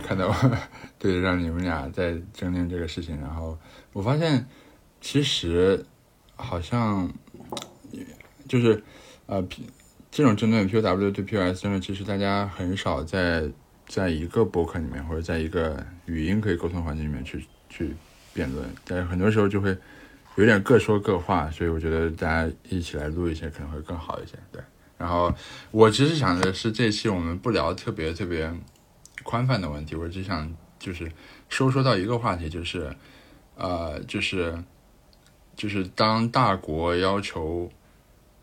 看到，对，让你们俩在争论这个事情，然后我发现其实好像就是呃，这种争论 POW 对 POS 争论，其实大家很少在在一个博客里面或者在一个语音可以沟通环境里面去去辩论，但是很多时候就会有点各说各话，所以我觉得大家一起来录一些可能会更好一些。对，然后我其实想的是这期我们不聊特别特别宽泛的问题，我只想就是收缩到一个话题，就是呃，就是就是当大国要求。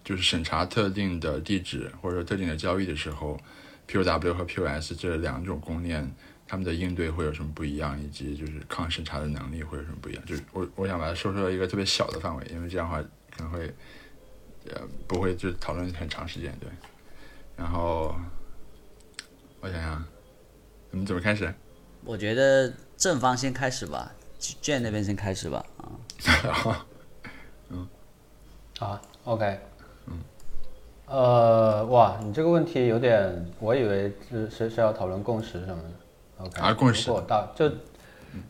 就是审查特定的地址或者特定的交易的时候，POW 和 POS 这两种公链，他们的应对会有什么不一样，以及就是抗审查的能力会有什么不一样？就是我我想把它说出到一个特别小的范围，因为这样的话可能会呃不会就讨论很长时间，对。然后我想想，我们怎么开始？我觉得正方先开始吧，Jane 那边先开始吧，啊。嗯，好，OK 嗯。呃，哇，你这个问题有点，我以为是是是要讨论共识什么的。OK，啊，共识。大就，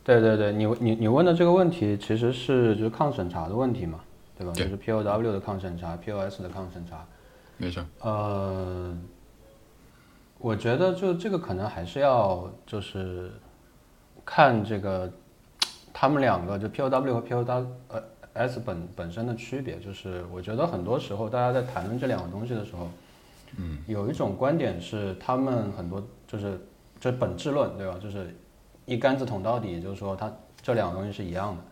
对对对，你你你问的这个问题其实是就是抗审查的问题嘛，对吧？就是 POW 的抗审查，POS 的抗审查。没错。呃，我觉得就这个可能还是要就是看这个他们两个就 POW 和 POW 呃。S 本本身的区别就是，我觉得很多时候大家在谈论这两个东西的时候，嗯，有一种观点是他们很多就是这本质论，对吧？就是一竿子捅到底，就是说它这两个东西是一样的。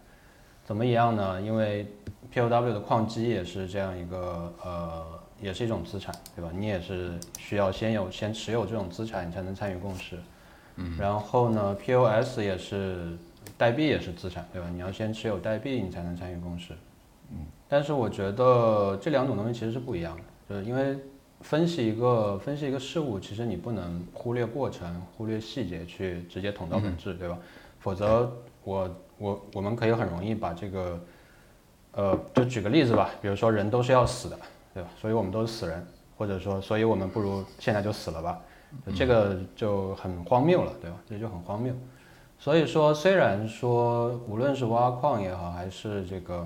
怎么一样呢？因为 POW 的矿机也是这样一个呃，也是一种资产，对吧？你也是需要先有先持有这种资产，你才能参与共识。嗯，然后呢，POS 也是。代币也是资产，对吧？你要先持有代币，你才能参与共识。嗯，但是我觉得这两种东西其实是不一样的，就是因为分析一个分析一个事物，其实你不能忽略过程、忽略细节去直接捅到本质，对吧？否则我我我们可以很容易把这个，呃，就举个例子吧，比如说人都是要死的，对吧？所以我们都是死人，或者说，所以我们不如现在就死了吧？这个就很荒谬了，对吧？这就很荒谬。所以说，虽然说无论是挖矿也好，还是这个，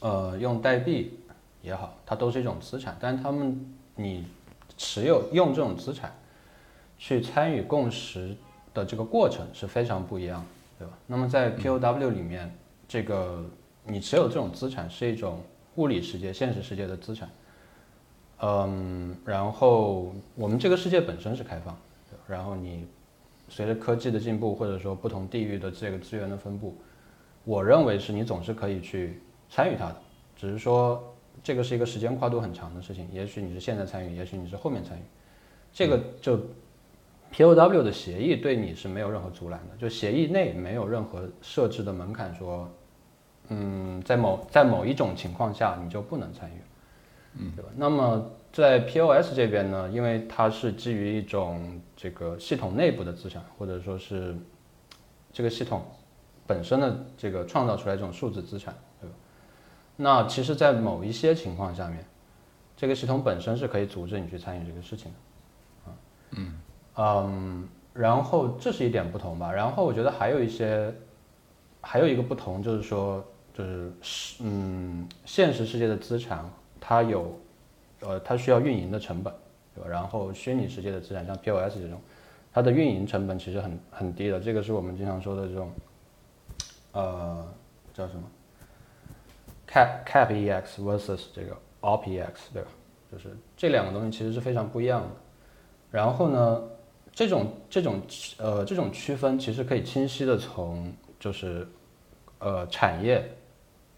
呃，用代币也好，它都是一种资产。但他们你持有用这种资产去参与共识的这个过程是非常不一样的，对吧？那么在 POW 里面，这个你持有这种资产是一种物理世界、现实世界的资产。嗯，然后我们这个世界本身是开放，然后你。随着科技的进步，或者说不同地域的这个资源的分布，我认为是你总是可以去参与它的，只是说这个是一个时间跨度很长的事情。也许你是现在参与，也许你是后面参与，这个就 POW 的协议对你是没有任何阻拦的，就协议内没有任何设置的门槛，说，嗯，在某在某一种情况下你就不能参与，嗯，对吧？那么。在 POS 这边呢，因为它是基于一种这个系统内部的资产，或者说是这个系统本身的这个创造出来这种数字资产，对吧？那其实，在某一些情况下面，这个系统本身是可以阻止你去参与这个事情的，啊，嗯嗯，然后这是一点不同吧。然后我觉得还有一些，还有一个不同就是说，就是是嗯，现实世界的资产它有。呃，它需要运营的成本，对吧？然后虚拟世界的资产，像 POS 这种，它的运营成本其实很很低的。这个是我们经常说的这种，呃，叫什么？Cap Cap EX versus 这个 Op EX，对吧？就是这两个东西其实是非常不一样的。然后呢，这种这种呃这种区分其实可以清晰的从就是呃产业、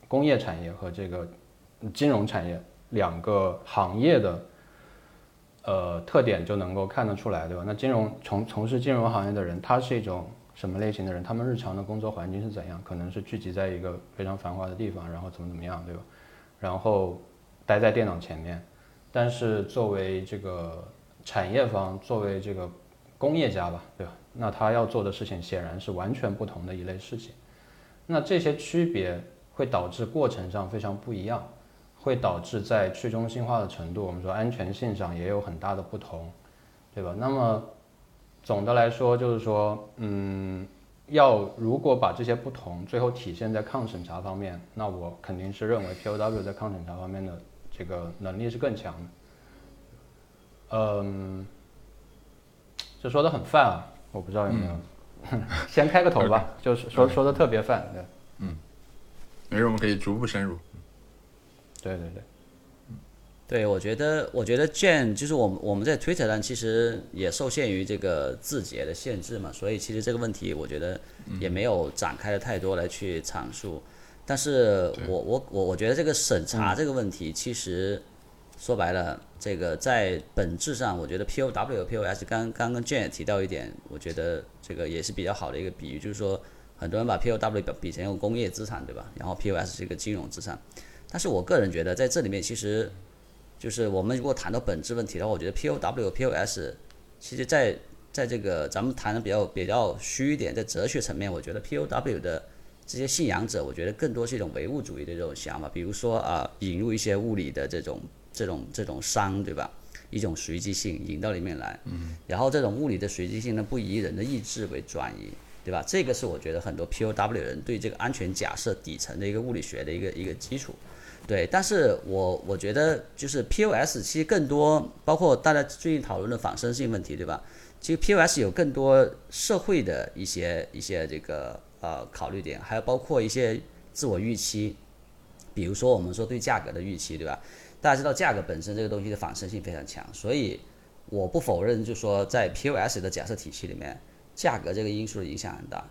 工业产业和这个金融产业。两个行业的呃特点就能够看得出来，对吧？那金融从从事金融行业的人，他是一种什么类型的人？他们日常的工作环境是怎样？可能是聚集在一个非常繁华的地方，然后怎么怎么样，对吧？然后待在电脑前面。但是作为这个产业方，作为这个工业家吧，对吧？那他要做的事情显然是完全不同的一类事情。那这些区别会导致过程上非常不一样。会导致在去中心化的程度，我们说安全性上也有很大的不同，对吧？那么总的来说就是说，嗯，要如果把这些不同最后体现在抗审查方面，那我肯定是认为 POW 在抗审查方面的这个能力是更强的。嗯，这说的很泛啊，我不知道有没有，先开个头吧，就是说说的特别泛，对，没事，我们可以逐步深入。对对对。对，我觉得，我觉得 Jane 就是我们我们在 Twitter 上其实也受限于这个字节的限制嘛，所以其实这个问题我觉得也没有展开的太多来去阐述。但是我我我我觉得这个审查这个问题，其实说白了，这个在本质上，我觉得 POW、POS 刚刚跟 Jane 也提到一点，我觉得这个也是比较好的一个比喻，就是说很多人把 POW 比比成一个工业资产，对吧？然后 POS 是一个金融资产，但是我个人觉得在这里面其实。就是我们如果谈到本质问题的话，我觉得 POW、POS，其实，在在这个咱们谈的比较比较虚一点，在哲学层面，我觉得 POW 的这些信仰者，我觉得更多是一种唯物主义的这种想法。比如说啊，引入一些物理的这种这种这种熵，对吧？一种随机性引到里面来。嗯。然后这种物理的随机性呢，不以人的意志为转移，对吧？这个是我觉得很多 POW 人对这个安全假设底层的一个物理学的一个一个基础。对，但是我我觉得就是 POS 其实更多，包括大家最近讨论的仿生性问题，对吧？其实 POS 有更多社会的一些一些这个呃考虑点，还有包括一些自我预期，比如说我们说对价格的预期，对吧？大家知道价格本身这个东西的仿生性非常强，所以我不否认，就说在 POS 的假设体系里面，价格这个因素的影响很大。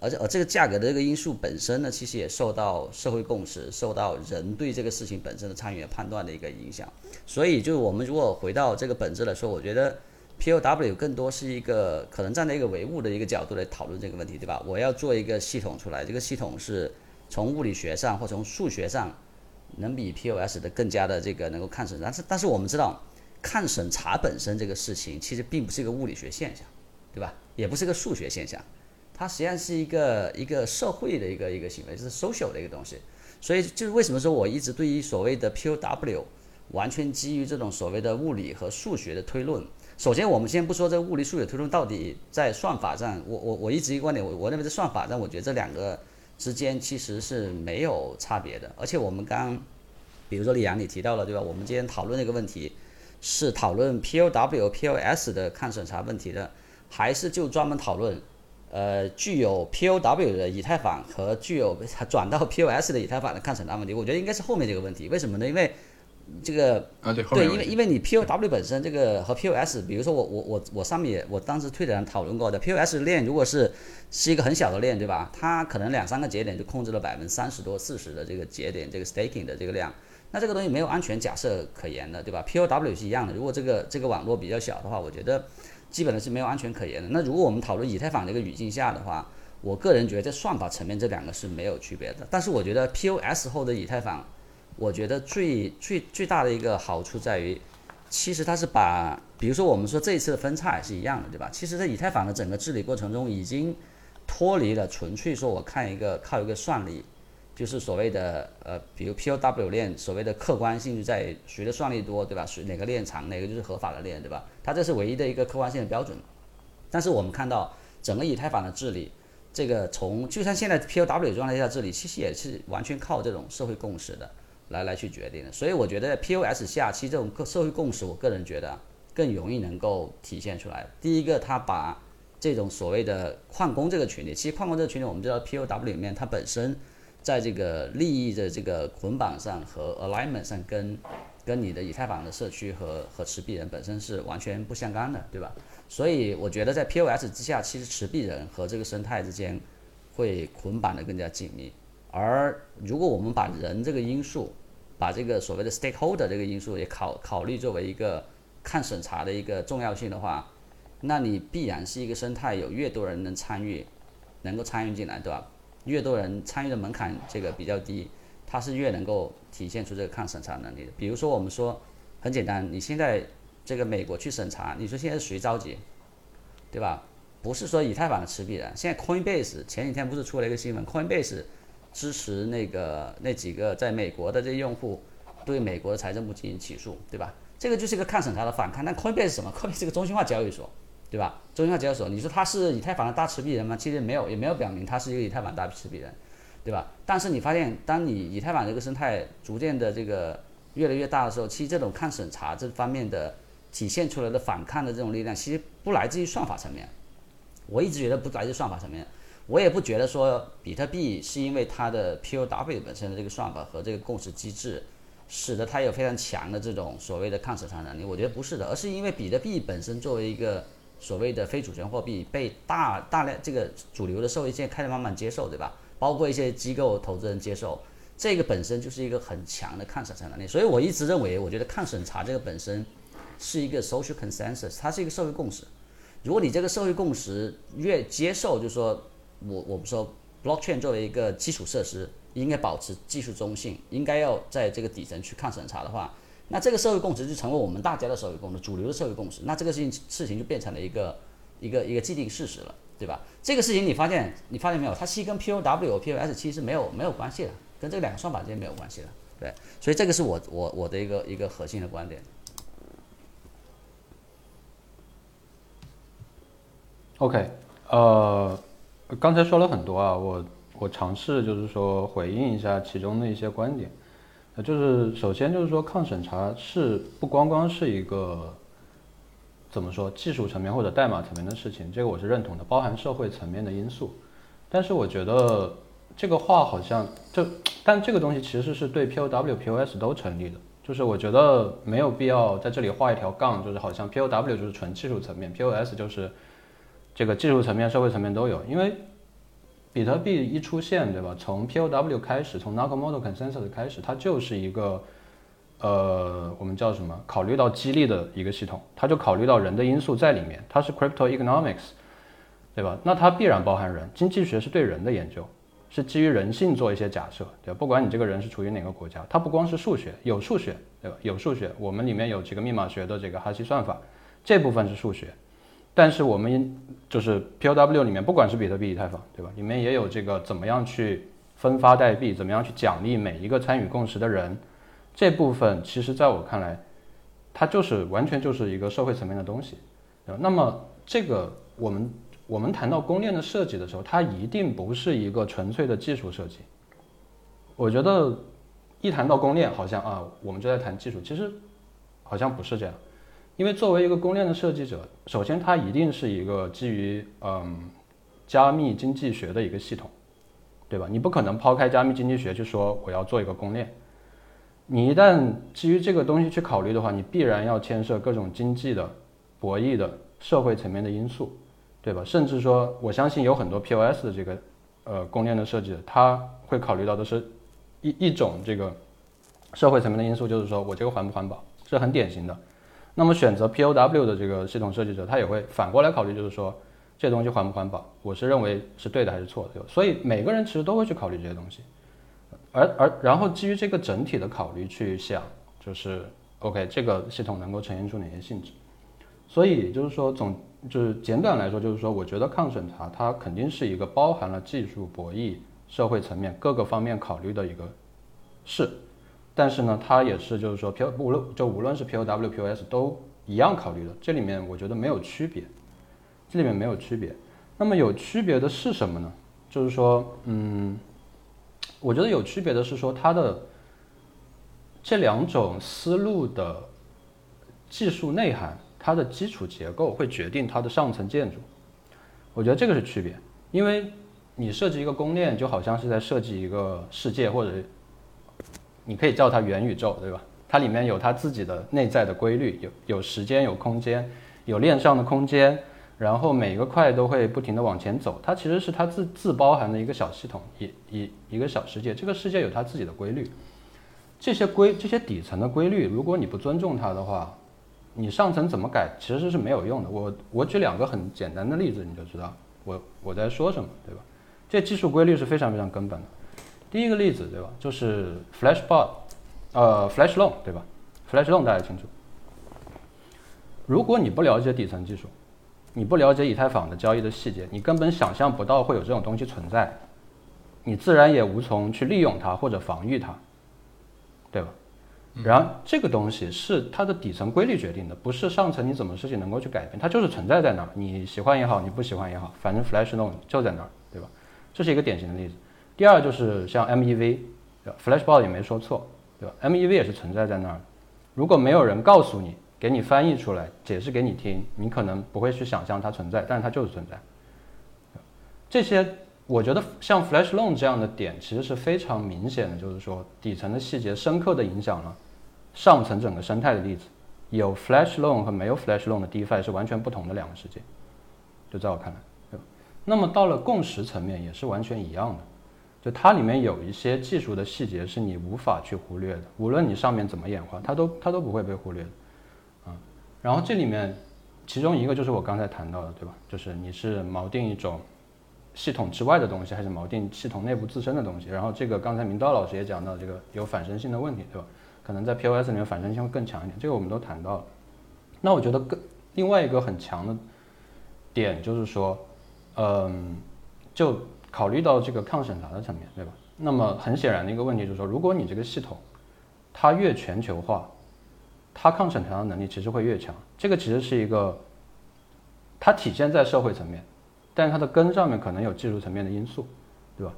而且，而这个价格的这个因素本身呢，其实也受到社会共识、受到人对这个事情本身的参与判断的一个影响。所以，就是我们如果回到这个本质来说，我觉得 POW 更多是一个可能站在一个唯物的一个角度来讨论这个问题，对吧？我要做一个系统出来，这个系统是从物理学上或从数学上能比 POS 的更加的这个能够看审。但是，但是我们知道，看审查本身这个事情其实并不是一个物理学现象，对吧？也不是个数学现象。它实际上是一个一个社会的一个一个行为，就是 social 的一个东西，所以就是为什么说我一直对于所谓的 POW 完全基于这种所谓的物理和数学的推论。首先，我们先不说这物理数学推论到底在算法上，我我我一直一个观点，我我认为在算法上，我觉得这两个之间其实是没有差别的。而且我们刚，比如说李阳你提到了对吧？我们今天讨论这个问题是讨论 POW、POS 的抗审查问题的，还是就专门讨论？呃，具有 POW 的以太坊和具有 转到 POS 的以太坊的抗审查问题，我觉得应该是后面这个问题。为什么呢？因为这个啊，对，对，因为因为你 POW 本身这个和 POS，比如说我我我我上面我当时推特上讨论过的 POS 链，如果是是一个很小的链，对吧？它可能两三个节点就控制了百分之三十多、四十的这个节点这个 staking 的这个量，那这个东西没有安全假设可言的，对吧？POW 是一样的，如果这个这个网络比较小的话，我觉得。基本的是没有安全可言的。那如果我们讨论以太坊这个语境下的话，我个人觉得在算法层面这两个是没有区别的。但是我觉得 POS 后的以太坊，我觉得最最最大的一个好处在于，其实它是把，比如说我们说这一次的分叉也是一样的，对吧？其实，在以太坊的整个治理过程中，已经脱离了纯粹说我看一个靠一个算力。就是所谓的呃，比如 POW 链，所谓的客观性就在谁的算力多，对吧？谁哪个链长，哪个就是合法的链，对吧？它这是唯一的一个客观性的标准。但是我们看到整个以太坊的治理，这个从就像现在 POW 状态下治理，其实也是完全靠这种社会共识的来来去决定的。所以我觉得 POS 下期这种社会共识，我个人觉得更容易能够体现出来。第一个，它把这种所谓的矿工这个群体，其实矿工这个群体，我们知道 POW 里面它本身。在这个利益的这个捆绑上和 alignment 上，跟跟你的以太坊的社区和和持币人本身是完全不相干的，对吧？所以我觉得在 POS 之下，其实持币人和这个生态之间会捆绑的更加紧密。而如果我们把人这个因素，把这个所谓的 stakeholder 这个因素也考考虑作为一个看审查的一个重要性的话，那你必然是一个生态，有越多人能参与，能够参与进来，对吧？越多人参与的门槛这个比较低，它是越能够体现出这个抗审查能力的。比如说，我们说很简单，你现在这个美国去审查，你说现在谁着急，对吧？不是说以太坊的持币人，现在 Coinbase 前几天不是出了一个新闻，Coinbase 支持那个那几个在美国的这些用户对美国的财政部进行起诉，对吧？这个就是一个抗审查的反抗。那 Coinbase 什么？Coinbase 是个中心化交易所。对吧？中心化交易所，你说他是以太坊的大持币人吗？其实没有，也没有表明他是一个以太坊大持币人，对吧？但是你发现，当你以太坊这个生态逐渐的这个越来越大的时候，其实这种抗审查这方面的体现出来的反抗的这种力量，其实不来自于算法层面。我一直觉得不来自算法层面，我也不觉得说比特币是因为它的 POW 本身的这个算法和这个共识机制，使得它有非常强的这种所谓的抗审查能力。我觉得不是的，而是因为比特币本身作为一个所谓的非主权货币，被大大量这个主流的社会现在开始慢慢接受，对吧？包括一些机构投资人接受，这个本身就是一个很强的抗审查能力。所以我一直认为，我觉得抗审查这个本身是一个 social consensus，它是一个社会共识。如果你这个社会共识越接受，就是说我我们说 blockchain 作为一个基础设施，应该保持技术中性，应该要在这个底层去抗审查的话，那这个社会共识就成为我们大家的社会共识，主流的社会共识。那这个事情事情就变成了一个一个一个既定事实了，对吧？这个事情你发现你发现没有？它其实跟 POW、POS 其实没有没有关系的，跟这两个算法之间没有关系的，对。所以这个是我我我的一个一个核心的观点。OK，呃，刚才说了很多啊，我我尝试就是说回应一下其中的一些观点，就是首先就是说抗审查是不光光是一个怎么说技术层面或者代码层面的事情，这个我是认同的，包含社会层面的因素，但是我觉得这个话好像就，但这个东西其实是对 POW、POS 都成立的，就是我觉得没有必要在这里画一条杠，就是好像 POW 就是纯技术层面，POS 就是。这个技术层面、社会层面都有，因为比特币一出现，对吧？从 POW 开始，从 Nakamoto Consensus 开始，它就是一个，呃，我们叫什么？考虑到激励的一个系统，它就考虑到人的因素在里面。它是 Crypto Economics，对吧？那它必然包含人。经济学是对人的研究，是基于人性做一些假设，对吧？不管你这个人是处于哪个国家，它不光是数学，有数学，对吧？有数学，我们里面有几个密码学的这个哈希算法，这部分是数学。但是我们就是 POW 里面，不管是比特币、以太坊，对吧？里面也有这个怎么样去分发代币，怎么样去奖励每一个参与共识的人，这部分其实在我看来，它就是完全就是一个社会层面的东西。那么这个我们我们谈到公链的设计的时候，它一定不是一个纯粹的技术设计。我觉得一谈到公链，好像啊，我们就在谈技术，其实好像不是这样。因为作为一个公链的设计者，首先它一定是一个基于嗯加密经济学的一个系统，对吧？你不可能抛开加密经济学去说我要做一个公链。你一旦基于这个东西去考虑的话，你必然要牵涉各种经济的、博弈的、社会层面的因素，对吧？甚至说，我相信有很多 POS 的这个呃公链的设计者，他会考虑到的是一一种这个社会层面的因素，就是说我这个环不环保，是很典型的。那么选择 POW 的这个系统设计者，他也会反过来考虑，就是说这东西环不环保，我是认为是对的还是错的？所以每个人其实都会去考虑这些东西，而而然后基于这个整体的考虑去想，就是 OK 这个系统能够呈现出哪些性质？所以就是说总就是简短来说，就是说我觉得抗审查它肯定是一个包含了技术博弈、社会层面各个方面考虑的一个事。但是呢，它也是就是说，P 无论就无论是 POW、POS 都一样考虑的。这里面我觉得没有区别，这里面没有区别。那么有区别的是什么呢？就是说，嗯，我觉得有区别的是说，它的这两种思路的技术内涵，它的基础结构会决定它的上层建筑。我觉得这个是区别，因为你设计一个公链，就好像是在设计一个世界或者。你可以叫它元宇宙，对吧？它里面有它自己的内在的规律，有有时间，有空间，有链上的空间，然后每一个块都会不停的往前走。它其实是它自自包含的一个小系统，一一一个小世界。这个世界有它自己的规律，这些规这些底层的规律，如果你不尊重它的话，你上层怎么改其实是没有用的。我我举两个很简单的例子，你就知道我我在说什么，对吧？这技术规律是非常非常根本的。第一个例子，对吧？就是 Flashbot，呃，Flash Loan，对吧？Flash Loan 大家清楚。如果你不了解底层技术，你不了解以太坊的交易的细节，你根本想象不到会有这种东西存在，你自然也无从去利用它或者防御它，对吧？然后这个东西是它的底层规律决定的，不是上层你怎么事情能够去改变，它就是存在在那儿。你喜欢也好，你不喜欢也好，反正 Flash Loan 就在那儿，对吧？这是一个典型的例子。第二就是像 MEV，Flash Ball 也没说错，对吧？MEV 也是存在在那儿。如果没有人告诉你，给你翻译出来，解释给你听，你可能不会去想象它存在，但是它就是存在。这些我觉得像 Flash Loan 这样的点，其实是非常明显的，就是说底层的细节深刻的影响了上层整个生态的例子。有 Flash Loan 和没有 Flash Loan 的 DeFi 是完全不同的两个世界，就在我看来，那么到了共识层面也是完全一样的，就它里面有一些技术的细节是你无法去忽略的，无论你上面怎么演化，它都它都不会被忽略的，啊。然后这里面其中一个就是我刚才谈到的，对吧？就是你是锚定一种系统之外的东西，还是锚定系统内部自身的东西？然后这个刚才明道老师也讲到这个有反身性的问题，对吧？可能在 POS 里面反身性会更强一点，这个我们都谈到了。那我觉得更另外一个很强的点就是说，嗯，就考虑到这个抗审查的层面，对吧？那么很显然的一个问题就是说，如果你这个系统它越全球化，它抗审查的能力其实会越强。这个其实是一个它体现在社会层面，但是它的根上面可能有技术层面的因素，对吧？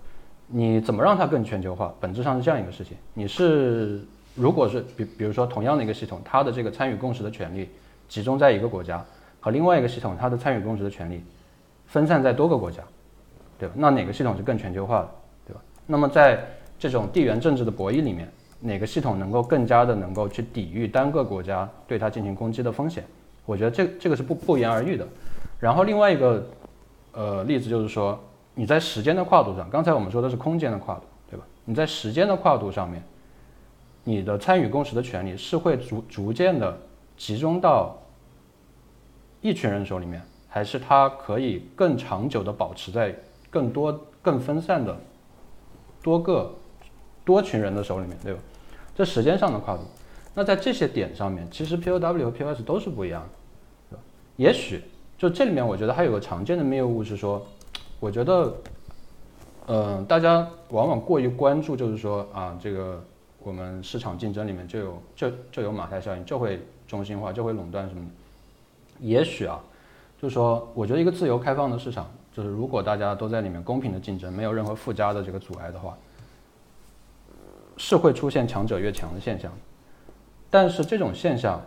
你怎么让它更全球化？本质上是这样一个事情，你是。如果是比比如说同样的一个系统，它的这个参与共识的权利集中在一个国家，和另外一个系统它的参与共识的权利分散在多个国家，对吧？那哪个系统是更全球化的，对吧？那么在这种地缘政治的博弈里面，哪个系统能够更加的能够去抵御单个国家对它进行攻击的风险？我觉得这这个是不不言而喻的。然后另外一个呃例子就是说，你在时间的跨度上，刚才我们说的是空间的跨度，对吧？你在时间的跨度上面。你的参与共识的权利是会逐逐渐的集中到一群人手里面，还是它可以更长久的保持在更多更分散的多个多群人的手里面，对吧？这时间上的跨度，那在这些点上面，其实 POW 和 POS 都是不一样的，对吧？也许就这里面，我觉得还有个常见的谬误是说，我觉得，嗯，大家往往过于关注，就是说啊，这个。我们市场竞争里面就有就就有马太效应，就会中心化，就会垄断什么的。也许啊，就是说，我觉得一个自由开放的市场，就是如果大家都在里面公平的竞争，没有任何附加的这个阻碍的话，是会出现强者越强的现象。但是这种现象，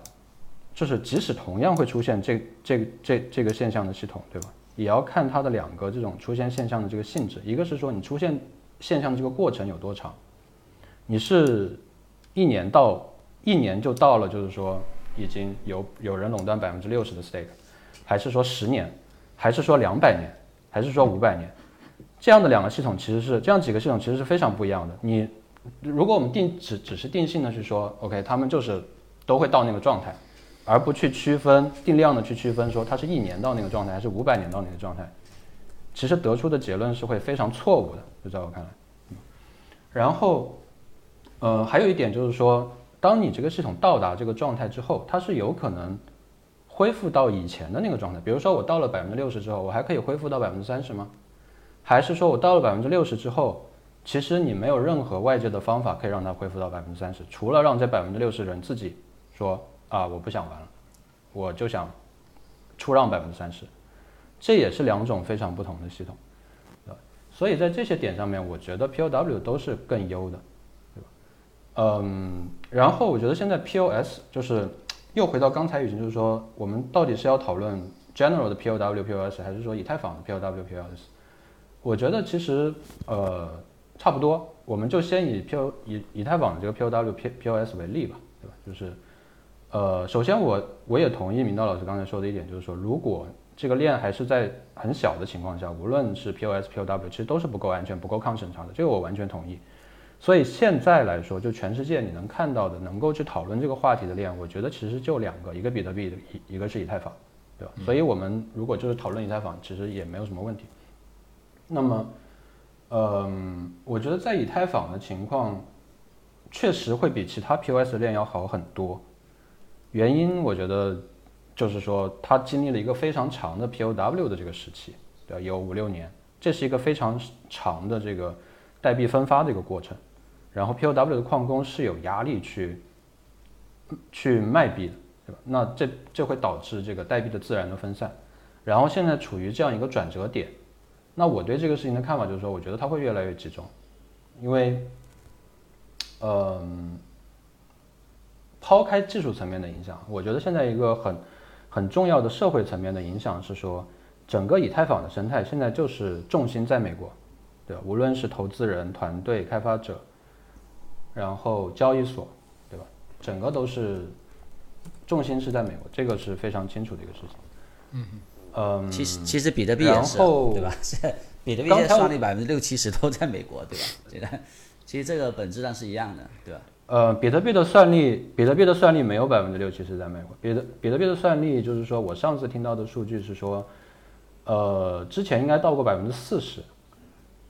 就是即使同样会出现这这这这个现象的系统，对吧？也要看它的两个这种出现现象的这个性质，一个是说你出现现象的这个过程有多长。你是一年到一年就到了，就是说已经有有人垄断百分之六十的 stake，还是说十年，还是说两百年，还是说五百年？这样的两个系统其实是这样几个系统其实是非常不一样的。你如果我们定只只是定性的去说，OK，他们就是都会到那个状态，而不去区分定量的去区分说它是一年到那个状态还是五百年到那个状态，其实得出的结论是会非常错误的，就在我看来。然后。呃，还有一点就是说，当你这个系统到达这个状态之后，它是有可能恢复到以前的那个状态。比如说，我到了百分之六十之后，我还可以恢复到百分之三十吗？还是说我到了百分之六十之后，其实你没有任何外界的方法可以让它恢复到百分之三十，除了让这百分之六十人自己说啊，我不想玩了，我就想出让百分之三十，这也是两种非常不同的系统，对吧？所以在这些点上面，我觉得 POW 都是更优的。对吧嗯，然后我觉得现在 POS 就是又回到刚才语境，就是说我们到底是要讨论 general 的 POW POS，还是说以太坊的 POW POS？我觉得其实呃差不多，我们就先以 P 以以太坊的这个 POW POS 为例吧，对吧？就是呃，首先我我也同意明道老师刚才说的一点，就是说如果这个链还是在很小的情况下，无论是 POS POW，其实都是不够安全、不够抗审查的，这个我完全同意。所以现在来说，就全世界你能看到的，能够去讨论这个话题的链，我觉得其实就两个，一个比特币的，一一个是以太坊，对吧？所以我们如果就是讨论以太坊，其实也没有什么问题。那么，嗯，我觉得在以太坊的情况，确实会比其他 POS 链要好很多。原因我觉得就是说，它经历了一个非常长的 POW 的这个时期，对吧？有五六年，这是一个非常长的这个代币分发的一个过程。然后 POW 的矿工是有压力去去卖币的，对吧？那这这会导致这个代币的自然的分散，然后现在处于这样一个转折点。那我对这个事情的看法就是说，我觉得它会越来越集中，因为，嗯，抛开技术层面的影响，我觉得现在一个很很重要的社会层面的影响是说，整个以太坊的生态现在就是重心在美国，对吧？无论是投资人、团队、开发者，然后交易所，对吧？整个都是重心是在美国，这个是非常清楚的一个事情。嗯。嗯，其实其实比特币也是，对吧？比特币现在算力百分之六七十都在美国，对吧？其实这个本质上是一样的，对吧？呃，比特币的算力，比特币的算力没有百分之六七十在美国。比特比特币的算力就是说我上次听到的数据是说，呃，之前应该到过百分之四十，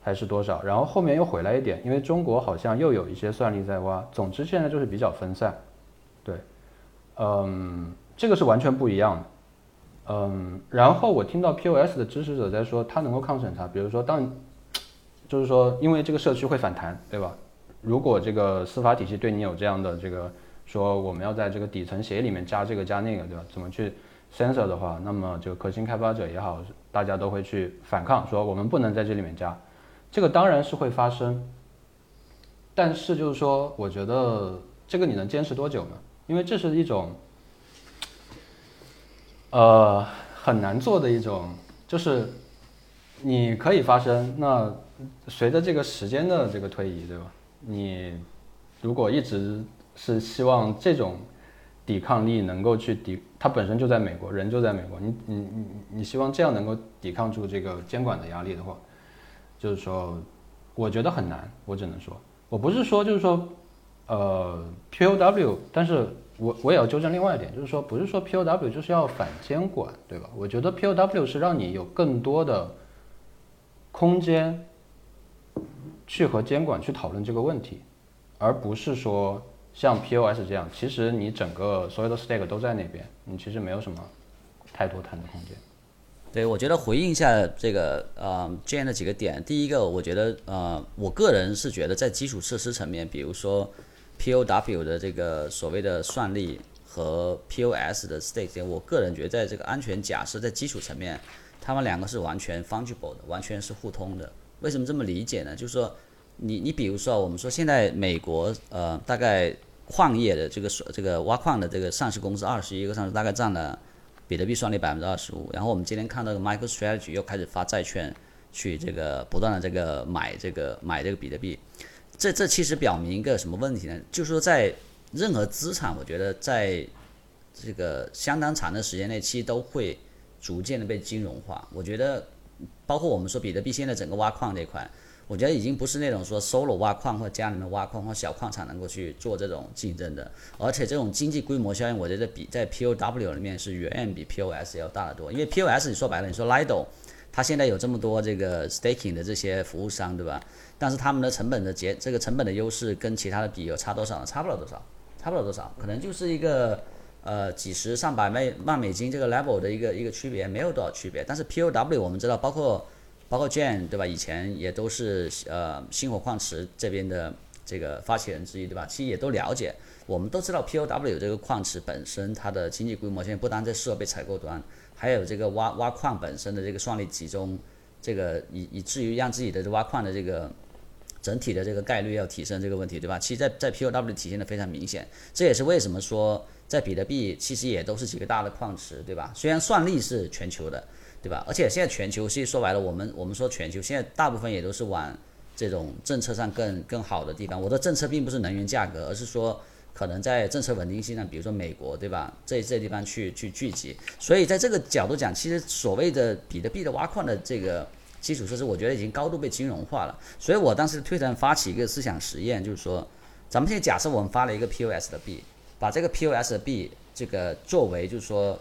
还是多少？然后后面又回来一点，因为中国好像又有一些算力在挖。总之现在就是比较分散，对，嗯，这个是完全不一样的。嗯，然后我听到 POS 的支持者在说，它能够抗审查，比如说当，就是说因为这个社区会反弹，对吧？如果这个司法体系对你有这样的这个说，我们要在这个底层协议里面加这个加那个，对吧？怎么去 censor 的话，那么就核心开发者也好，大家都会去反抗，说我们不能在这里面加，这个当然是会发生，但是就是说，我觉得这个你能坚持多久呢？因为这是一种。呃，很难做的一种，就是你可以发生。那随着这个时间的这个推移，对吧？你如果一直是希望这种抵抗力能够去抵，它本身就在美国，人就在美国，你你你你希望这样能够抵抗住这个监管的压力的话，就是说，我觉得很难。我只能说，我不是说就是说，呃，POW，但是。我我也要纠正另外一点，就是说，不是说 POW 就是要反监管，对吧？我觉得 POW 是让你有更多的空间去和监管去讨论这个问题，而不是说像 POS 这样，其实你整个所有的 stake 都在那边，你其实没有什么太多谈的空间。对，我觉得回应一下这个呃这样的几个点，第一个，我觉得呃，我个人是觉得在基础设施层面，比如说。POW 的这个所谓的算力和 POS 的 state，我个人觉得在这个安全假设在基础层面，他们两个是完全 fungible 的，完全是互通的。为什么这么理解呢？就是说，你你比如说，我们说现在美国呃大概矿业的这个所这个挖矿的这个上市公司二十一个上市，大概占了比特币算力百分之二十五。然后我们今天看到的 MicroStrategy 又开始发债券去这个不断的这个买这个买这个比特币。这这其实表明一个什么问题呢？就是说，在任何资产，我觉得在这个相当长的时间内，其实都会逐渐的被金融化。我觉得，包括我们说比特币现在整个挖矿这块，我觉得已经不是那种说 solo 挖矿或家里面挖矿或小矿场能够去做这种竞争的，而且这种经济规模效应，我觉得比在 POW 里面是远远比 POS 要大得多。因为 POS 你说白了，你说 Lido，它现在有这么多这个 staking 的这些服务商，对吧？但是他们的成本的结，这个成本的优势跟其他的比有差多少？差不了多少，差不了多少，可能就是一个呃几十上百万万美金这个 level 的一个一个区别，没有多少区别。但是 POW 我们知道，包括包括 Jane 对吧？以前也都是呃星火矿池这边的这个发起人之一对吧？其实也都了解，我们都知道 POW 这个矿池本身它的经济规模现在不单在设备采购端，还有这个挖挖矿本身的这个算力集中，这个以以至于让自己的挖矿的这个。整体的这个概率要提升这个问题，对吧？其实，在在 POW 体现的非常明显，这也是为什么说在比特币其实也都是几个大的矿池，对吧？虽然算力是全球的，对吧？而且现在全球其实说白了，我们我们说全球现在大部分也都是往这种政策上更更好的地方。我的政策并不是能源价格，而是说可能在政策稳定性上，比如说美国，对吧？这这地方去去聚集。所以在这个角度讲，其实所谓的比特币的挖矿的这个。基础设施我觉得已经高度被金融化了，所以我当时推特发起一个思想实验，就是说，咱们现在假设我们发了一个 POS 的币，把这个 POS 的币这个作为就是说，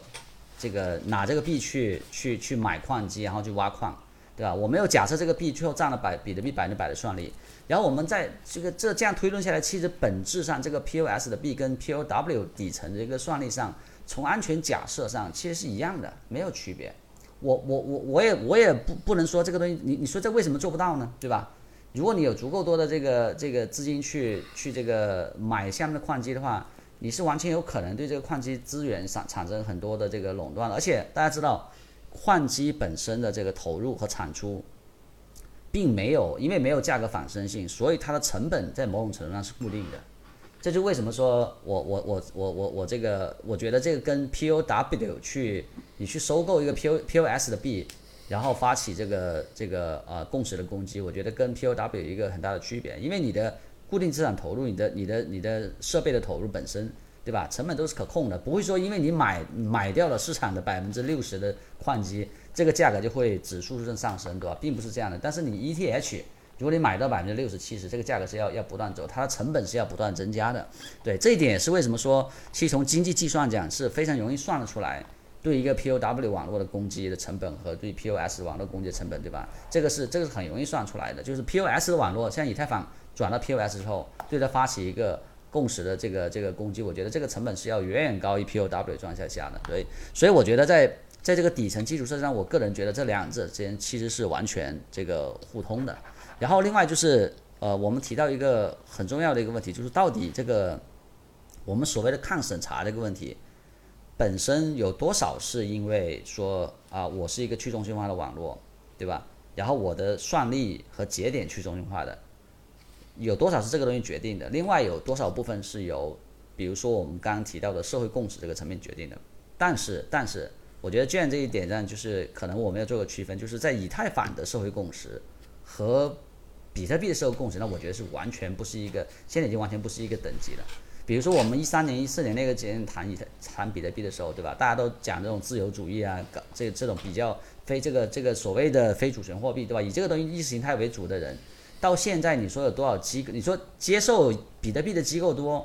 这个拿这个币去去去买矿机，然后去挖矿，对吧？我没有假设这个币最后占了百比特币百分之百的算力，然后我们在这个这这样推论下来，其实本质上这个 POS 的币跟 POW 底层的一个算力上，从安全假设上其实是一样的，没有区别。我我我我也我也不不能说这个东西，你你说这为什么做不到呢？对吧？如果你有足够多的这个这个资金去去这个买下面的矿机的话，你是完全有可能对这个矿机资源产产生很多的这个垄断，而且大家知道，矿机本身的这个投入和产出，并没有因为没有价格反身性，所以它的成本在某种程度上是固定的。这就为什么说我我我我我我这个，我觉得这个跟 POW 去你去收购一个 PO POS 的币，然后发起这个这个呃共识的攻击，我觉得跟 POW 有一个很大的区别，因为你的。固定资产投入，你的、你的、你的设备的投入本身，对吧？成本都是可控的，不会说因为你买买掉了市场的百分之六十的矿机，这个价格就会指数性上升，对吧？并不是这样的。但是你 ETH，如果你买到百分之六十、七十，这个价格是要要不断走，它的成本是要不断增加的。对，这一点也是为什么说，其实从经济计算讲是非常容易算得出来，对一个 POW 网络的攻击的成本和对 POS 网络攻击的成本，对吧？这个是这个是很容易算出来的，就是 POS 的网络，像以太坊。转到 POS 之后，对它发起一个共识的这个这个攻击，我觉得这个成本是要远远高于 POW 状态下的。所以，所以我觉得在在这个底层基础设施上，我个人觉得这两者之间其实是完全这个互通的。然后，另外就是呃，我们提到一个很重要的一个问题，就是到底这个我们所谓的抗审查这个问题本身有多少是因为说啊，我是一个去中心化的网络，对吧？然后我的算力和节点去中心化的。有多少是这个东西决定的？另外有多少部分是由，比如说我们刚刚提到的社会共识这个层面决定的？但是，但是，我觉得卷这一点上，就是可能我们要做个区分，就是在以太坊的社会共识和比特币的社会共识，那我觉得是完全不是一个，现在已经完全不是一个等级了。比如说我们一三年、一四年那个节点谈以、谈比特币的时候，对吧？大家都讲这种自由主义啊，搞这这种比较非这个这个所谓的非主权货币，对吧？以这个东西意识形态为主的人。到现在，你说有多少机构？你说接受比特币的机构多，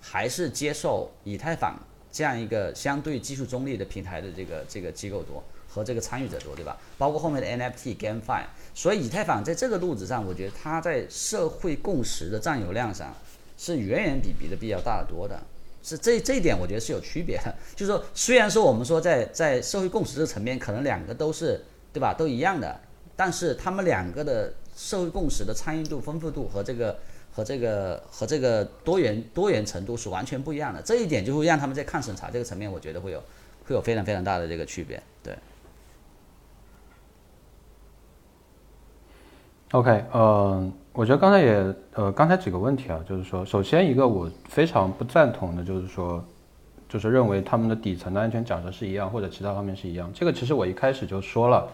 还是接受以太坊这样一个相对技术中立的平台的这个这个机构多和这个参与者多，对吧？包括后面的 NFT、GameFi，所以以太坊在这个路子上，我觉得它在社会共识的占有量上是远远比比特币要大得多的。是这这一点，我觉得是有区别的。就是说，虽然说我们说在在社会共识这个层面，可能两个都是对吧，都一样的，但是他们两个的。社会共识的参与度、丰富度和这个和这个和这个多元多元程度是完全不一样的，这一点就会让他们在抗审查这个层面，我觉得会有会有非常非常大的这个区别。对。OK，呃，我觉得刚才也呃刚才几个问题啊，就是说，首先一个我非常不赞同的就是说，就是认为他们的底层的安全假设是一样，或者其他方面是一样。这个其实我一开始就说了。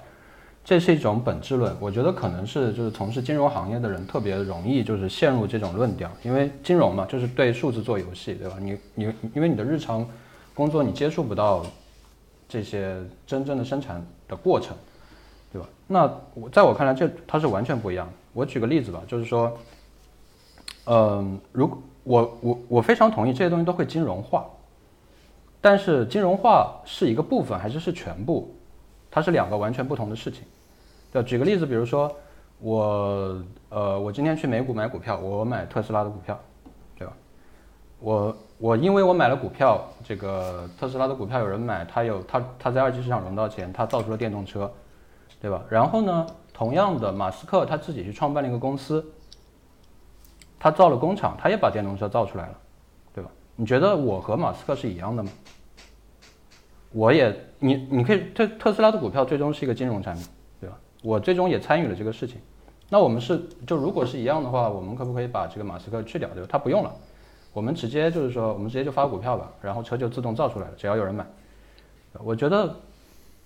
这是一种本质论，我觉得可能是就是从事金融行业的人特别容易就是陷入这种论调，因为金融嘛，就是对数字做游戏，对吧？你你因为你的日常工作你接触不到这些真正的生产的过程，对吧？那我在我看来，这它是完全不一样的。我举个例子吧，就是说，嗯，如果我我我非常同意这些东西都会金融化，但是金融化是一个部分还是是全部？它是两个完全不同的事情。就举个例子，比如说我呃，我今天去美股买股票，我买特斯拉的股票，对吧？我我因为我买了股票，这个特斯拉的股票有人买，他有他他在二级市场融到钱，他造出了电动车，对吧？然后呢，同样的，马斯克他自己去创办了一个公司，他造了工厂，他也把电动车造出来了，对吧？你觉得我和马斯克是一样的吗？我也你你可以特特斯拉的股票最终是一个金融产品。我最终也参与了这个事情，那我们是就如果是一样的话，我们可不可以把这个马斯克去掉，对吧？他不用了，我们直接就是说，我们直接就发股票吧，然后车就自动造出来了，只要有人买。我觉得，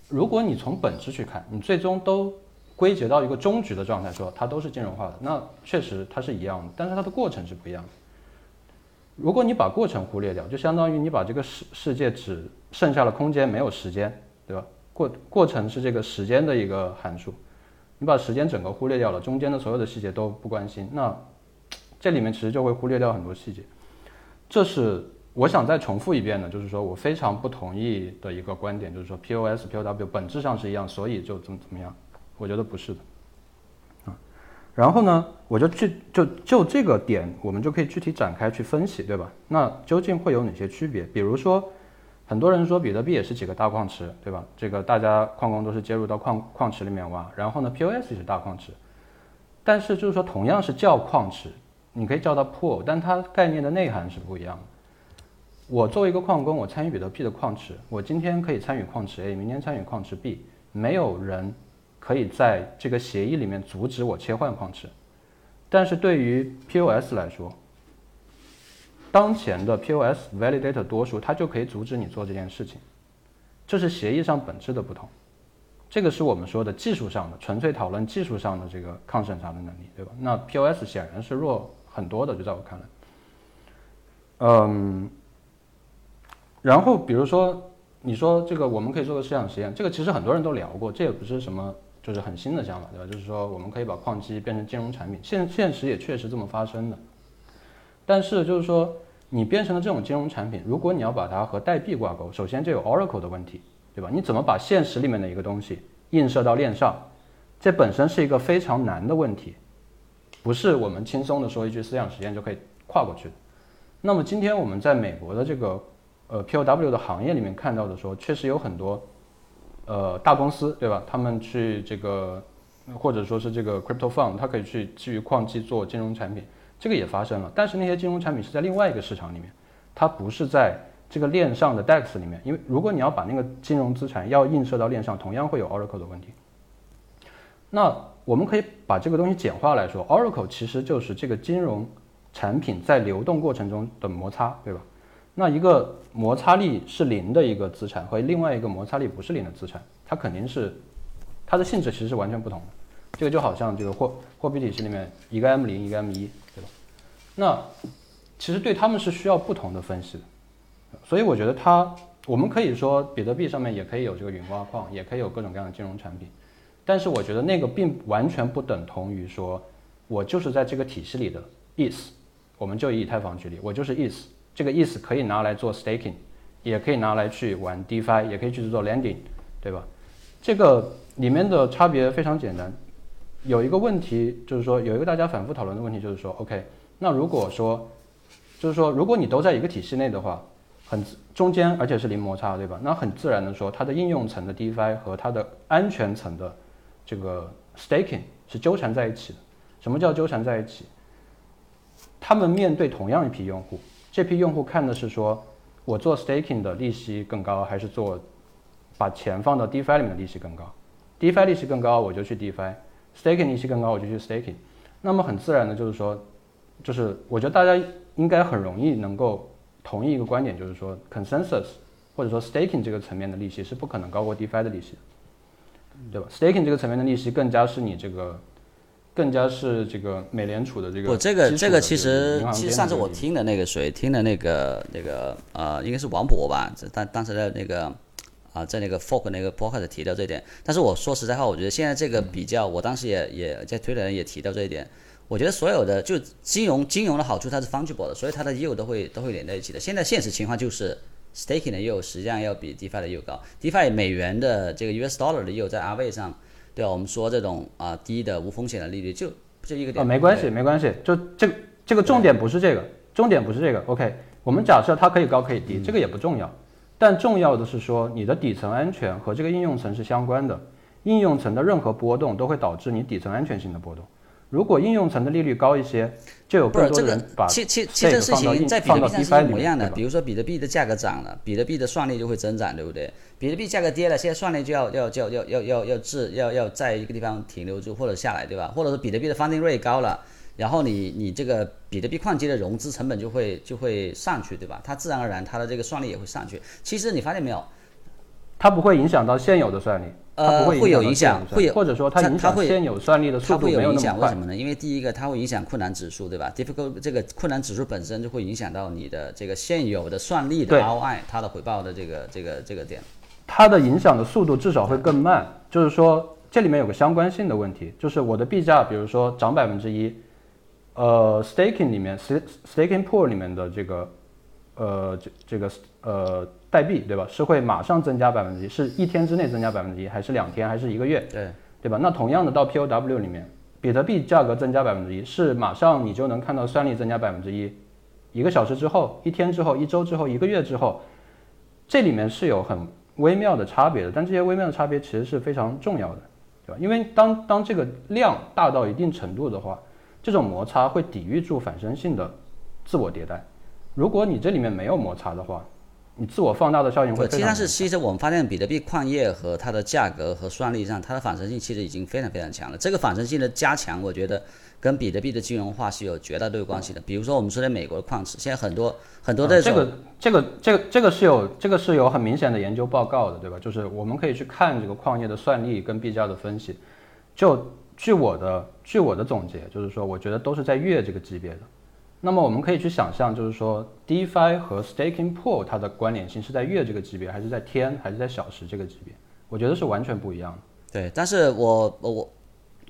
如果你从本质去看，你最终都归结到一个终局的状态，说它都是金融化的，那确实它是一样的，但是它的过程是不一样的。如果你把过程忽略掉，就相当于你把这个世世界只剩下了空间，没有时间，对吧？过过程是这个时间的一个函数，你把时间整个忽略掉了，中间的所有的细节都不关心，那这里面其实就会忽略掉很多细节。这是我想再重复一遍的，就是说我非常不同意的一个观点，就是说 POS、POW 本质上是一样，所以就怎么怎么样？我觉得不是的。啊，然后呢，我就具就就这个点，我们就可以具体展开去分析，对吧？那究竟会有哪些区别？比如说。很多人说比特币也是几个大矿池，对吧？这个大家矿工都是接入到矿矿池里面挖，然后呢，POS 也是大矿池，但是就是说同样是叫矿池，你可以叫它 pool，但它概念的内涵是不一样的。我作为一个矿工，我参与比特币的矿池，我今天可以参与矿池 A，明天参与矿池 B，没有人可以在这个协议里面阻止我切换矿池。但是对于 POS 来说，当前的 POS validator 多数，它就可以阻止你做这件事情，这是协议上本质的不同。这个是我们说的技术上的，纯粹讨论技术上的这个抗审查的能力，对吧？那 POS 显然是弱很多的，就在我看来。嗯，然后比如说你说这个我们可以做个试想实验，这个其实很多人都聊过，这也不是什么就是很新的想法，对吧？就是说我们可以把矿机变成金融产品，现现实也确实这么发生的。但是就是说你变成了这种金融产品，如果你要把它和代币挂钩，首先就有 Oracle 的问题。对吧？你怎么把现实里面的一个东西映射到链上？这本身是一个非常难的问题，不是我们轻松的说一句思想实验就可以跨过去的。那么今天我们在美国的这个呃 POW 的行业里面看到的说，确实有很多呃大公司，对吧？他们去这个或者说是这个 crypto fund，它可以去基于矿机做金融产品，这个也发生了。但是那些金融产品是在另外一个市场里面，它不是在。这个链上的 DEX 里面，因为如果你要把那个金融资产要映射到链上，同样会有 Oracle 的问题。那我们可以把这个东西简化来说，Oracle 其实就是这个金融产品在流动过程中的摩擦，对吧？那一个摩擦力是零的一个资产和另外一个摩擦力不是零的资产，它肯定是它的性质其实是完全不同的。这个就好像这个货货币体系里面一个 M 零一个 M 一，那其实对他们是需要不同的分析的。所以我觉得它，我们可以说比特币上面也可以有这个云挖矿，也可以有各种各样的金融产品，但是我觉得那个并完全不等同于说，我就是在这个体系里的 is，我们就以以太坊举例，我就是 is，这个 is 可以拿来做 staking，也可以拿来去玩 DeFi，也可以去做 lending，对吧？这个里面的差别非常简单，有一个问题就是说，有一个大家反复讨论的问题就是说，OK，那如果说，就是说如果你都在一个体系内的话。很中间，而且是零摩擦，对吧？那很自然的说，它的应用层的 DeFi 和它的安全层的这个 Staking 是纠缠在一起的。什么叫纠缠在一起？他们面对同样一批用户，这批用户看的是说，我做 Staking 的利息更高，还是做把钱放到 DeFi 里面的利息更高？DeFi 利息更高，我就去 DeFi；Staking 利息更高，我就去 Staking。那么很自然的就是说，就是我觉得大家应该很容易能够。同意一个观点，就是说，consensus 或者说 staking 这个层面的利息是不可能高过 DeFi 的利息，对吧？staking 这个层面的利息更加是你这个，更加是这个美联储的这个。不，这个这个其实其实上次我听的那个谁听的那个那个呃，应该是王博吧？当当时的那个啊，在那个 Fork 那个 Podcast 提到这点。但是我说实在话，我觉得现在这个比较，我当时也也在推的人也提到这一点。我觉得所有的就金融金融的好处，它是 fungible 的，所以它的业务都会都会连在一起的。现在现实情况就是 staking 的业务实际上要比 DeFi 的业务高。DeFi 美元的这个 US dollar 的业务在 r 位上，对吧？我们说这种啊低的无风险的利率就就一个点。啊，没关系，没关系，就这个这个重点不是这个，重点不是这个。OK，我们假设它可以高可以低，这个也不重要，但重要的是说你的底层安全和这个应用层是相关的，应用层的任何波动都会导致你底层安全性的波动。如果应用层的利率高一些，就有更多人把其其其实事情在比特币上是一模一样的。比如说比特币的价格涨了，比特币的算力就会增长，对不对？比特币价格跌了，现在算力就要要要要要要要质要要在一个地方停留住或者下来，对吧？或者说比特币的 funding rate 高了，然后你你这个比特币矿机的融资成本就会就会上去，对吧？它自然而然它的这个算力也会上去。其实你发现没有？它不会影响到现有的算力。呃，会有影响，会有或者说它影响现有算力的速度没有影响。为什么呢？因为第一个它会影响困难指数，对吧？difficult 这个困难指数本身就会影响到你的这个现有的算力的 ROI，它的回报的这个这个这个点。它的影响的速度至少会更慢。就是说这里面有个相关性的问题，就是我的币价，比如说涨百分之一，呃，staking 里面 staking pool 里面的这个呃这这个呃。代币对吧？是会马上增加百分之一，是一天之内增加百分之一，还是两天，还是一个月？对，对吧？那同样的到 POW 里面，比特币价格增加百分之一，是马上你就能看到算力增加百分之一，一个小时之后，一天之后，一周之后，一个月之后，这里面是有很微妙的差别的。但这些微妙的差别其实是非常重要的，对吧？因为当当这个量大到一定程度的话，这种摩擦会抵御住反身性的自我迭代。如果你这里面没有摩擦的话，你自我放大的效应会实但是非常明显。其实我们发现比特币矿业和它的价格和算力上，它的反身性其实已经非常非常强了。这个反身性的加强，我觉得跟比特币的金融化是有绝大对关系的。比如说我们说的美国的矿池，现在很多很多的这个这个这个这个是有这个是有很明显的研究报告的，对吧？就是我们可以去看这个矿业的算力跟币价的分析。就据我的据我的总结，就是说，我觉得都是在月这个级别的。那么我们可以去想象，就是说，DeFi 和 Staking Pool 它的关联性是在月这个级别，还是在天，还是在小时这个级别？我觉得是完全不一样的。对，但是我我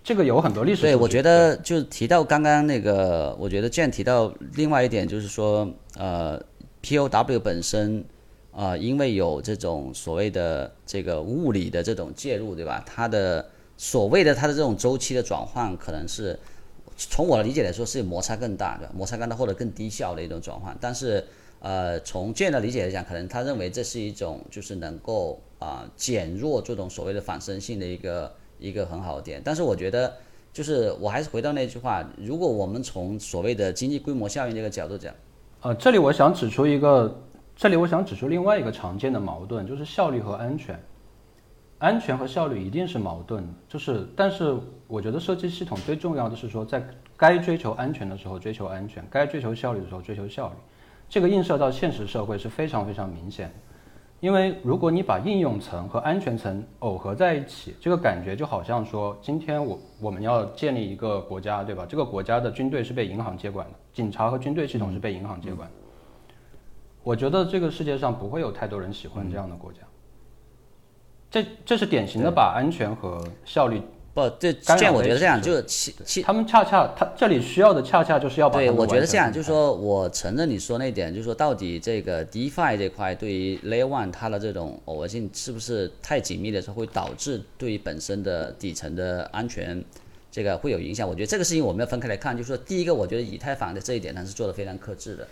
这个有很多历史对，我觉得就是提到刚刚那个，我觉得 Jane 提到另外一点就是说，呃，POW 本身，呃，因为有这种所谓的这个物理的这种介入，对吧？它的所谓的它的这种周期的转换，可能是从我的理解来说是摩擦更大的，摩擦更大或者更低效的一种转换。但是，呃，从 Jane 的理解来讲，可能他认为这是一种就是能够啊、减弱这种所谓的反身性的一个一个很好的点。但是我觉得。就是我还是回到那句话，如果我们从所谓的经济规模效应这个角度讲，呃，这里我想指出一个，这里我想指出另外一个常见的矛盾，就是效率和安全。安全和效率一定是矛盾的，就是，但是我觉得设计系统最重要的是说，在该追求安全的时候追求安全，该追求效率的时候追求效率。这个映射到现实社会是非常非常明显的，因为如果你把应用层和安全层耦合在一起，这个感觉就好像说，今天我我们要建立一个国家，对吧？这个国家的军队是被银行接管的，警察和军队系统是被银行接管的。我觉得这个世界上不会有太多人喜欢这样的国家。这这是典型的把安全和效率，不，这干扰这样我觉得这样就是其其他们恰恰他这里需要的恰恰就是要把对，我觉得这样，就是说我承认你说那点，就是说到底这个 DeFi 这块对于 Layer One 它的这种偶合性是不是太紧密的时候，会导致对于本身的底层的安全这个会有影响？我觉得这个事情我们要分开来看，就是说第一个，我觉得以太坊的这一点它是做的非常克制的，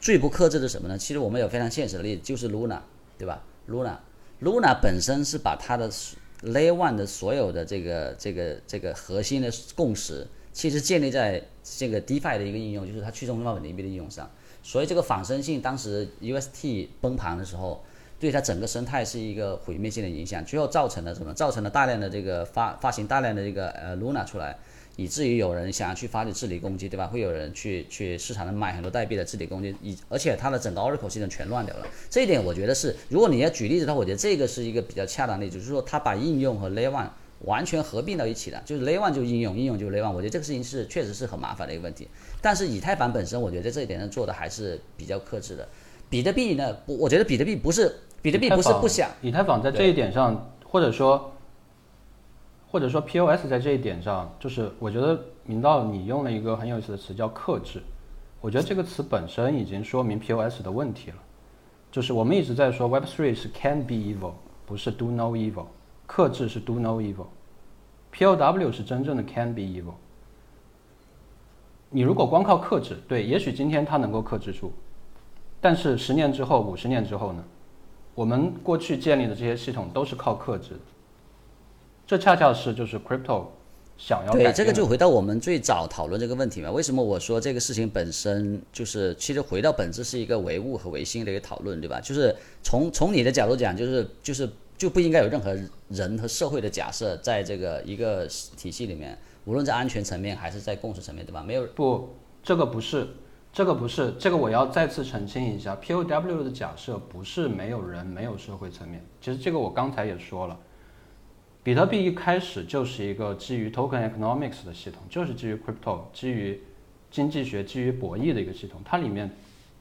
最不克制的是什么呢？其实我们有非常现实的例子，就是 Luna，对吧？Luna Luna 本身是把它的 Layer One 的所有的这个这个这个核心的共识，其实建立在这个 DeFi 的一个应用，就是它去中心化稳定币的应用上。所以这个仿生性，当时 UST 崩盘的时候，对它整个生态是一个毁灭性的影响，最后造成了什么？造成了大量的这个发发行大量的这个呃 Luna 出来，以至于有人想要去发起治理攻击，对吧？会有人去去市场上买很多代币的治理攻击，以而且它的整个 Oracle 系统全乱掉了。这一点我觉得是，如果你要举例子的话，我觉得这个是一个比较恰当的例子，就是说它把应用和 Layer One 完全合并到一起了，就是 Layer One 就应用，应用就 Layer One。我觉得这个事情是确实是很麻烦的一个问题。但是以太坊本身，我觉得在这一点上做的还是比较克制的。比特币呢，不，我觉得比特币不是比特币不是不想，以太坊在这一点上，或者说，或者说 POS 在这一点上，就是我觉得明道你用了一个很有意思的词叫克制，我觉得这个词本身已经说明 POS 的问题了。就是我们一直在说 Web3 是 can be evil，不是 do no evil，克制是 do no evil，POW 是真正的 can be evil。你如果光靠克制，对，也许今天它能够克制住，但是十年之后、五十年之后呢？我们过去建立的这些系统都是靠克制的，这恰恰是就是 crypto 想要改对，变这个就回到我们最早讨论这个问题嘛。为什么我说这个事情本身就是，其实回到本质是一个唯物和唯心的一个讨论，对吧？就是从从你的角度讲，就是就是就不应该有任何人和社会的假设在这个一个体系里面，无论在安全层面还是在共识层面，对吧？没有不，这个不是，这个不是，这个我要再次澄清一下，POW 的假设不是没有人、没有社会层面。其实这个我刚才也说了，比特币一开始就是一个基于 token economics 的系统，就是基于 crypto、基于经济学、基于博弈的一个系统。它里面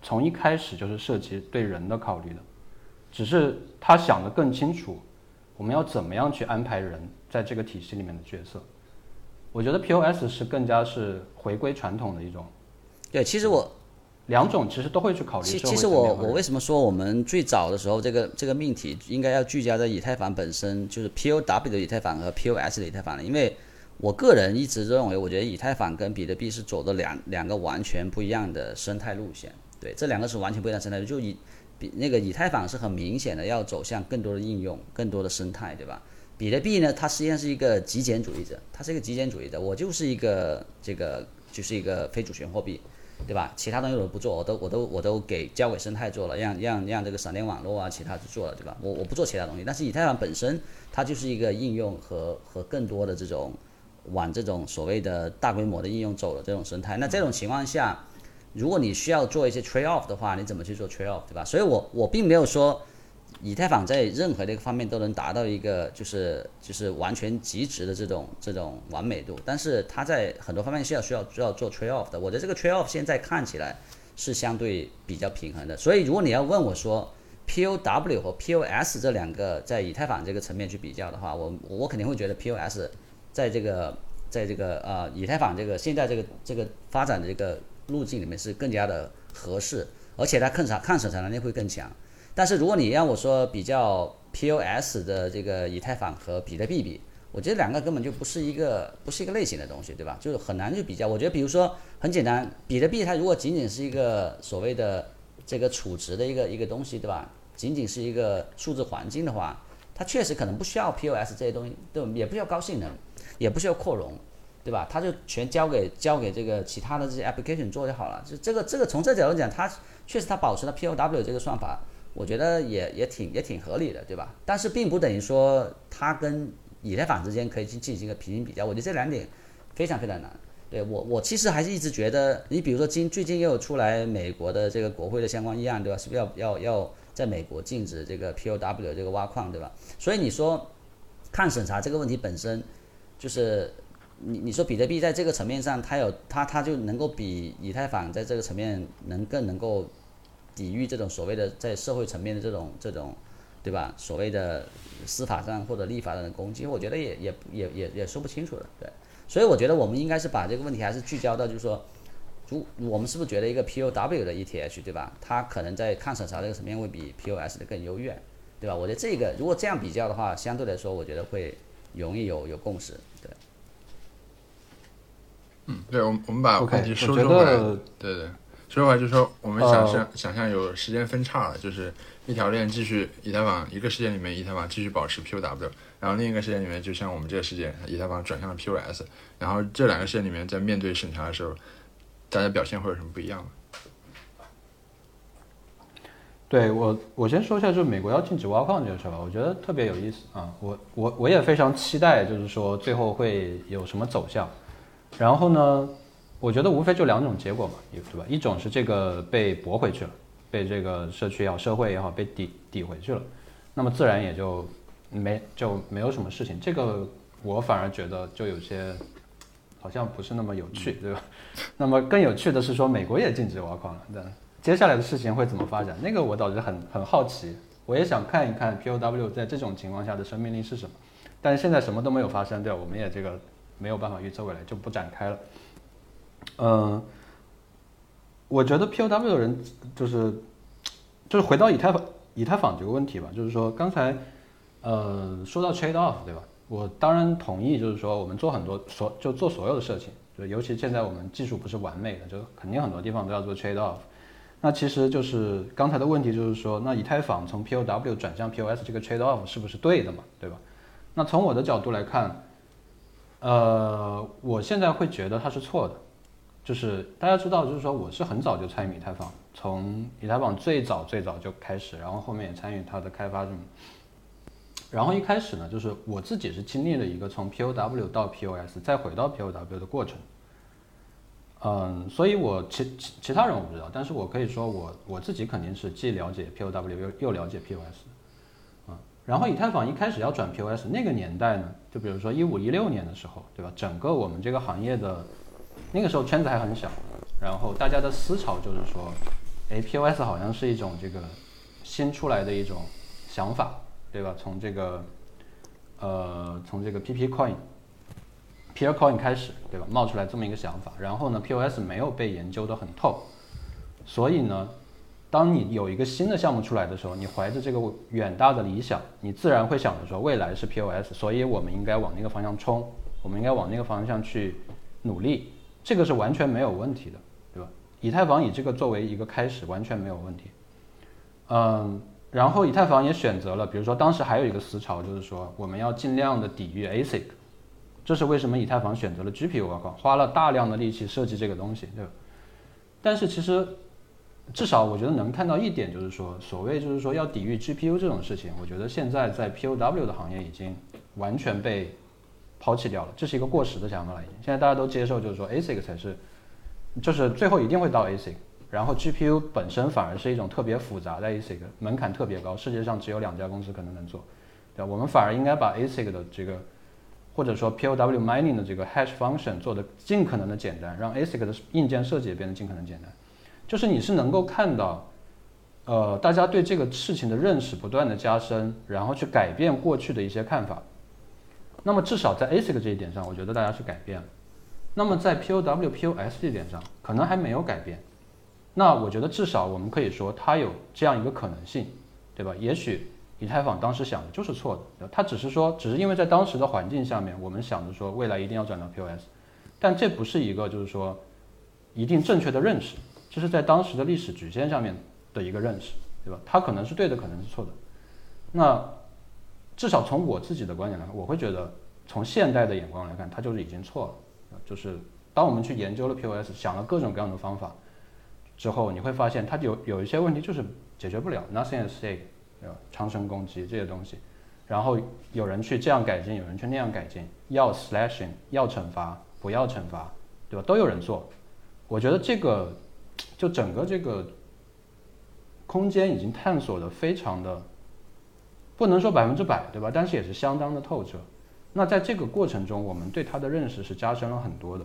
从一开始就是涉及对人的考虑的，只是他想的更清楚，我们要怎么样去安排人在这个体系里面的角色。我觉得 POS 是更加是回归传统的一种。对，其实我两种其实都会去考虑其其实我我为什么说我们最早的时候这个这个命题应该要聚焦在以太坊本身，就是 POW 的以太坊和 POS 的以太坊呢？因为我个人一直认为，我觉得以太坊跟比特币是走的两两个完全不一样的生态路线。对，这两个是完全不一样的生态路。就以比那个以太坊是很明显的要走向更多的应用、更多的生态，对吧？比特币呢，它实际上是一个极简主义者，它是一个极简主义者，我就是一个这个就是一个非主权货币。对吧？其他东西我不做，我都我都我都给交给生态做了，让让让这个闪电网络啊，其他去做了，对吧？我我不做其他东西，但是以太坊本身它就是一个应用和和更多的这种往这种所谓的大规模的应用走的这种生态。那这种情况下，如果你需要做一些 trade off 的话，你怎么去做 trade off，对吧？所以我我并没有说。以太坊在任何的一个方面都能达到一个就是就是完全极值的这种这种完美度，但是它在很多方面是要需要需要做 trade off 的。我的这个 trade off 现在看起来是相对比较平衡的。所以如果你要问我说 POW 和 POS 这两个在以太坊这个层面去比较的话，我我肯定会觉得 POS 在这个在这个呃以太坊这个现在这个这个发展的这个路径里面是更加的合适，而且它抗审抗审查能力会更强。但是如果你让我说比较 POS 的这个以太坊和比特币比，我觉得两个根本就不是一个不是一个类型的东西，对吧？就是很难去比较。我觉得比如说很简单，比特币它如果仅仅是一个所谓的这个储值的一个一个东西，对吧？仅仅是一个数字环境的话，它确实可能不需要 POS 这些东西，对，也不需要高性能，也不需要扩容，对吧？它就全交给交给这个其他的这些 application 做就好了。就这个这个从这角度讲，它确实它保持了 POW 这个算法。我觉得也也挺也挺合理的，对吧？但是并不等于说它跟以太坊之间可以去进行一个平行比较。我觉得这两点非常非常难。对我我其实还是一直觉得，你比如说今最近又出来美国的这个国会的相关议案，对吧？是不是要要要在美国禁止这个 POW 这个挖矿，对吧？所以你说抗审查这个问题本身，就是你你说比特币在这个层面上，它有它它就能够比以太坊在这个层面能更能够。抵御这种所谓的在社会层面的这种这种，对吧？所谓的司法上或者立法上的攻击，我觉得也也也也也说不清楚的，对。所以我觉得我们应该是把这个问题还是聚焦到，就是说，如我们是不是觉得一个 POW 的 ETH，对吧？它可能在抗审查这个层面会比 POS 的更优越，对吧？我觉得这个如果这样比较的话，相对来说，我觉得会容易有有共识，对。嗯，对，我们我们把问题收收回来，对对。说话就是说，我们想象想象有时间分叉了，就是一条链继续以太坊一个事件里面，以太坊继续保持 POW，然后另一个事件里面，就像我们这个事件，以太坊转向了 POS，然后这两个事件里面在面对审查的时候，大家表现会有什么不一样吗？对我，我先说一下，就是美国要禁止挖矿这个事吧，我觉得特别有意思啊，我我我也非常期待，就是说最后会有什么走向，然后呢？我觉得无非就两种结果嘛，对吧？一种是这个被驳回去了，被这个社区也好、社会也好被抵抵回去了，那么自然也就没就没有什么事情。这个我反而觉得就有些好像不是那么有趣，对吧？那么更有趣的是说美国也禁止挖矿了，那接下来的事情会怎么发展？那个我倒是很很好奇，我也想看一看 POW 在这种情况下的生命力是什么。但是现在什么都没有发生，对吧？我们也这个没有办法预测未来，就不展开了。嗯，我觉得 POW 的人就是，就是回到以太坊以太坊这个问题吧，就是说刚才，呃，说到 trade off 对吧？我当然同意，就是说我们做很多所就做所有的事情，就尤其现在我们技术不是完美的，就肯定很多地方都要做 trade off。那其实就是刚才的问题，就是说那以太坊从 POW 转向 POS 这个 trade off 是不是对的嘛？对吧？那从我的角度来看，呃，我现在会觉得它是错的。就是大家知道，就是说我是很早就参与以太坊，从以太坊最早最早就开始，然后后面也参与它的开发什么。然后一开始呢，就是我自己是经历了一个从 POW 到 POS 再回到 POW 的过程。嗯，所以我其其其他人我不知道，但是我可以说我我自己肯定是既了解 POW 又又了解 POS。嗯，然后以太坊一开始要转 POS 那个年代呢，就比如说一五一六年的时候，对吧？整个我们这个行业的。那个时候圈子还很小，然后大家的思潮就是说，哎，POS 好像是一种这个新出来的一种想法，对吧？从这个呃，从这个 PP Coin，Peer Coin 开始，对吧？冒出来这么一个想法，然后呢，POS 没有被研究得很透，所以呢，当你有一个新的项目出来的时候，你怀着这个远大的理想，你自然会想着说，未来是 POS，所以我们应该往那个方向冲，我们应该往那个方向去努力。这个是完全没有问题的，对吧？以太坊以这个作为一个开始，完全没有问题。嗯，然后以太坊也选择了，比如说当时还有一个思潮，就是说我们要尽量的抵御 ASIC，这是为什么以太坊选择了 GPU 挖矿，花了大量的力气设计这个东西，对吧？但是其实至少我觉得能看到一点，就是说所谓就是说要抵御 GPU 这种事情，我觉得现在在 POW 的行业已经完全被抛弃掉了，这是一个过时的想法了。已经现在大家都接受就是说 ASIC 才是，就是最后一定会到 ASIC，然后 GPU 本身反而是一种特别复杂的 ASIC，门槛特别高，世界上只有两家公司可能能做。对吧，我们反而应该把 ASIC 的这个，或者说 POW mining 的这个 hash function 做的尽可能的简单，让 ASIC 的硬件设计也变得尽可能简单。就是你是能够看到，呃，大家对这个事情的认识不断的加深，然后去改变过去的一些看法。那么至少在 ASIC 这一点上，我觉得大家是改变了。那么在 POW、POS 这一点上，可能还没有改变。那我觉得至少我们可以说它有这样一个可能性，对吧？也许。以太坊当时想的就是错的，它只是说，只是因为在当时的环境下面，我们想着说未来一定要转到 POS，但这不是一个就是说一定正确的认识，这是在当时的历史局限上面的一个认识，对吧？它可能是对的，可能是错的。那至少从我自己的观点来看，我会觉得从现代的眼光来看，它就是已经错了。就是当我们去研究了 POS，想了各种各样的方法之后，你会发现它有有一些问题就是解决不了，nothing is safe。长城攻击这些东西，然后有人去这样改进，有人去那样改进，要 slashing 要惩罚，不要惩罚，对吧？都有人做。我觉得这个就整个这个空间已经探索的非常的，不能说百分之百，对吧？但是也是相当的透彻。那在这个过程中，我们对它的认识是加深了很多的。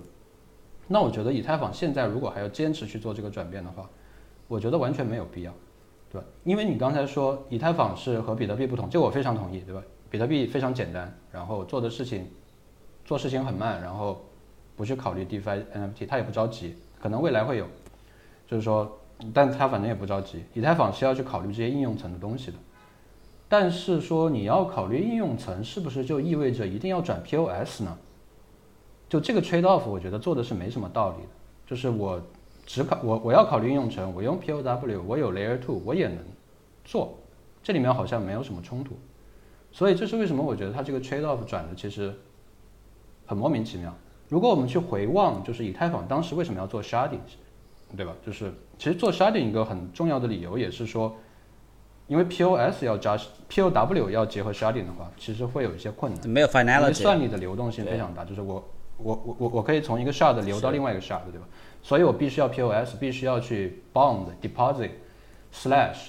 那我觉得以太坊现在如果还要坚持去做这个转变的话，我觉得完全没有必要。对吧？因为你刚才说以太坊是和比特币不同，这我非常同意，对吧？比特币非常简单，然后做的事情，做事情很慢，然后不去考虑 DeFi NFT，它也不着急，可能未来会有，就是说，但它反正也不着急。以太坊是要去考虑这些应用层的东西的，但是说你要考虑应用层，是不是就意味着一定要转 POS 呢？就这个 trade off，我觉得做的是没什么道理的，就是我。只考我我要考虑应用层，我用 POW，我有 Layer Two，我也能做，这里面好像没有什么冲突，所以这是为什么我觉得它这个 trade off 转的其实很莫名其妙。如果我们去回望，就是以太坊当时为什么要做 Sharding，对吧？就是其实做 Sharding 一个很重要的理由也是说，因为 POS 要加 POW 要结合 Sharding 的话，其实会有一些困难，没有 finality，算力的流动性非常大，就是我我我我我可以从一个 Shard 流到另外一个 Shard，对吧？所以我必须要 POS，必须要去 bond deposit slash，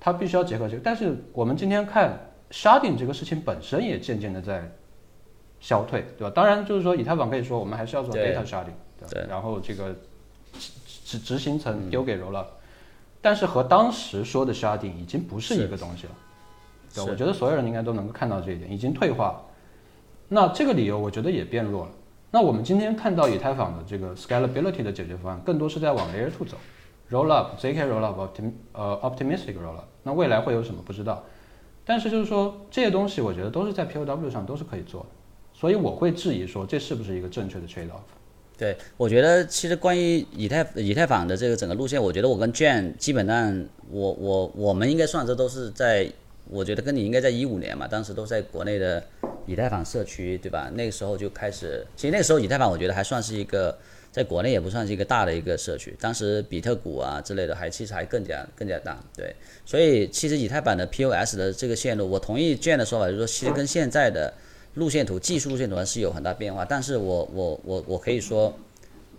它必须要结合这个。但是我们今天看 sharding 这个事情本身也渐渐的在消退，对吧？当然就是说以太坊可以说我们还是要做 data sharding，对然后这个执执行层丢给 rollup，但是和当时说的 sharding 已经不是一个东西了。对，我觉得所有人应该都能够看到这一点，已经退化了。那这个理由我觉得也变弱了。那我们今天看到以太坊的这个 scalability 的解决方案，更多是在往 Layer Two 走，Rollup、zk Rollup、optim 呃 Optimistic Rollup。那未来会有什么不知道，但是就是说这些东西，我觉得都是在 POW 上都是可以做的，所以我会质疑说这是不是一个正确的 trade off。对，我觉得其实关于以太以太坊的这个整个路线，我觉得我跟 Jane 基本上，我我我们应该算这都是在。我觉得跟你应该在一五年嘛，当时都在国内的以太坊社区，对吧？那个时候就开始，其实那个时候以太坊我觉得还算是一个，在国内也不算是一个大的一个社区。当时比特股啊之类的还其实还更加更加大，对。所以其实以太坊的 POS 的这个线路，我同意这样的说法，就是说其实跟现在的路线图、技术路线图是有很大变化。但是我我我我可以说，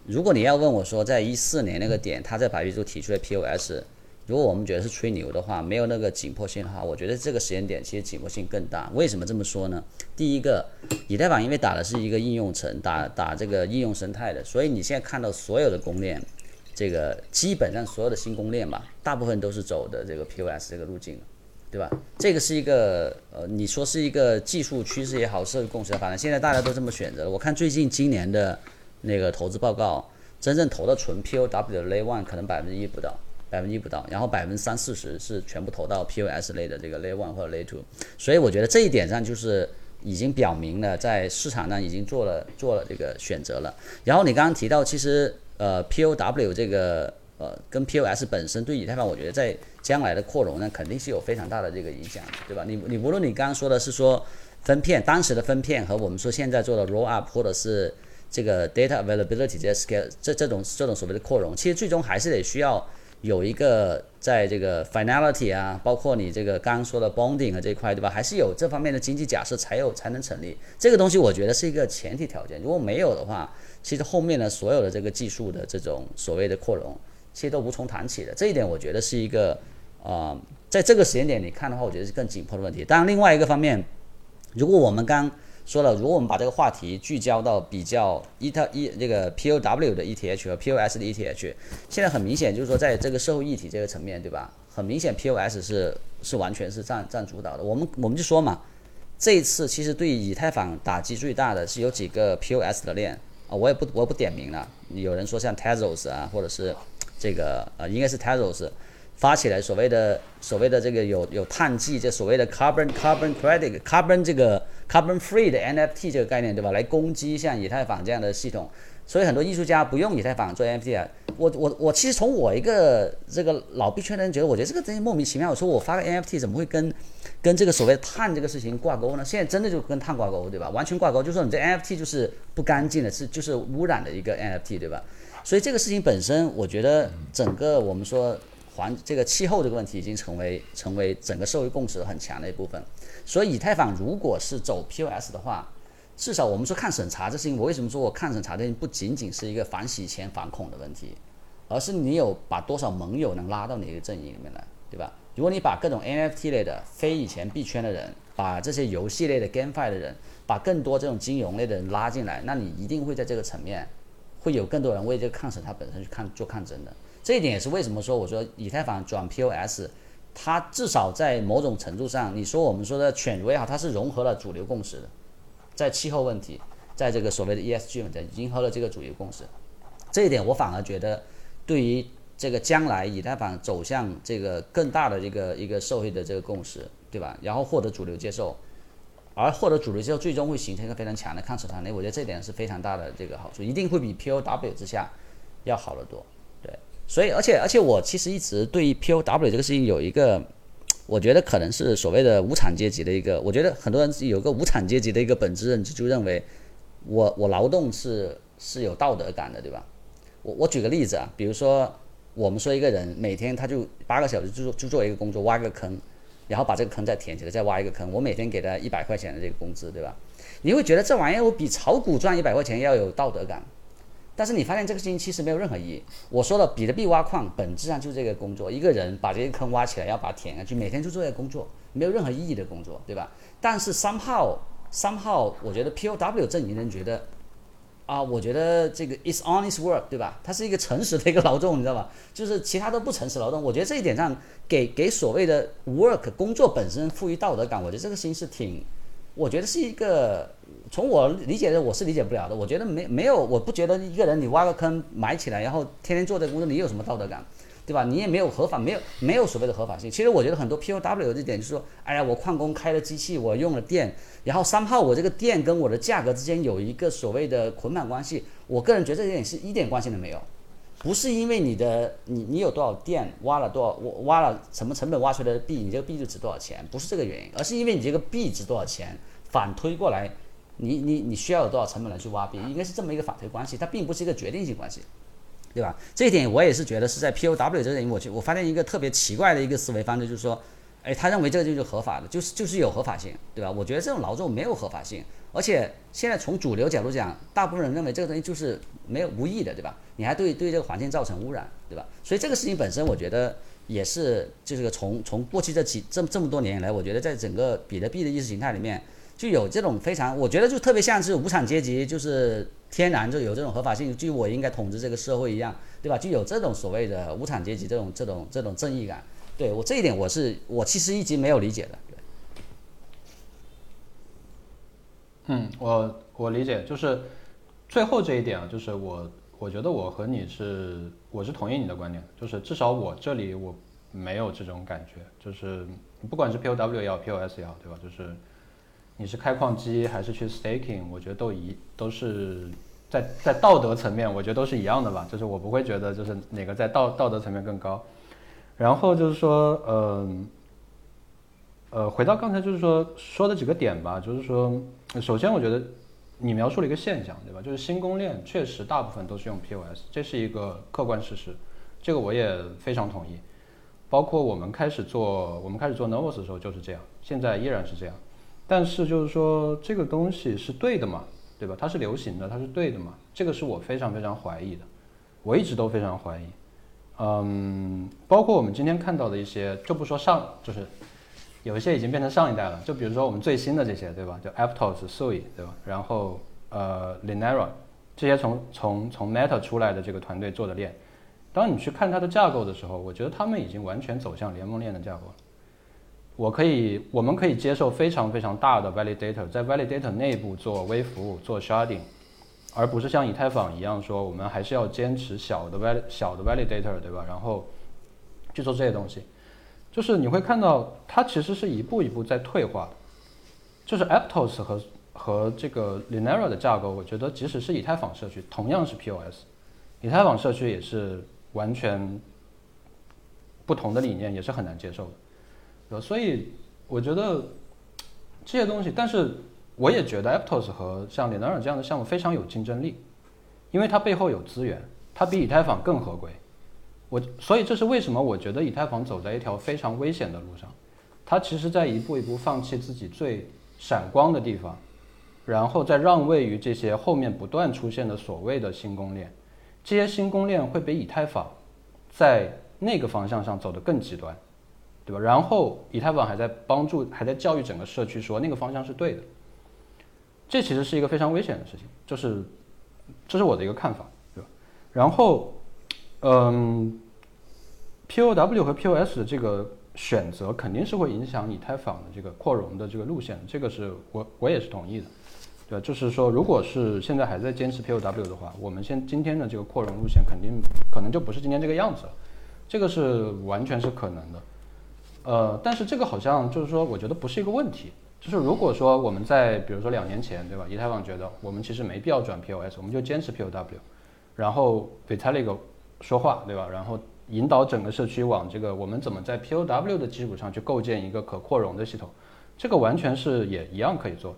如果你要问我说，在一四年那个点，他在白玉洲提出的 POS。如果我们觉得是吹牛的话，没有那个紧迫性的话，我觉得这个时间点其实紧迫性更大。为什么这么说呢？第一个，以太坊因为打的是一个应用层，打打这个应用生态的，所以你现在看到所有的公链，这个基本上所有的新公链吧，大部分都是走的这个 POS 这个路径，对吧？这个是一个呃，你说是一个技术趋势也好，社会共识，反正现在大家都这么选择了。我看最近今年的那个投资报告，真正投的纯 POW 的 Lay One 可能百分之一不到。百分之一不到，然后百分之三四十是全部投到 POS 类的这个 Lay One 或者 Lay Two，所以我觉得这一点上就是已经表明了在市场上已经做了做了这个选择了。然后你刚刚提到，其实呃 POW 这个呃跟 POS 本身对以太坊，我觉得在将来的扩容呢，肯定是有非常大的这个影响，对吧？你你无论你刚刚说的是说分片当时的分片和我们说现在做的 Roll Up 或者是这个 data availability 这些 scale 这这种这种所谓的扩容，其实最终还是得需要有一个在这个 finality 啊，包括你这个刚刚说的 bonding 啊这一块，对吧？还是有这方面的经济假设才有才能成立。这个东西我觉得是一个前提条件，如果没有的话，其实后面的所有的这个技术的这种所谓的扩容，其实都无从谈起的。这一点我觉得是一个呃，在这个时间点你看的话，我觉得是更紧迫的问题。当然，另外一个方面，如果我们刚说了，如果我们把这个话题聚焦到比较 E 特 E 这个 POW 的 ETH 和 POS 的 ETH，现在很明显就是说，在这个社会议题这个层面，对吧？很明显 POS 是是完全是占占主导的。我们我们就说嘛，这一次其实对以太坊打击最大的是有几个 POS 的链啊，我也不我也不点名了。有人说像 Tezos 啊，或者是这个呃，应该是 Tezos 发起来所谓的所谓的这个有有碳计，这所谓的 carbon carbon credit carbon 这个 carbon free 的 NFT 这个概念，对吧？来攻击像以太坊这样的系统，所以很多艺术家不用以太坊做 NFT 啊。我我我其实从我一个这个老币圈的人觉得，我觉得这个东西莫名其妙。我说我发个 NFT 怎么会跟跟这个所谓的碳这个事情挂钩呢？现在真的就跟碳挂钩，对吧？完全挂钩，就说你这 NFT 就是不干净的，是就是污染的一个 NFT，对吧？所以这个事情本身，我觉得整个我们说环这个气候这个问题已经成为成为整个社会共识很强的一部分。所以以太坊如果是走 POS 的话，至少我们说看审查这事情，我为什么说我看审查这事情不仅仅是一个反洗钱反恐的问题，而是你有把多少盟友能拉到你的阵营里面来，对吧？如果你把各种 NFT 类的非以前币圈的人，把这些游戏类的 GameFi 的人，把更多这种金融类的人拉进来，那你一定会在这个层面会有更多人为这个抗审它本身去看做抗争的。这一点也是为什么说我说以太坊转 POS。它至少在某种程度上，你说我们说的犬儒也好，它是融合了主流共识的，在气候问题，在这个所谓的 ESG 问题，迎合了这个主流共识。这一点我反而觉得，对于这个将来以太坊走向这个更大的一个一个社会的这个共识，对吧？然后获得主流接受，而获得主流之后，最终会形成一个非常强的抗审团队。我觉得这点是非常大的这个好处，一定会比 POW 之下要好得多。对所以，而且，而且，我其实一直对于 POW 这个事情有一个，我觉得可能是所谓的无产阶级的一个，我觉得很多人有个无产阶级的一个本质认知，就认为我我劳动是是有道德感的，对吧？我我举个例子啊，比如说我们说一个人每天他就八个小时就做就做一个工作，挖个坑，然后把这个坑再填起来，再挖一个坑，我每天给他一百块钱的这个工资，对吧？你会觉得这玩意儿我比炒股赚一百块钱要有道德感。但是你发现这个事情其实没有任何意义。我说了，比特币挖矿本质上就是这个工作，一个人把这些坑挖起来，要把它填下去，每天就做这个工作，没有任何意义的工作，对吧？但是三号三号，我觉得 POW 阵营人觉得，啊，我觉得这个 is honest work，对吧？它是一个诚实的一个劳动，你知道吧？就是其他都不诚实劳动。我觉得这一点上，给给所谓的 work 工作本身赋予道德感，我觉得这个心是挺，我觉得是一个。从我理解的，我是理解不了的。我觉得没没有，我不觉得一个人你挖个坑埋起来，然后天天做这个工作，你有什么道德感，对吧？你也没有合法，没有没有所谓的合法性。其实我觉得很多 POW 这点就是说，哎呀，我矿工开了机器，我用了电，然后三号我这个电跟我的价格之间有一个所谓的捆绑关系。我个人觉得这点是一点关系都没有，不是因为你的你你有多少电挖了多少挖挖了什么成本挖出来的币，你这个币就值多少钱，不是这个原因，而是因为你这个币值多少钱，反推过来。你你你需要有多少成本来去挖币？应该是这么一个反推关系，它并不是一个决定性关系，对吧？这一点我也是觉得是在 POW 这里，我去我发现一个特别奇怪的一个思维方式，就是说，哎，他认为这个就是合法的，就是就是有合法性，对吧？我觉得这种劳动没有合法性，而且现在从主流角度讲，大部分人认为这个东西就是没有无益的，对吧？你还对对这个环境造成污染，对吧？所以这个事情本身，我觉得也是就是个从从过去这几这么这么多年以来，我觉得在整个比特币的意识形态里面。就有这种非常，我觉得就特别像是无产阶级，就是天然就有这种合法性，就我应该统治这个社会一样，对吧？就有这种所谓的无产阶级这种这种这种正义感。对我这一点，我是我其实一直没有理解的。嗯，我我理解，就是最后这一点啊，就是我我觉得我和你是我是同意你的观点，就是至少我这里我没有这种感觉，就是不管是 POW 也好，POS 也好，对吧？就是。你是开矿机还是去 staking？我觉得都一都是在在道德层面，我觉得都是一样的吧。就是我不会觉得就是哪个在道道德层面更高。然后就是说，嗯，呃，回到刚才就是说说的几个点吧。就是说，首先我觉得你描述了一个现象，对吧？就是新公链确实大部分都是用 POS，这是一个客观事实，这个我也非常同意。包括我们开始做，我们开始做 Novus 的时候就是这样，现在依然是这样。但是就是说，这个东西是对的嘛，对吧？它是流行的，它是对的嘛？这个是我非常非常怀疑的，我一直都非常怀疑。嗯，包括我们今天看到的一些，就不说上，就是有一些已经变成上一代了，就比如说我们最新的这些，对吧？就 Aptos、Sui，对吧？然后呃 Linera 这些从从从 Meta 出来的这个团队做的链，当你去看它的架构的时候，我觉得他们已经完全走向联盟链的架构了。我可以，我们可以接受非常非常大的 validator，在 validator 内部做微服务、做 sharding，而不是像以太坊一样说，我们还是要坚持小的 val 小的 validator，对吧？然后去做这些东西，就是你会看到它其实是一步一步在退化的。就是 Aptos 和和这个 Linera 的架构，我觉得即使是以太坊社区，同样是 POS，以太坊社区也是完全不同的理念，也是很难接受的。对？所以我觉得这些东西，但是我也觉得 Aptos 和像 Linera 这样的项目非常有竞争力，因为它背后有资源，它比以太坊更合规。我所以这是为什么我觉得以太坊走在一条非常危险的路上，它其实在一步一步放弃自己最闪光的地方，然后再让位于这些后面不断出现的所谓的新公链，这些新公链会比以太坊在那个方向上走得更极端。对吧？然后以太坊还在帮助，还在教育整个社区说那个方向是对的。这其实是一个非常危险的事情，就是这是我的一个看法，对吧？然后，嗯，POW 和 POS 的这个选择肯定是会影响以太坊的这个扩容的这个路线，这个是我我也是同意的，对？就是说，如果是现在还在坚持 POW 的话，我们现今天的这个扩容路线肯定可能就不是今天这个样子了，这个是完全是可能的。呃，但是这个好像就是说，我觉得不是一个问题。就是如果说我们在比如说两年前，对吧？以太坊觉得我们其实没必要转 POS，我们就坚持 POW，然后 Vitalik 说话，对吧？然后引导整个社区往这个我们怎么在 POW 的基础上去构建一个可扩容的系统，这个完全是也一样可以做的。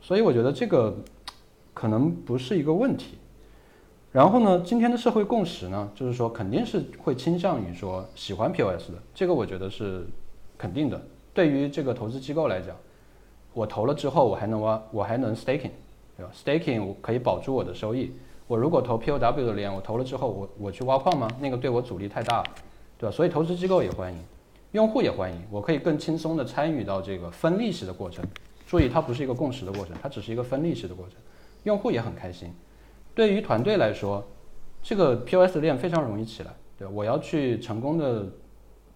所以我觉得这个可能不是一个问题。然后呢，今天的社会共识呢，就是说肯定是会倾向于说喜欢 POS 的，这个我觉得是肯定的。对于这个投资机构来讲，我投了之后我还能挖，我还能 staking，对吧？staking 我可以保住我的收益。我如果投 POW 的链，我投了之后我我去挖矿吗？那个对我阻力太大了，对吧？所以投资机构也欢迎，用户也欢迎，我可以更轻松的参与到这个分利息的过程。注意，它不是一个共识的过程，它只是一个分利息的过程，用户也很开心。对于团队来说，这个 POS 链非常容易起来。对，我要去成功的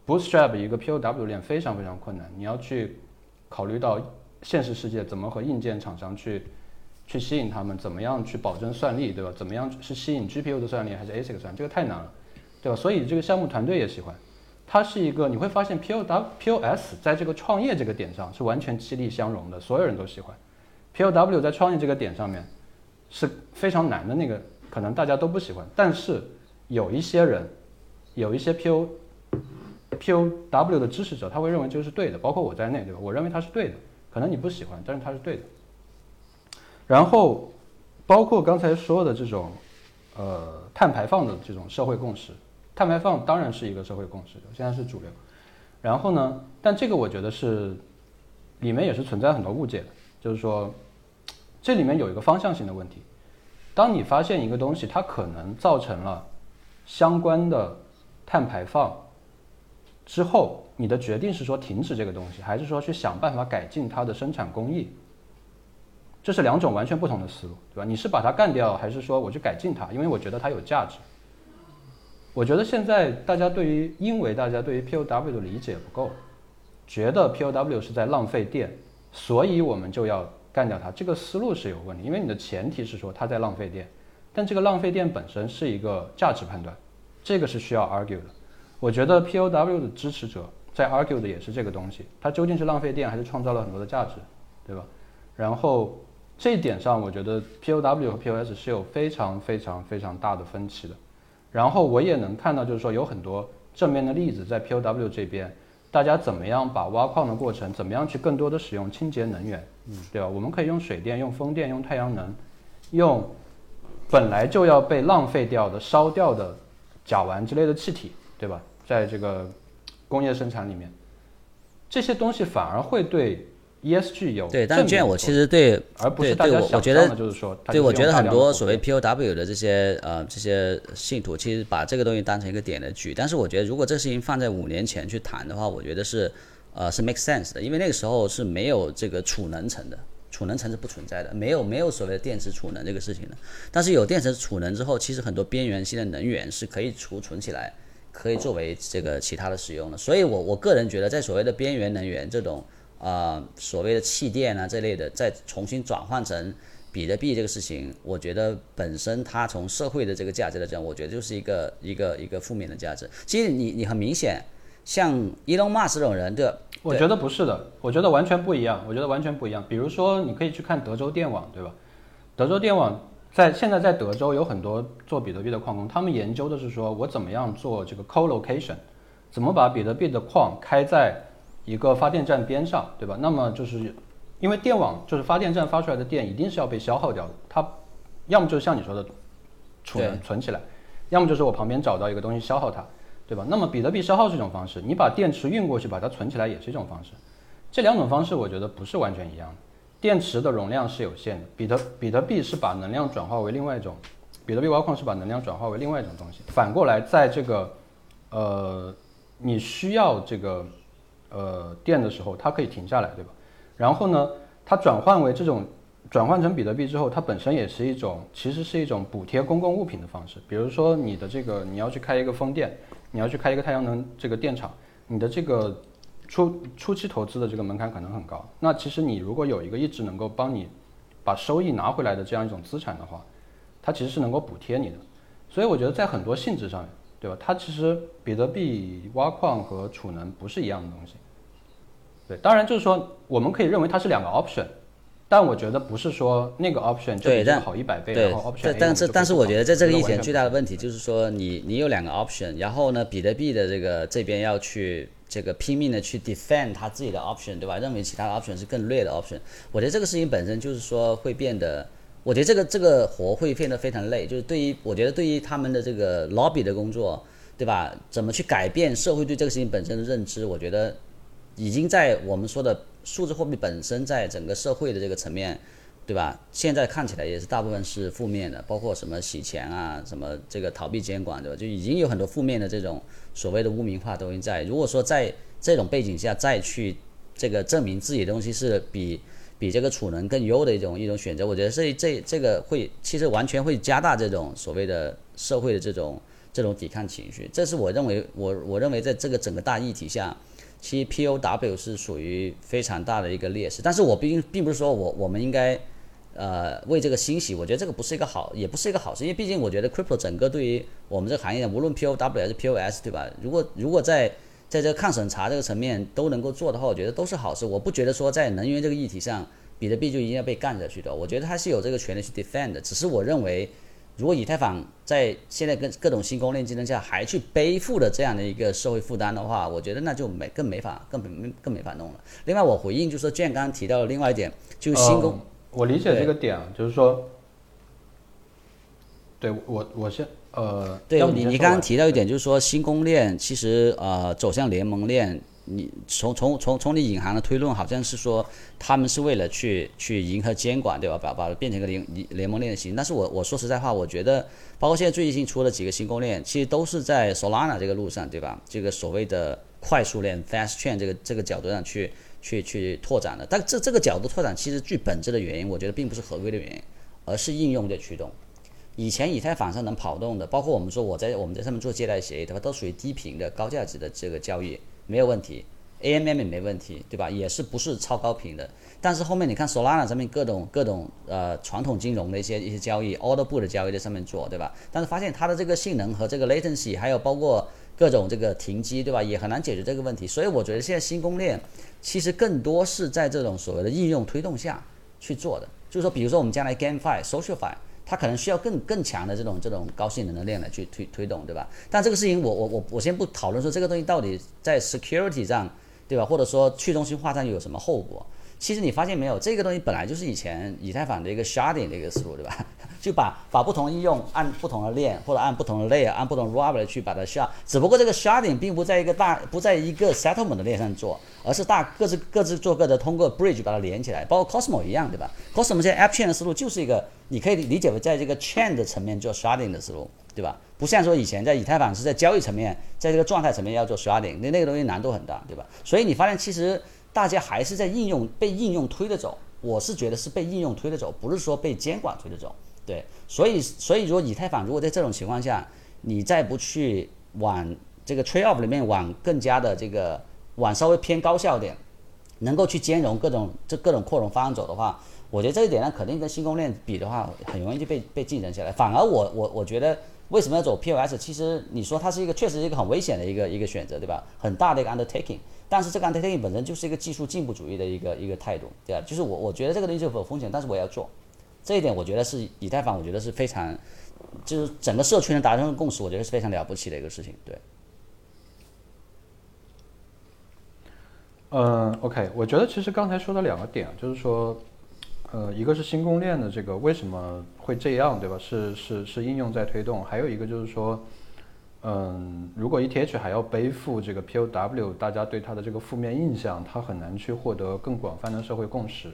bootstrap 一个 POW 链非常非常困难。你要去考虑到现实世界怎么和硬件厂商去去吸引他们，怎么样去保证算力，对吧？怎么样是吸引 GPU 的算力还是 ASIC 算？这个太难了，对吧？所以这个项目团队也喜欢。它是一个你会发现 POW POS 在这个创业这个点上是完全激励相融的，所有人都喜欢。POW 在创业这个点上面。是非常难的那个，可能大家都不喜欢，但是有一些人，有一些 P O P O W 的支持者，他会认为这个是对的，包括我在内，对吧？我认为它是对的，可能你不喜欢，但是它是对的。然后，包括刚才说的这种，呃，碳排放的这种社会共识，碳排放当然是一个社会共识，现在是主流。然后呢，但这个我觉得是里面也是存在很多误解的，就是说。这里面有一个方向性的问题，当你发现一个东西它可能造成了相关的碳排放之后，你的决定是说停止这个东西，还是说去想办法改进它的生产工艺？这是两种完全不同的思路，对吧？你是把它干掉，还是说我去改进它？因为我觉得它有价值。我觉得现在大家对于，因为大家对于 POW 的理解不够，觉得 POW 是在浪费电，所以我们就要。干掉它，这个思路是有问题，因为你的前提是说它在浪费电，但这个浪费电本身是一个价值判断，这个是需要 argue 的。我觉得 POW 的支持者在 argue 的也是这个东西，它究竟是浪费电还是创造了很多的价值，对吧？然后这一点上，我觉得 POW 和 POS 是有非常非常非常大的分歧的。然后我也能看到，就是说有很多正面的例子在 POW 这边。大家怎么样把挖矿的过程，怎么样去更多的使用清洁能源，对吧？我们可以用水电、用风电、用太阳能，用本来就要被浪费掉的、烧掉的甲烷之类的气体，对吧？在这个工业生产里面，这些东西反而会对 ESG 有对，但这样我其实对而不是大家想对我我觉得就是说，它对，我觉得很多所谓 POW 的这些呃这些信徒，其实把这个东西当成一个点来举。但是我觉得，如果这事情放在五年前去谈的话，我觉得是呃是 make sense 的，因为那个时候是没有这个储能层的，储能层是不存在的，没有没有所谓的电池储能这个事情的。但是有电池储能之后，其实很多边缘性的能源是可以储存起来，可以作为这个其他的使用的。所以我我个人觉得，在所谓的边缘能源这种呃所谓的气电啊这类的，再重新转换成比特币这个事情，我觉得本身它从社会的这个价值来讲，我觉得就是一个一个一个负面的价值。其实你你很明显，像 Elon Musk 这种人，对？我觉得不是的，我觉得完全不一样。我觉得完全不一样。比如说，你可以去看德州电网，对吧？德州电网在现在在德州有很多做比特币的矿工，他们研究的是说我怎么样做这个 co-location，怎么把比特币的矿开在一个发电站边上，对吧？那么就是因为电网就是发电站发出来的电一定是要被消耗掉的，它要么就是像你说的储能存起来，要么就是我旁边找到一个东西消耗它。对吧？那么比特币消耗是一种方式，你把电池运过去把它存起来也是一种方式，这两种方式我觉得不是完全一样的。电池的容量是有限的，比特比特币是把能量转化为另外一种，比特币挖矿是把能量转化为另外一种东西。反过来，在这个呃你需要这个呃电的时候，它可以停下来，对吧？然后呢，它转换为这种转换成比特币之后，它本身也是一种其实是一种补贴公共物品的方式。比如说你的这个你要去开一个风电。你要去开一个太阳能这个电厂，你的这个初初期投资的这个门槛可能很高。那其实你如果有一个一直能够帮你把收益拿回来的这样一种资产的话，它其实是能够补贴你的。所以我觉得在很多性质上，对吧？它其实比特币挖矿和储能不是一样的东西。对，当然就是说我们可以认为它是两个 option。但我觉得不是说那个 option 就比这个好一百倍，对，然后 option 但是但是我觉得在这个一以前最大的问题就是说你你有两个 option，然后呢，比特币的这个这边要去这个拼命的去 defend 他自己的 option，对吧？认为其他的 option 是更劣的 option。我觉得这个事情本身就是说会变得，我觉得这个这个活会变得非常累。就是对于我觉得对于他们的这个 lobby 的工作，对吧？怎么去改变社会对这个事情本身的认知？我觉得已经在我们说的数字货币本身在整个社会的这个层面。对吧？现在看起来也是大部分是负面的，包括什么洗钱啊，什么这个逃避监管，对吧？就已经有很多负面的这种所谓的污名化都已经在。如果说在这种背景下再去这个证明自己的东西是比比这个储能更优的一种一种选择，我觉得这这这个会其实完全会加大这种所谓的社会的这种这种抵抗情绪。这是我认为我我认为在这个整个大议题下。其实 POW 是属于非常大的一个劣势，但是我并并不是说我我们应该，呃，为这个欣喜，我觉得这个不是一个好，也不是一个好事，因为毕竟我觉得 Crypto 整个对于我们这个行业，无论 POW 还是 POS，对吧？如果如果在在这个抗审查这个层面都能够做的话，我觉得都是好事。我不觉得说在能源这个议题上，比特币就一定要被干下去的，我觉得它是有这个权利去 defend，只是我认为。如果以太坊在现在跟各种新公链竞争下还去背负的这样的一个社会负担的话，我觉得那就没更没法，更没更没法弄了。另外，我回应就是说，建刚刚提到的另外一点，就是新公，我理解这个点，就是说，对我我先呃，对你你刚刚提到一点，就是说新公链其实呃走向联盟链。你从从从从你隐含的推论，好像是说他们是为了去去迎合监管，对吧？把把变成一个联联盟链型。但是我我说实在话，我觉得，包括现在最近出了几个新公链，其实都是在 Solana 这个路上，对吧？这个所谓的快速链 Fast Chain 这个这个角度上去去去拓展的。但这这个角度拓展，其实最本质的原因，我觉得并不是合规的原因，而是应用的驱动。以前以太坊上能跑动的，包括我们说我在我们在上面做借贷协议的话，都属于低频的高价值的这个交易。没有问题，AMM 也没问题，对吧？也是不是超高频的。但是后面你看 Solana 上面各种各种呃传统金融的一些一些交易，Order Book 的交易在上面做，对吧？但是发现它的这个性能和这个 Latency，还有包括各种这个停机，对吧？也很难解决这个问题。所以我觉得现在新公链其实更多是在这种所谓的应用推动下去做的。就是说，比如说我们将来 GameFi、SocialFi。它可能需要更更强的这种这种高性能的链来去推推动，对吧？但这个事情我我我我先不讨论说这个东西到底在 security 上，对吧？或者说去中心化上有什么后果？其实你发现没有，这个东西本来就是以前以太坊的一个 sharding 的一个思路，对吧？就把把不同应用按不同的链或者按不同的 layer 按不同 rollup 来去把它 shard，只不过这个 sharding 并不在一个大不在一个 settlement 的链上做，而是大各自各自做各的，通过 bridge 把它连起来，包括 Cosmo 一样，对吧？Cosmo 现在 app chain 的思路就是一个，你可以理解为在这个 chain 的层面做 sharding 的思路，对吧？不像说以前在以太坊是在交易层面，在这个状态层面要做 sharding，那那个东西难度很大，对吧？所以你发现其实大家还是在应用被应用推着走，我是觉得是被应用推着走，不是说被监管推着走。对，所以所以如果以太坊如果在这种情况下，你再不去往这个 trade off 里面往更加的这个往稍微偏高效点，能够去兼容各种这各种扩容方案走的话，我觉得这一点呢，肯定跟新公链比的话，很容易就被被竞争起来。反而我我我觉得为什么要走 POS？其实你说它是一个确实是一个很危险的一个一个选择，对吧？很大的一个 undertaking，但是这个 undertaking 本身就是一个技术进步主义的一个一个态度，对吧？就是我我觉得这个东西就有风险，但是我要做。这一点我觉得是以太坊，我觉得是非常，就是整个社区能达成共识，我觉得是非常了不起的一个事情。对。嗯，OK，我觉得其实刚才说的两个点，就是说，呃，一个是新公链的这个为什么会这样，对吧？是是是应用在推动，还有一个就是说，嗯，如果 ETH 还要背负这个 POW，大家对它的这个负面印象，它很难去获得更广泛的社会共识。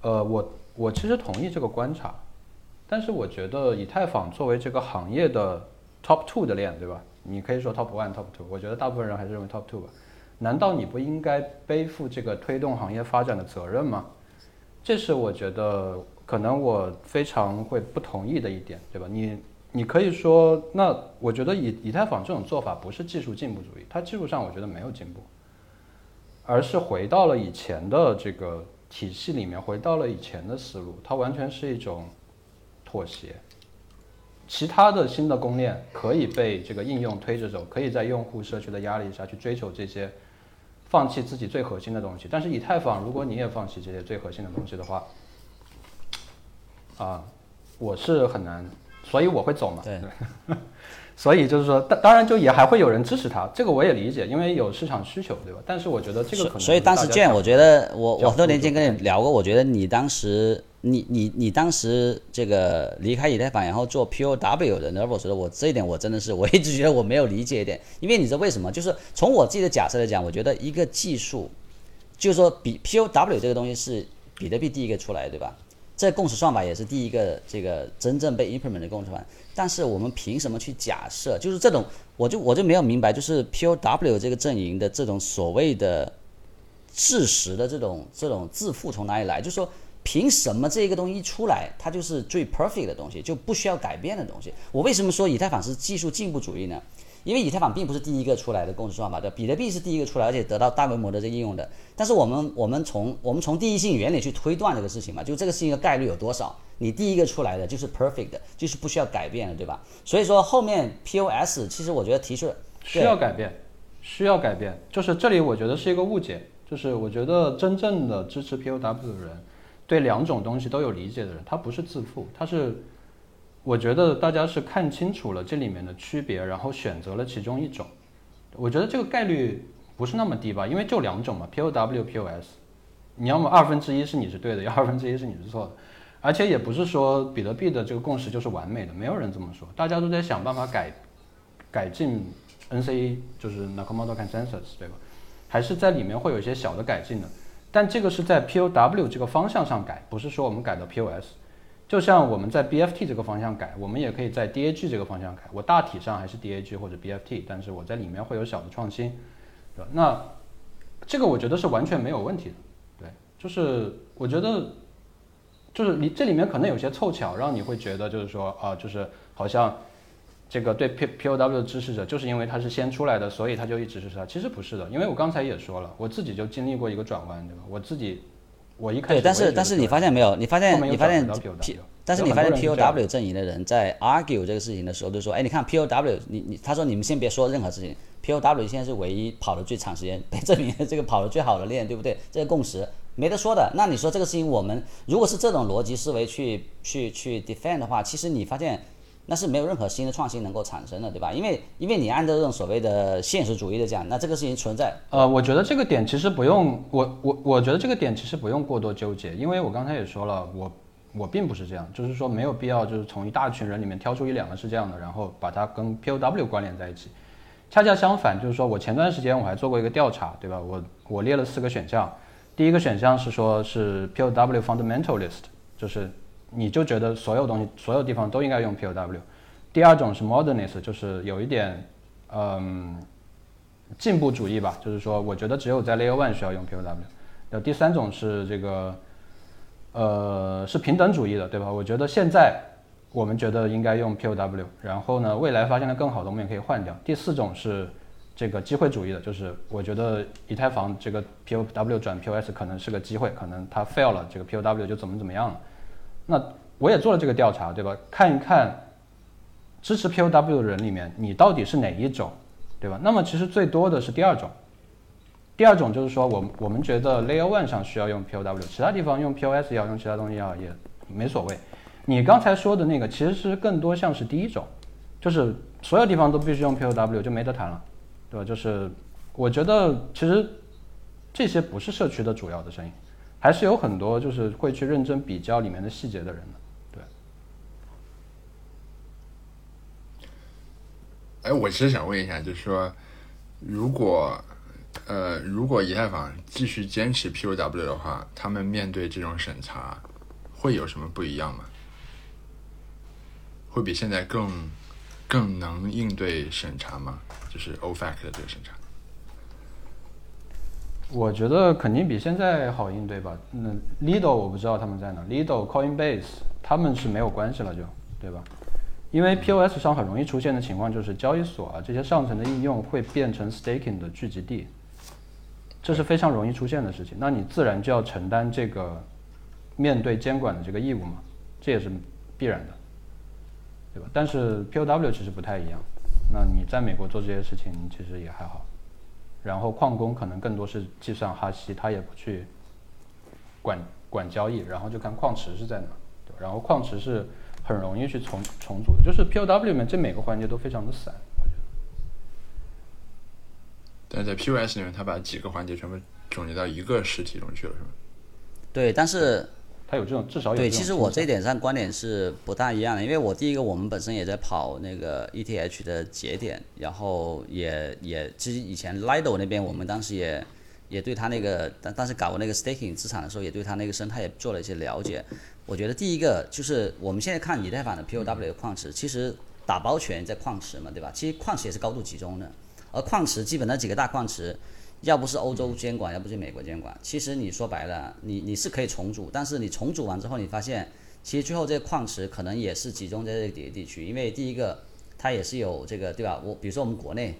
呃，我。我其实同意这个观察，但是我觉得以太坊作为这个行业的 top two 的链，对吧？你可以说 top one、top two，我觉得大部分人还是认为 top two 吧。难道你不应该背负这个推动行业发展的责任吗？这是我觉得可能我非常会不同意的一点，对吧？你你可以说，那我觉得以以太坊这种做法不是技术进步主义，它技术上我觉得没有进步，而是回到了以前的这个。体系里面回到了以前的思路，它完全是一种妥协。其他的新的公链可以被这个应用推着走，可以在用户社区的压力下去追求这些，放弃自己最核心的东西。但是以太坊，如果你也放弃这些最核心的东西的话，啊，我是很难，所以我会走嘛。对。所以就是说，当当然就也还会有人支持他，这个我也理解，因为有市场需求，对吧？但是我觉得这个可能。所以当时卷，我觉得我我很多年前跟你聊过，我觉得你当时你你你当时这个离开以太坊，然后做 POW 的 Nervos 的，我这一点我真的是我一直觉得我没有理解一点，因为你知道为什么？就是从我自己的假设来讲，我觉得一个技术，就是说比 POW 这个东西是比特币第一个出来，对吧？这共识算法也是第一个这个真正被 implement 的共识算法，但是我们凭什么去假设？就是这种，我就我就没有明白，就是 POW 这个阵营的这种所谓的事实的这种这种自负从哪里来？就是说，凭什么这一个东西一出来，它就是最 perfect 的东西，就不需要改变的东西？我为什么说以太坊是技术进步主义呢？因为以太坊并不是第一个出来的共识算法，对比特币是第一个出来，而且得到大规模的这应用的。但是我们我们从我们从第一性原理去推断这个事情嘛，就这个事情的概率有多少？你第一个出来的就是 perfect 的，就是不需要改变的，对吧？所以说后面 POS 其实我觉得提出需要改变，需要改变，就是这里我觉得是一个误解，就是我觉得真正的支持 POW 的人，对两种东西都有理解的人，他不是自负，他是。我觉得大家是看清楚了这里面的区别，然后选择了其中一种。我觉得这个概率不是那么低吧，因为就两种嘛，POW、POS。你要么二分之一是你是对的，要二分之一是你是错的。而且也不是说比特币的这个共识就是完美的，没有人这么说，大家都在想办法改改进 NC，就是 Nakamoto Consensus，对吧？还是在里面会有一些小的改进的。但这个是在 POW 这个方向上改，不是说我们改到 POS。就像我们在 BFT 这个方向改，我们也可以在 DAG 这个方向改。我大体上还是 DAG 或者 BFT，但是我在里面会有小的创新，对？那这个我觉得是完全没有问题的，对，就是我觉得就是你这里面可能有些凑巧，让你会觉得就是说啊，就是好像这个对 P POW 的支持者，就是因为他是先出来的，所以他就一直支持他。其实不是的，因为我刚才也说了，我自己就经历过一个转弯，对吧？我自己。我一开始对，但是但是你发现没有？你发现你发现 P，但是你发现 POW 阵营的人在 argue 这个事情的时候，就说，哎，你看 POW，你你他说你们先别说任何事情，POW 现在是唯一跑的最长时间，被证明这个跑的最好的链，对不对？这个共识没得说的。那你说这个事情，我们如果是这种逻辑思维去去去 defend 的话，其实你发现那是没有任何新的创新能够产生的，对吧？因为因为你按照这种所谓的现实主义的讲，那这个事情存在。呃，我觉得这个点其实不用我我我觉得这个点其实不用过多纠结，因为我刚才也说了，我我并不是这样，就是说没有必要就是从一大群人里面挑出一两个是这样的，然后把它跟 POW 关联在一起。恰恰相反，就是说我前段时间我还做过一个调查，对吧？我我列了四个选项，第一个选项是说是 POW fundamentalist，就是你就觉得所有东西所有地方都应该用 POW。第二种是 modernist，就是有一点嗯进步主义吧，就是说我觉得只有在 Layer One 需要用 POW。那第三种是这个呃是平等主义的，对吧？我觉得现在。我们觉得应该用 POW，然后呢，未来发现了更好的，我们也可以换掉。第四种是这个机会主义的，就是我觉得以太坊这个 POW 转 POS 可能是个机会，可能它 fail 了，这个 POW 就怎么怎么样了。那我也做了这个调查，对吧？看一看支持 POW 的人里面，你到底是哪一种，对吧？那么其实最多的是第二种，第二种就是说，我我们觉得 Layer One 上需要用 POW，其他地方用 POS 也要用其他东西要也没所谓。你刚才说的那个，其实更多像是第一种，就是所有地方都必须用 POW 就没得谈了，对吧？就是我觉得其实这些不是社区的主要的声音，还是有很多就是会去认真比较里面的细节的人的，对。哎，我其实想问一下，就是说，如果呃，如果以太坊继续坚持 POW 的话，他们面对这种审查会有什么不一样吗？会比现在更更能应对审查吗？就是 OFAC 的这个审查。我觉得肯定比现在好应对吧。那 Lido 我不知道他们在哪，Lido、Coinbase 他们是没有关系了，就对吧？因为 POS 上很容易出现的情况就是交易所啊这些上层的应用会变成 staking 的聚集地，这是非常容易出现的事情。那你自然就要承担这个面对监管的这个义务嘛，这也是必然的。对吧？但是 POW 其实不太一样。那你在美国做这些事情其实也还好。然后矿工可能更多是计算哈希，他也不去管管交易，然后就看矿池是在哪。对，然后矿池是很容易去重重组的，就是 POW 里面这每个环节都非常的散，我觉得。但在 POS 里面，他把几个环节全部总结到一个实体中去了，是吗？对，但是。它有这种至少有对，其实我这一点上观点是不大一样的，因为我第一个我们本身也在跑那个 ETH 的节点，然后也也其实以前 Lido 那边我们当时也也对他那个当当时搞过那个 staking 资产的时候，也对他那个生态也做了一些了解。我觉得第一个就是我们现在看以太坊的 POW 的矿池，其实打包权在矿池嘛，对吧？其实矿池也是高度集中的，而矿池基本那几个大矿池。要不是欧洲监管，要不是美国监管。其实你说白了，你你是可以重组，但是你重组完之后，你发现其实最后这个矿池可能也是集中在这几个地区，因为第一个它也是有这个对吧？我比如说我们国内，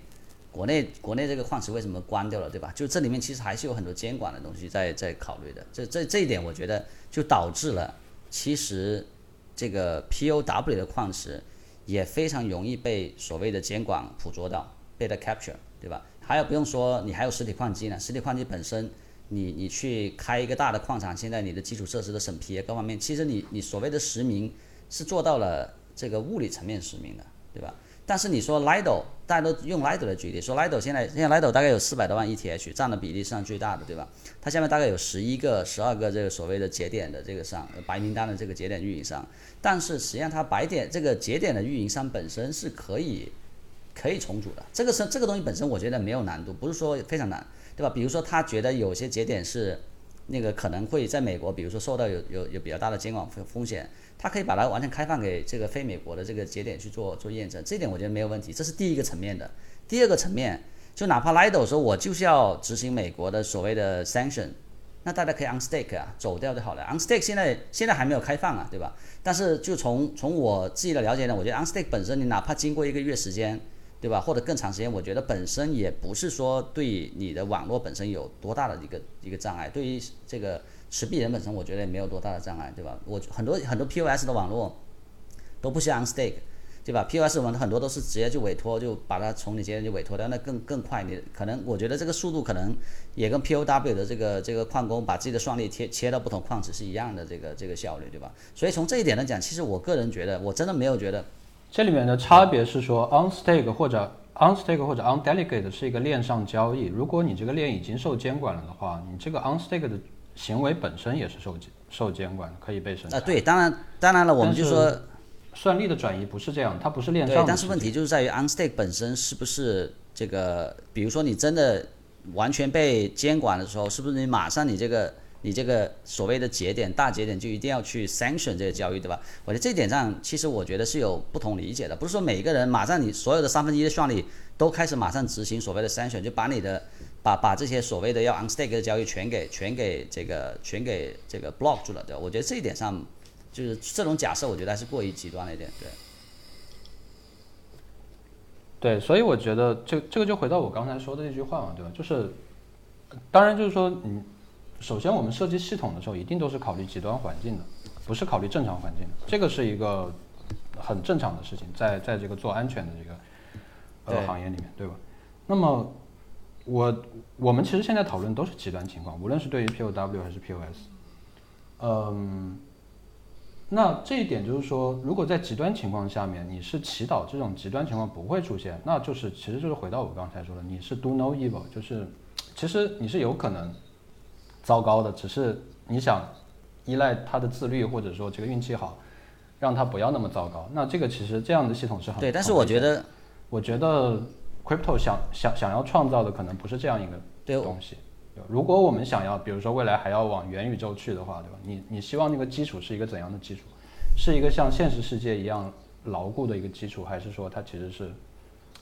国内国内这个矿池为什么关掉了，对吧？就这里面其实还是有很多监管的东西在在考虑的。这这这一点我觉得就导致了，其实这个 POW 的矿池也非常容易被所谓的监管捕捉到，被它 capture，对吧？还有不用说，你还有实体矿机呢。实体矿机本身，你你去开一个大的矿场，现在你的基础设施的审批各方面，其实你你所谓的实名是做到了这个物理层面实名的，对吧？但是你说 Lido，大家都用 Lido 的举例，说 Lido 现在现在 Lido 大概有四百多万 ETH，占的比例上最大的，对吧？它下面大概有十一个、十二个这个所谓的节点的这个上白名单的这个节点运营商，但是实际上它白点这个节点的运营商本身是可以。可以重组的，这个是这个东西本身，我觉得没有难度，不是说非常难，对吧？比如说他觉得有些节点是那个可能会在美国，比如说受到有有有比较大的监管风风险，他可以把它完全开放给这个非美国的这个节点去做做验证，这点我觉得没有问题，这是第一个层面的。第二个层面，就哪怕 Lido 说我就是要执行美国的所谓的 sanction，那大家可以 unstake 啊，走掉就好了。unstake 现在现在还没有开放啊，对吧？但是就从从我自己的了解呢，我觉得 unstake 本身你哪怕经过一个月时间。对吧？或者更长时间，我觉得本身也不是说对你的网络本身有多大的一个一个障碍。对于这个持币人本身，我觉得也没有多大的障碍，对吧？我很多很多 POS 的网络都不需要 unstake，对吧？POS 网很多都是直接就委托，就把它从你这边就委托掉，那更更快。你可能我觉得这个速度可能也跟 POW 的这个这个矿工把自己的算力切切到不同矿池是一样的，这个这个效率，对吧？所以从这一点来讲，其实我个人觉得，我真的没有觉得。这里面的差别是说，on stake 或者 on stake 或者 on delegate 是一个链上交易。如果你这个链已经受监管了的话，你这个 on stake 的行为本身也是受受监管，可以被审查。啊，对，当然当然了，我们就说算力的转移不是这样，它不是链上对，但是问题就是在于 on stake 本身是不是这个，比如说你真的完全被监管的时候，是不是你马上你这个。你这个所谓的节点大节点就一定要去 sanction 这个交易，对吧？我觉得这点上，其实我觉得是有不同理解的，不是说每一个人马上你所有的三分之一的算力都开始马上执行所谓的 sanction，就把你的把把这些所谓的要 on stake 的交易全给全给这个全给这个 block 住了，对吧？我觉得这一点上，就是这种假设，我觉得还是过于极端了一点，对。对，所以我觉得这这个就回到我刚才说的那句话嘛，对吧？就是，当然就是说你。首先，我们设计系统的时候，一定都是考虑极端环境的，不是考虑正常环境的。这个是一个很正常的事情，在在这个做安全的这个呃行业里面，对吧？那么，我我们其实现在讨论都是极端情况，无论是对于 POW 还是 POS。嗯，那这一点就是说，如果在极端情况下面，你是祈祷这种极端情况不会出现，那就是其实就是回到我刚才说的，你是 do no evil，就是其实你是有可能。糟糕的，只是你想依赖他的自律，或者说这个运气好，让他不要那么糟糕。那这个其实这样的系统是很对，但是我觉得，我觉得 crypto 想想想要创造的可能不是这样一个东西。如果我们想要，比如说未来还要往元宇宙去的话，对吧？你你希望那个基础是一个怎样的基础？是一个像现实世界一样牢固的一个基础，还是说它其实是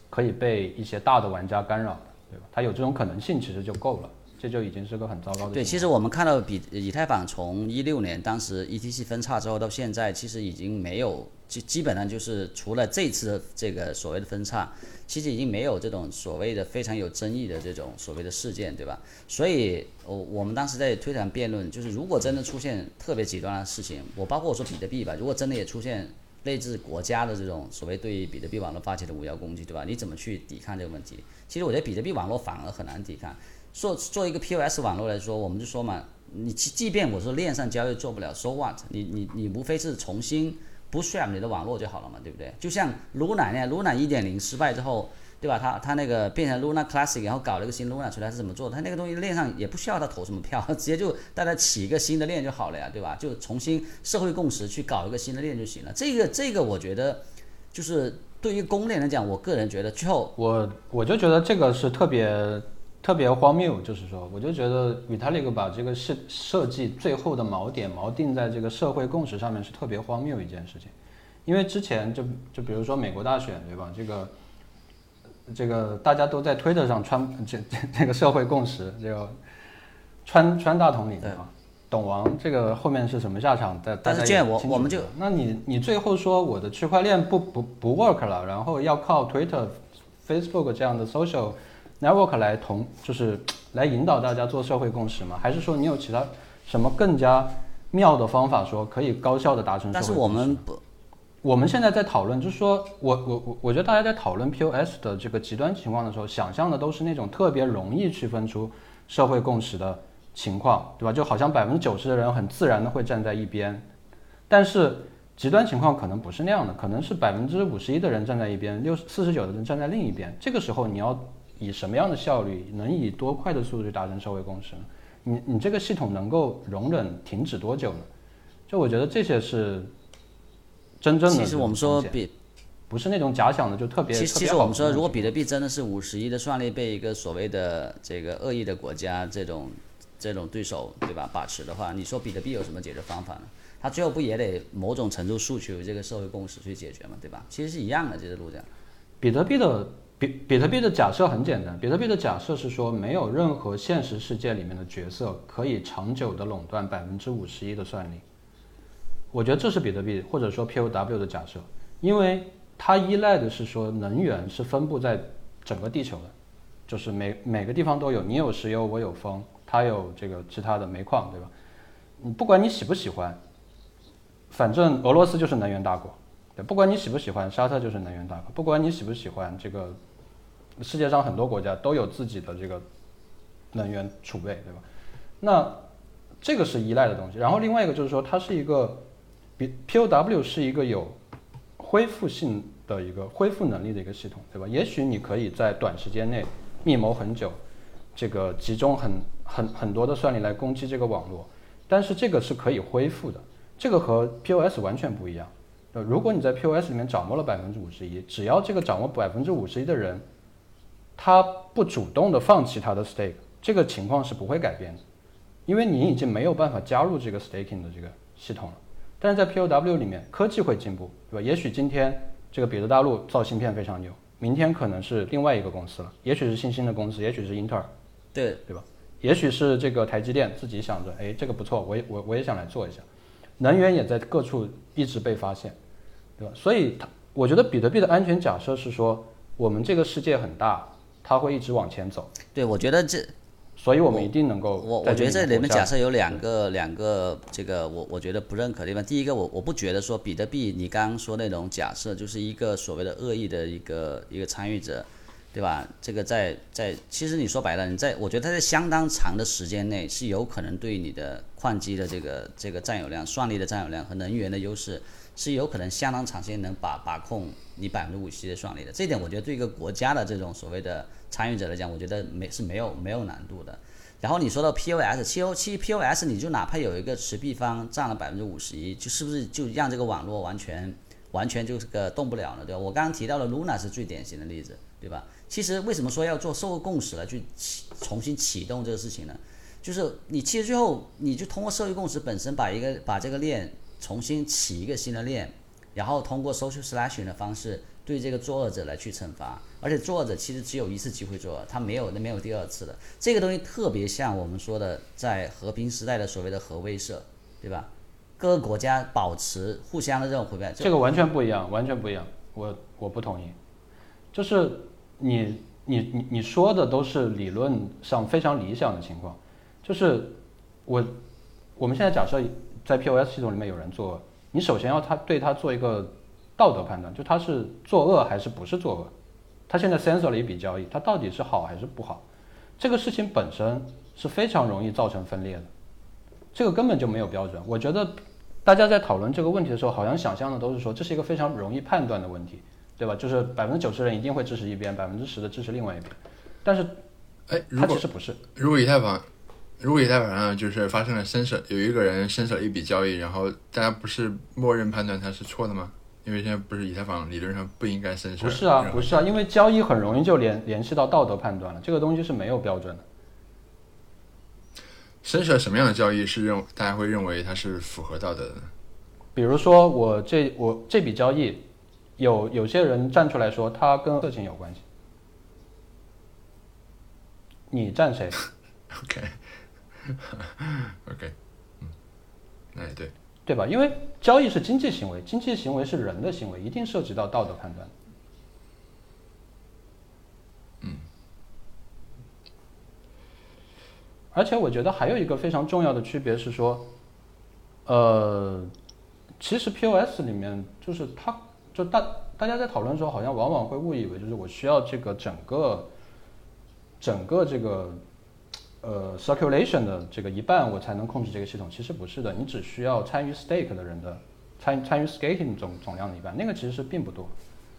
可以被一些大的玩家干扰的，对吧？它有这种可能性，其实就够了。这就已经是个很糟糕的。对，其实我们看到比以太坊从一六年当时 ETC 分叉之后到现在，其实已经没有基基本上就是除了这次的这个所谓的分叉，其实已经没有这种所谓的非常有争议的这种所谓的事件，对吧？所以，我我们当时在推上辩论，就是如果真的出现特别极端的事情，我包括我说比特币吧，如果真的也出现类似国家的这种所谓对比特币网络发起的五幺攻击，对吧？你怎么去抵抗这个问题？其实我觉得比特币网络反而很难抵抗。做做一个 POS 网络来说，我们就说嘛，你即即便我说链上交易做不了，so what？你你你无非是重新不 share 你的网络就好了嘛，对不对？就像 Luna 那 Luna 一点零失败之后，对吧？它它那个变成 Luna Classic，然后搞了一个新 Luna 出来是怎么做的？它那个东西链上也不需要它投什么票，直接就大家起一个新的链就好了呀，对吧？就重新社会共识去搞一个新的链就行了。这个这个我觉得就是对于公链来讲，我个人觉得最后我我就觉得这个是特别。特别荒谬，就是说，我就觉得 Vitalik 把这个设设计最后的锚点锚定在这个社会共识上面是特别荒谬一件事情，因为之前就就比如说美国大选对吧？这个这个大家都在推特上穿这这这个社会共识，这个穿穿大统领啊，懂王这个后面是什么下场？但但是这样我我们就那你你最后说我的区块链不不不 work 了，然后要靠 Twitter、Facebook 这样的 social。Network 来同就是 来引导大家做社会共识吗？还是说你有其他什么更加妙的方法，说可以高效的达成？但是我们不，我们现在在讨论，就是说我我我我觉得大家在讨论 POS 的这个极端情况的时候，想象的都是那种特别容易区分出社会共识的情况，对吧？就好像百分之九十的人很自然的会站在一边，但是极端情况可能不是那样的，可能是百分之五十一的人站在一边，六四十九的人站在另一边。这个时候你要。以什么样的效率，能以多快的速度去达成社会共识呢？你你这个系统能够容忍停止多久呢？就我觉得这些是真正的。其实我们说比不是那种假想的，就特别。其实其实我们说，如果比特币真的是五十亿的算力被一个所谓的这个恶意的国家这种这种对手对吧把持的话，你说比特币有什么解决方法呢？它最后不也得某种程度诉求这个社会共识去解决嘛，对吧？其实是一样的，这个路径。比特币的。比比特币的假设很简单，比特币的假设是说，没有任何现实世界里面的角色可以长久的垄断百分之五十一的算力。我觉得这是比特币或者说 POW 的假设，因为它依赖的是说能源是分布在整个地球的，就是每每个地方都有，你有石油，我有风，它有这个其他的煤矿，对吧？你不管你喜不喜欢，反正俄罗斯就是能源大国，对，不管你喜不喜欢，沙特就是能源大国，不管你喜不喜欢这个。世界上很多国家都有自己的这个能源储备，对吧？那这个是依赖的东西。然后另外一个就是说，它是一个比 POW 是一个有恢复性的一个恢复能力的一个系统，对吧？也许你可以在短时间内密谋很久，这个集中很很很多的算力来攻击这个网络，但是这个是可以恢复的，这个和 POS 完全不一样。呃，如果你在 POS 里面掌握了百分之五十一，只要这个掌握百分之五十一的人，他不主动的放弃他的 stake，这个情况是不会改变的，因为你已经没有办法加入这个 staking 的这个系统了。但是在 POW 里面，科技会进步，对吧？也许今天这个彼得大陆造芯片非常牛，明天可能是另外一个公司了，也许是新兴的公司，也许是英特尔，对对吧？也许是这个台积电自己想着，哎，这个不错，我也我我也想来做一下。能源也在各处一直被发现，对吧？所以它，我觉得比特币的安全假设是说，我们这个世界很大，它会一直往前走，对，我觉得这所以我们一定能够我在我觉得这里面假设有两个两个这个我我觉得不认可的地方。第一个，我我不觉得说比特币你刚刚说那种假设就是一个所谓的恶意的一个一个参与者，对吧？这个在在其实你说白了，你在我觉得它在相当长的时间内是有可能对你的矿机的这个这个占有量、算力的占有量和能源的优势是有可能相当长时间能把把控你百分之五十的算力的。这一点我觉得对一个国家的这种所谓的参与者来讲，我觉得没是没有没有难度的。然后你说到 POS，其实其实 POS 你就哪怕有一个持币方占了百分之五十一，就是不是就让这个网络完全完全就是个动不了了，对吧？我刚刚提到的 Luna 是最典型的例子，对吧？其实为什么说要做社会共识来去启重新启动这个事情呢？就是你其实最后你就通过社会共识本身把一个把这个链重新起一个新的链，然后通过 social slashing 的方式对这个作恶者来去惩罚，而且作恶者其实只有一次机会作恶，他没有那没有第二次的。这个东西特别像我们说的在和平时代的所谓的核威慑，对吧？各个国家保持互相的这种回报，这个完全不一样，完全不一样，我我不同意。就是你你你你说的都是理论上非常理想的情况，就是我我们现在假设在 POS 系统里面有人作恶，你首先要他对他做一个道德判断，就他是作恶还是不是作恶。他现在 censor 了一笔交易，他到底是好还是不好？这个事情本身是非常容易造成分裂的，这个根本就没有标准。我觉得大家在讨论这个问题的时候，好像想象的都是说这是一个非常容易判断的问题，对吧？就是百分之九十人一定会支持一边，百分之十的支持另外一边。但是哎，如果它其实不是，如果以太坊，如果以太坊上就是发生了伸手，有一个人伸手一笔交易，然后大家不是默认判断他是错的吗？因为现在不是以太坊理论上不应该伸手，不是啊，不是啊，因为交易很容易就联联系到道德判断了，这个东西是没有标准的。伸手什么样的交易是认大家会认为它是符合道德的？比如说我这我这笔交易，有有些人站出来说他跟色情有关系，你站谁？OK OK，嗯，那也对，对吧？因为交易是经济行为，经济行为是人的行为，一定涉及到道德判断。而且我觉得还有一个非常重要的区别是说，呃，其实 POS 里面就是它，就大大家在讨论的时候，好像往往会误以为就是我需要这个整个整个这个呃 circulation 的这个一半，我才能控制这个系统。其实不是的，你只需要参与 stake 的人的参参与 staking 总总量的一半，那个其实是并不多。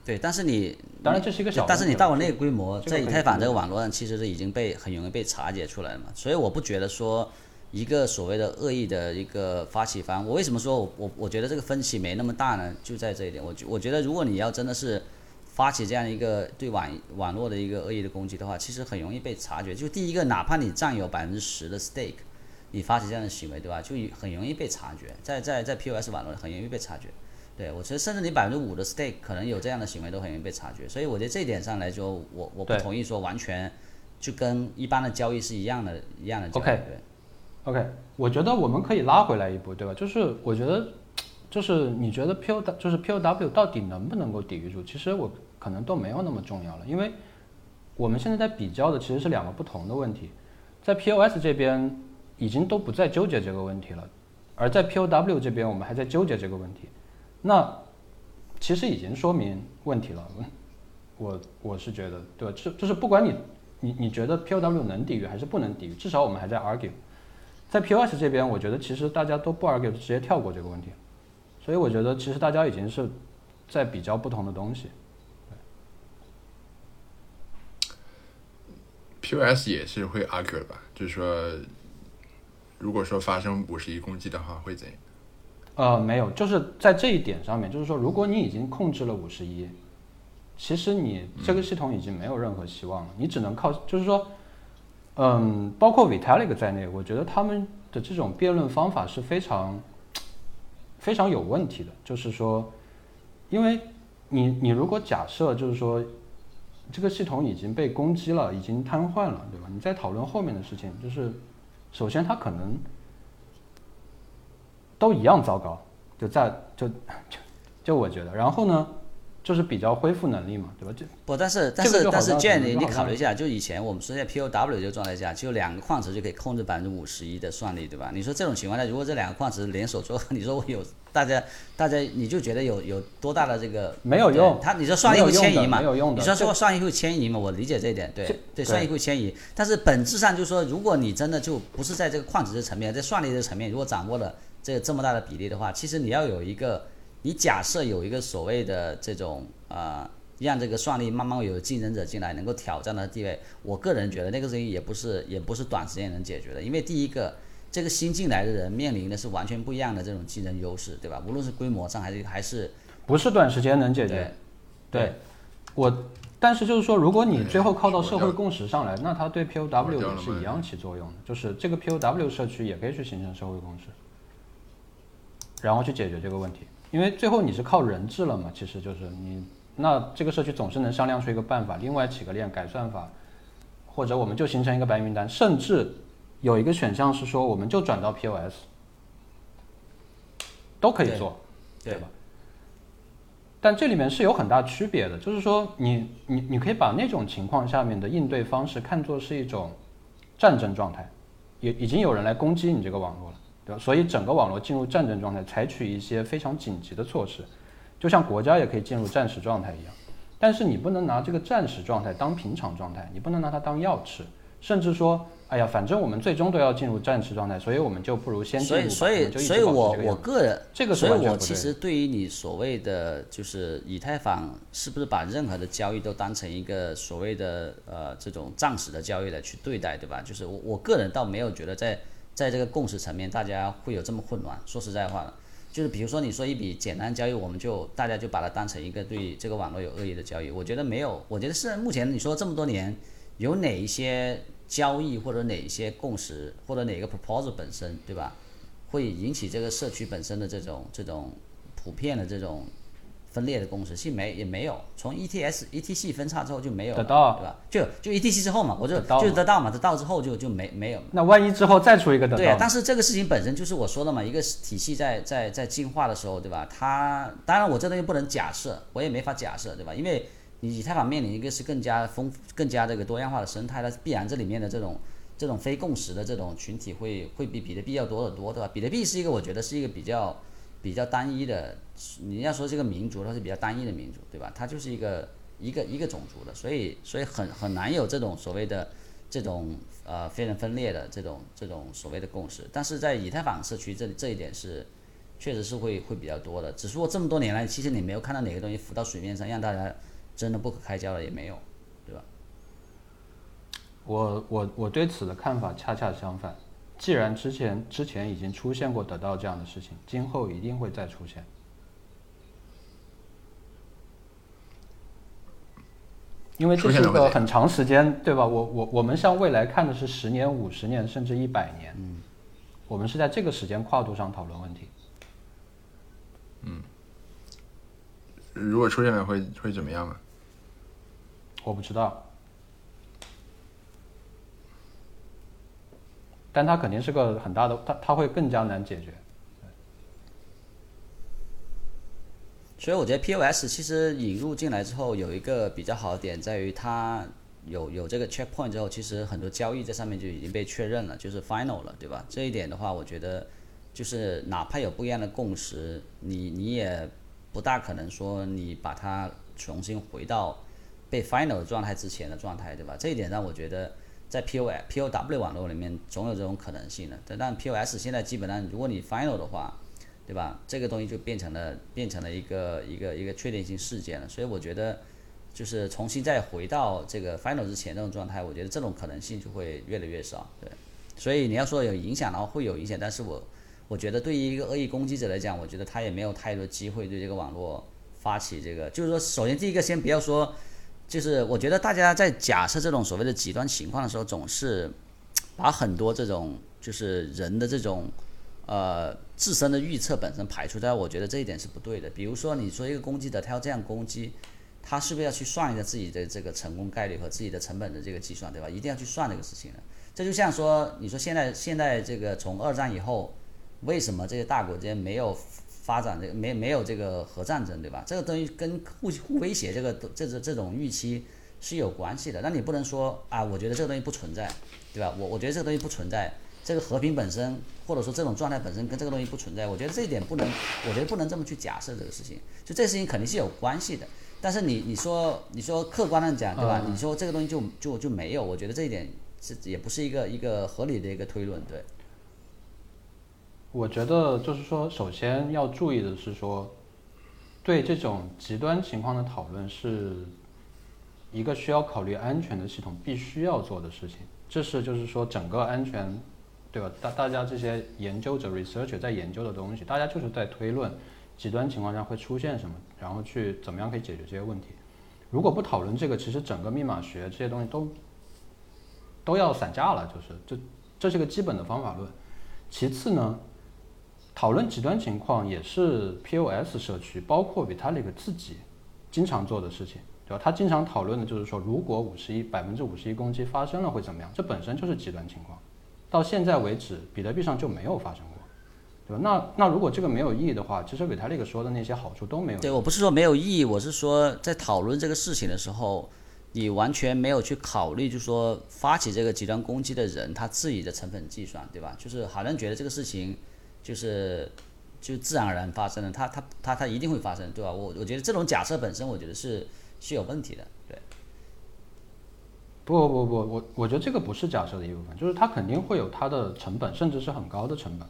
对，但是你当然这是一个小但是你到了那个规模，这个在以太坊这个网络上，其实是已经被很容易被察觉出来了嘛。所以我不觉得说一个所谓的恶意的一个发起方，我为什么说我我我觉得这个分歧没那么大呢？就在这一点，我觉我觉得如果你要真的是发起这样一个对网网络的一个恶意的攻击的话，其实很容易被察觉。就第一个，哪怕你占有百分之十的 stake，你发起这样的行为，对吧？就很容易被察觉，在在在 POS 网络很容易被察觉。对我觉得，甚至你百分之五的 stake 可能有这样的行为都很容易被察觉，所以我觉得这一点上来说，我我不同意说完全就跟一般的交易是一样的，一样的交易。OK 对 OK，我觉得我们可以拉回来一步，对吧？就是我觉得，就是你觉得 PO 就是 POW 到底能不能够抵御住？其实我可能都没有那么重要了，因为我们现在在比较的其实是两个不同的问题，在 POS 这边已经都不再纠结这个问题了，而在 POW 这边我们还在纠结这个问题，那其实已经说明问题了。我我是觉得，对吧？就就是不管你你你觉得 POW 能抵御还是不能抵御，至少我们还在 argue。在 POS 这边，我觉得其实大家都不 argue，直接跳过这个问题，所以我觉得其实大家已经是在比较不同的东西。POS 也是会 argue 的吧？就是说，如果说发生五十一攻击的话，会怎样？呃，没有，就是在这一点上面，就是说，如果你已经控制了五十一，其实你这个系统已经没有任何希望了，你只能靠，就是说，嗯，包括 Vitalik 在内，我觉得他们的这种辩论方法是非常非常有问题的，就是说，因为你你如果假设就是说。这个系统已经被攻击了，已经瘫痪了，对吧？你在讨论后面的事情，就是首先它可能都一样糟糕，就在就就就我觉得，然后呢？就是比较恢复能力嘛，对吧？就不，但是但是但是，建议你考虑一下，就以前我们说在 POW 这个状态下，就两个矿池就可以控制百分之五十一的算力，对吧？你说这种情况下，如果这两个矿池联手做，你说我有大家大家你就觉得有有多大的这个没有用？他你说算力会迁移嘛？没有用你说说算力会迁移嘛？我理解这一点，对对，算力会迁移。但是本质上就是说，如果你真的就不是在这个矿池的层面，在算力的层面，如果掌握了这这么大的比例的话，其实你要有一个。你假设有一个所谓的这种呃，让这个算力慢慢有竞争者进来，能够挑战的地位，我个人觉得那个东西也不是也不是短时间能解决的。因为第一个，这个新进来的人面临的是完全不一样的这种竞争优势，对吧？无论是规模上还是还是，不是短时间能解决。对，我，但是就是说，如果你最后靠到社会共识上来，那它对 POW 也是一样起作用的，就是这个 POW 社区也可以去形成社会共识，然后去解决这个问题。因为最后你是靠人质了嘛，其实就是你那这个社区总是能商量出一个办法，另外起个链改算法，或者我们就形成一个白名单，甚至有一个选项是说我们就转到 POS，都可以做，对吧？但这里面是有很大区别的，就是说你你你可以把那种情况下面的应对方式看作是一种战争状态，也已经有人来攻击你这个网络了。对吧？所以整个网络进入战争状态，采取一些非常紧急的措施，就像国家也可以进入战时状态一样。但是你不能拿这个战时状态当平常状态，你不能拿它当药吃，甚至说，哎呀，反正我们最终都要进入战时状态，所以我们就不如先进入。所以，所以，所以我我个人这个，所以我其实对于你所谓的就是以太坊是不是把任何的交易都当成一个所谓的呃这种暂时的交易来去对待，对吧？就是我我个人倒没有觉得在。在这个共识层面，大家会有这么混乱？说实在话，就是比如说你说一笔简单交易，我们就大家就把它当成一个对这个网络有恶意的交易。我觉得没有，我觉得是目前你说这么多年，有哪一些交易或者哪一些共识或者哪个 proposal 本身，对吧？会引起这个社区本身的这种这种普遍的这种。分裂的共识，其实没也没有，从 E T S E T C 分叉之后就没有，得到对吧？就就 E T C 之后嘛，我就就得到嘛，得到之后就就没没有。那万一之后再出一个得到？对，但是这个事情本身就是我说的嘛，一个体系在在在进化的时候，对吧？它当然我这东西不能假设，我也没法假设，对吧？因为你以太坊面临一个是更加丰更加这个多样化的生态，它必然这里面的这种这种非共识的这种群体会会比比特币要多得多，对吧？比特币是一个我觉得是一个比较。比较单一的，你要说这个民族，它是比较单一的民族，对吧？它就是一个一个一个种族的，所以所以很很难有这种所谓的这种呃非人分裂的这种这种所谓的共识。但是在以太坊社区这里这一点是确实是会会比较多的。只是说这么多年来，其实你没有看到哪个东西浮到水面上，让大家真的不可开交了，也没有，对吧？我我我对此的看法恰恰相反。既然之前之前已经出现过得到这样的事情，今后一定会再出现，因为这是一个很长时间，对吧？我我我们向未来看的是十年、五十年，甚至一百年。嗯，我们是在这个时间跨度上讨论问题。嗯，如果出现了，会会怎么样啊？我不知道。但它肯定是个很大的，它它会更加难解决。所以我觉得 POS 其实引入进来之后，有一个比较好的点在于它有有这个 checkpoint 之后，其实很多交易在上面就已经被确认了，就是 final 了，对吧？这一点的话，我觉得就是哪怕有不一样的共识，你你也不大可能说你把它重新回到被 final 的状态之前的状态，对吧？这一点让我觉得。在 P O P O W 网络里面总有这种可能性的，但 P O S 现在基本上，如果你 final 的话，对吧？这个东西就变成了变成了一个一个一个确定性事件了。所以我觉得，就是重新再回到这个 final 之前这种状态，我觉得这种可能性就会越来越少。对，所以你要说有影响的话，会有影响，但是我我觉得对于一个恶意攻击者来讲，我觉得他也没有太多机会对这个网络发起这个。就是说，首先第一个先不要说，就是我觉得大家在假设这种所谓的极端情况的时候，总是把很多这种就是人的这种呃自身的预测本身排除掉，我觉得这一点是不对的。比如说你说一个攻击者他要这样攻击。他是不是要去算一下自己的这个成功概率和自己的成本的这个计算，对吧？一定要去算这个事情的。这就像说，你说现在现在这个从二战以后，为什么这些大国间没有发展这个没没有这个核战争，对吧？这个东西跟互互威胁这个这这这种预期是有关系的。那你不能说啊，我觉得这个东西不存在，对吧？我我觉得这个东西不存在，这个和平本身或者说这种状态本身跟这个东西不存在，我觉得这一点不能，我觉得不能这么去假设这个事情。就这事情肯定是有关系的。但是你你说你说客观的讲对吧？你说这个东西就就就没有，我觉得这一点是也不是一个一个合理的一个推论，对。我觉得就是说，首先要注意的是说，对这种极端情况的讨论是一个需要考虑安全的系统必须要做的事情。这是就是说整个安全，对吧？大大家这些研究者 researcher 在研究的东西，大家就是在推论。极端情况下会出现什么？然后去怎么样可以解决这些问题？如果不讨论这个，其实整个密码学这些东西都都要散架了。就是这这是个基本的方法论。其次呢，讨论极端情况也是 POS 社区，包括 Vitalik 自己经常做的事情，对吧？他经常讨论的就是说，如果五十一百分之五十一攻击发生了会怎么样？这本身就是极端情况。到现在为止，比特币上就没有发生过。对吧那那如果这个没有意义的话，其实 Vitalik 说的那些好处都没有。对我不是说没有意义，我是说在讨论这个事情的时候，你完全没有去考虑，就是说发起这个极端攻击的人他自己的成本计算，对吧？就是好像觉得这个事情就是就自然而然发生的，它它它它一定会发生，对吧？我我觉得这种假设本身，我觉得是是有问题的，对。不不不，我我觉得这个不是假设的一部分，就是它肯定会有它的成本，甚至是很高的成本。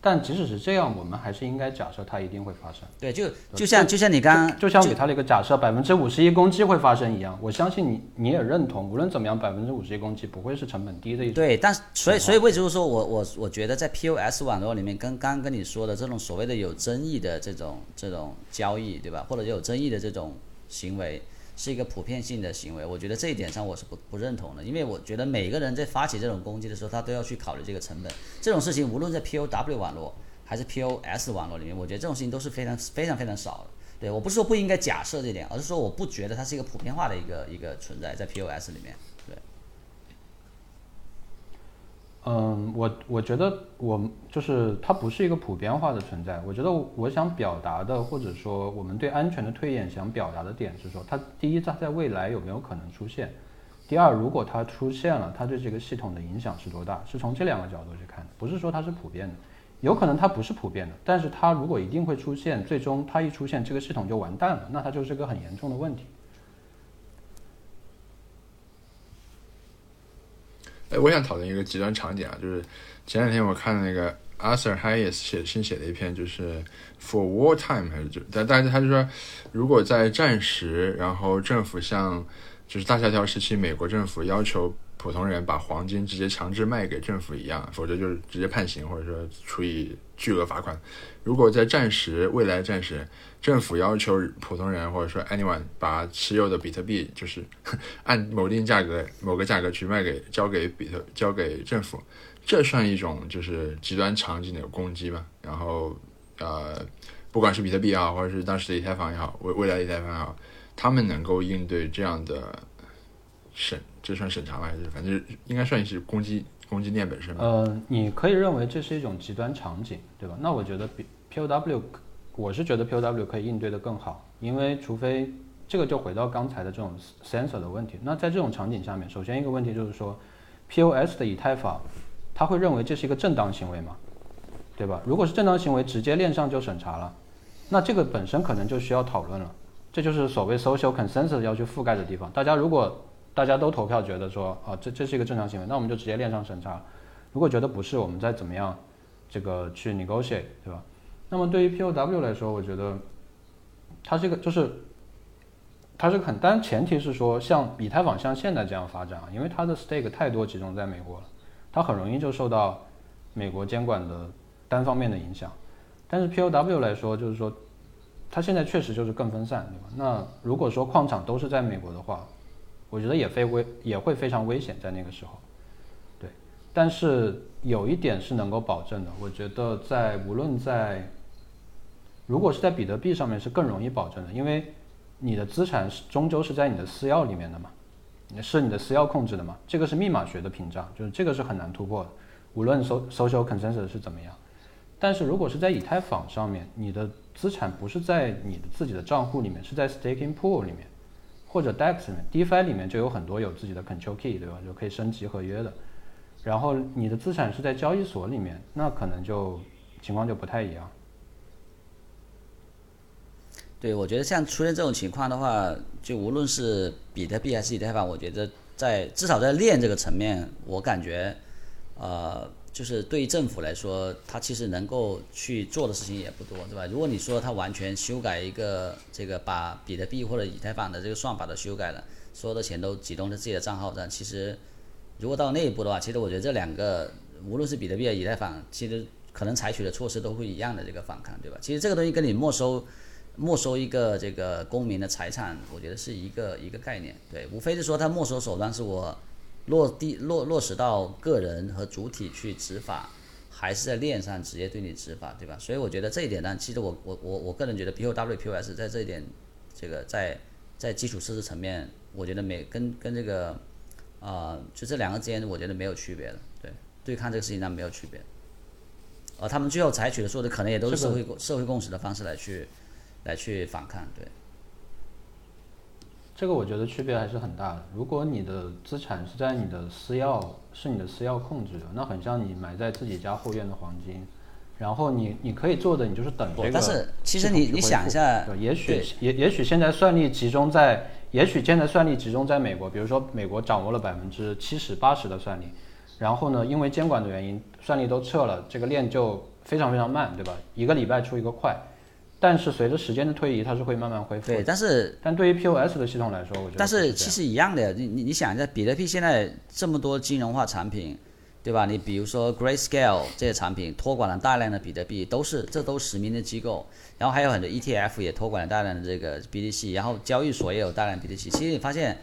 但即使是这样，我们还是应该假设它一定会发生。对，就就像就像你刚刚就像给他的一个假设，百分之五十一攻击会发生一样，我相信你你也认同，无论怎么样，百分之五十一攻击不会是成本低的一种。对，但所以所以为什么说我我我觉得在 POS 网络里面，跟刚刚跟你说的这种所谓的有争议的这种这种交易，对吧？或者有争议的这种行为。是一个普遍性的行为，我觉得这一点上我是不不认同的，因为我觉得每个人在发起这种攻击的时候，他都要去考虑这个成本。这种事情无论在 POW 网络还是 POS 网络里面，我觉得这种事情都是非常非常非常少的。对我不是说不应该假设这点，而是说我不觉得它是一个普遍化的一个一个存在在 POS 里面。嗯，我我觉得我就是它不是一个普遍化的存在。我觉得我想表达的，或者说我们对安全的推演想表达的点是说，它第一，它在未来有没有可能出现；第二，如果它出现了，它对这个系统的影响是多大？是从这两个角度去看，不是说它是普遍的，有可能它不是普遍的，但是它如果一定会出现，最终它一出现，这个系统就完蛋了，那它就是个很严重的问题。哎，我想讨论一个极端场景啊，就是前两天我看那个 Arthur Hayes 写新写的一篇，就是 For War Time 还是就但但是他就说，如果在战时，然后政府向就是大萧条时期美国政府要求普通人把黄金直接强制卖给政府一样，否则就是直接判刑或者说处以巨额罚款。如果在战时，未来战时。政府要求普通人或者说 anyone 把持有的比特币就是 按某定价格某个价格去卖给交给比特交给政府，这算一种就是极端场景的攻击吧？然后呃，不管是比特币啊，或者是当时的以太坊也好，未未来的以太坊也好，他们能够应对这样的审，这算审查吗？还是反正应该算是攻击攻击链本身吗？呃，你可以认为这是一种极端场景，对吧？那我觉得 P P O W。我是觉得 POW 可以应对的更好，因为除非这个就回到刚才的这种 sensor 的问题。那在这种场景下面，首先一个问题就是说，POS 的以太坊，他会认为这是一个正当行为吗？对吧？如果是正当行为，直接链上就审查了，那这个本身可能就需要讨论了。这就是所谓 social consensus 要去覆盖的地方。大家如果大家都投票觉得说，啊，这这是一个正常行为，那我们就直接链上审查。如果觉得不是，我们再怎么样这个去 negotiate，对吧？那么对于 POW 来说，我觉得它这个就是它是很，但前提是说像以太坊像现在这样发展啊，因为它的 stake 太多集中在美国了，它很容易就受到美国监管的单方面的影响。但是 POW 来说，就是说它现在确实就是更分散，对吧？那如果说矿场都是在美国的话，我觉得也非危也会非常危险在那个时候。对，但是有一点是能够保证的，我觉得在无论在如果是在比特币上面是更容易保证的，因为你的资产是终究是在你的私钥里面的嘛，是你的私钥控制的嘛，这个是密码学的屏障，就是这个是很难突破的，无论 so social consensus 是怎么样。但是如果是在以太坊上面，你的资产不是在你的自己的账户里面，是在 staking pool 里面，或者 DEX 里面，DeFi 里面就有很多有自己的 control key，对吧？就可以升级合约的。然后你的资产是在交易所里面，那可能就情况就不太一样。对，我觉得像出现这种情况的话，就无论是比特币还是以太坊，我觉得在至少在链这个层面，我感觉，呃，就是对于政府来说，它其实能够去做的事情也不多，对吧？如果你说它完全修改一个这个把比特币或者以太坊的这个算法都修改了，所有的钱都集中在自己的账号上，其实如果到那一步的话，其实我觉得这两个无论是比特币、以太坊，其实可能采取的措施都会一样的这个反抗，对吧？其实这个东西跟你没收。没收一个这个公民的财产，我觉得是一个一个概念，对，无非是说他没收手段是我落地落落实到个人和主体去执法，还是在链上直接对你执法，对吧？所以我觉得这一点呢，其实我我我我个人觉得 POW POS 在这一点，这个在在基础设施层面，我觉得没跟跟这个啊，就这两个之间，我觉得没有区别的，对，对抗这个事情上没有区别，而他们最后采取的说的可能也都是社会社会共识的方式来去。来去反抗，对，这个我觉得区别还是很大的。如果你的资产是在你的私钥，是你的私钥控制的，那很像你埋在自己家后院的黄金。然后你你可以做的，你就是等这个。但是其实你你想一下，也许也也许现在算力集中在，也许现在算力集中在美国，比如说美国掌握了百分之七十八十的算力，然后呢，因为监管的原因，算力都撤了，这个链就非常非常慢，对吧？一个礼拜出一个快。但是随着时间的推移，它是会慢慢恢复。对，但是但对于 POS 的系统来说，我觉得但是其实一样的，你你你想一下，比特币现在这么多金融化产品，对吧？你比如说 Grayscale 这些产品托管了大量的比特币，都是这都实名的机构，然后还有很多 ETF 也托管了大量的这个 BTC，然后交易所也有大量 BTC。其实你发现，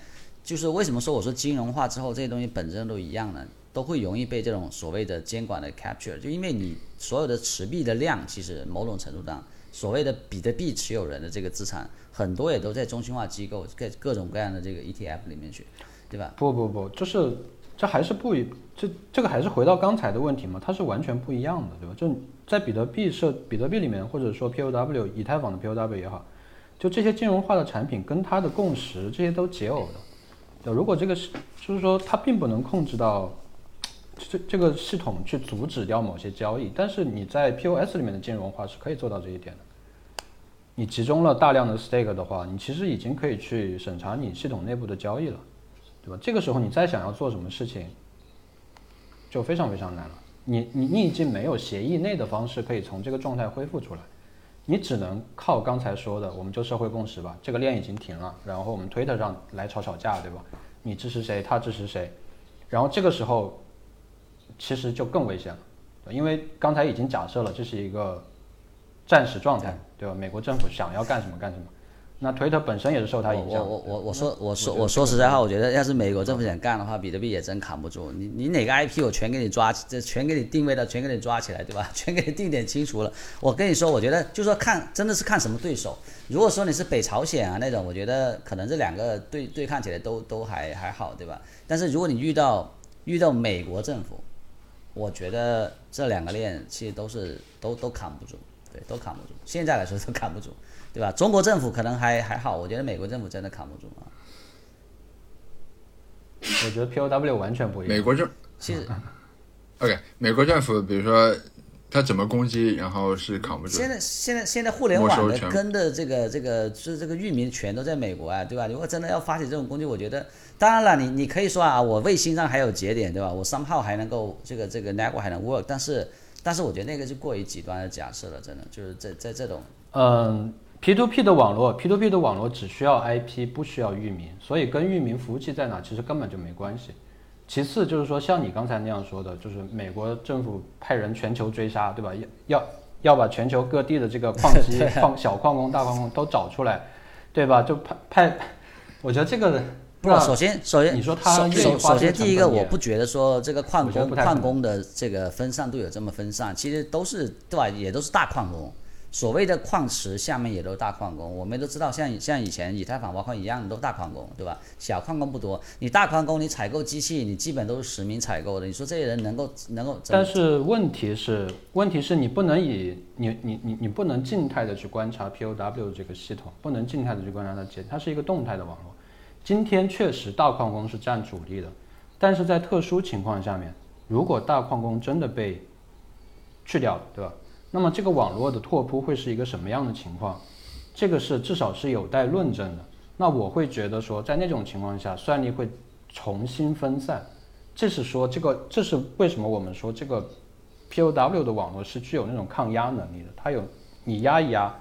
就是为什么说我说金融化之后这些东西本质上都一样呢？都会容易被这种所谓的监管的 capture，就因为你所有的持币的量，其实某种程度上。所谓的比特币持有人的这个资产，很多也都在中心化机构、各各种各样的这个 ETF 里面去，对吧？不不不，就是这还是不一，这这个还是回到刚才的问题嘛，它是完全不一样的，对吧？就在比特币设比特币里面，或者说 POW 以太坊的 POW 也好，就这些金融化的产品跟它的共识，这些都解耦的。如果这个是，就是说它并不能控制到。这这个系统去阻止掉某些交易，但是你在 POS 里面的金融化是可以做到这一点的。你集中了大量的 stake 的话，你其实已经可以去审查你系统内部的交易了，对吧？这个时候你再想要做什么事情，就非常非常难了。你你你已经没有协议内的方式可以从这个状态恢复出来，你只能靠刚才说的，我们就社会共识吧。这个链已经停了，然后我们 Twitter 上来吵吵架，对吧？你支持谁，他支持谁，然后这个时候。其实就更危险了，因为刚才已经假设了这是一个暂时状态，对吧？美国政府想要干什么干什么，那推特本身也是受它影响。我我我我说我说我说实在话，我觉得要是美国政府想干的话，比特币也真扛不住。你你哪个 IP 我全给你抓，这全给你定位的，全给你抓起来，对吧？全给你定点清除了。我跟你说，我觉得就说看真的是看什么对手。如果说你是北朝鲜啊那种，我觉得可能这两个对对抗起来都都还还好，对吧？但是如果你遇到遇到美国政府，我觉得这两个链其实都是都都扛不住，对，都扛不住。现在来说都扛不住，对吧？中国政府可能还还好，我觉得美国政府真的扛不住啊。我觉得 POW 完全不一样。美国政其实，OK，美国政府比如说他怎么攻击，然后是扛不住。现在现在现在互联网的跟的这个这个是这个域名全都在美国啊，对吧？如果真的要发起这种攻击，我觉得。当然了，你你可以说啊，我卫星上还有节点，对吧？我三号还能够这个这个 network 还能 work，但是但是我觉得那个是过于极端的假设了，真的就是在在这种。嗯，P to P 的网络，P to P 的网络只需要 IP，不需要域名，所以跟域名服务器在哪其实根本就没关系。其次就是说，像你刚才那样说的，就是美国政府派人全球追杀，对吧？要要要把全球各地的这个矿机、矿小矿工、大矿工都找出来，对吧？就派派，我觉得这个不是，首先首先你说他首首先第一个，我不觉得说这个矿工矿工的这个分散度有这么分散，其实都是对吧？也都是大矿工。所谓的矿池下面也都是大矿工，我们都知道像，像以前以太坊挖矿一样的都是大矿工，对吧？小矿工不多，你大矿工你采购机器，你基本都是实名采购的，你说这些人能够能够但是问题是，问题是你不能以你你你你不能静态的去观察 POW 这个系统，不能静态的去观察它接，它是一个动态的网络。今天确实大矿工是占主力的，但是在特殊情况下面，如果大矿工真的被去掉了，对吧？那么这个网络的拓扑会是一个什么样的情况？这个是至少是有待论证的。那我会觉得说，在那种情况下，算力会重新分散。这是说这个，这是为什么我们说这个 POW 的网络是具有那种抗压能力的。它有你压一压，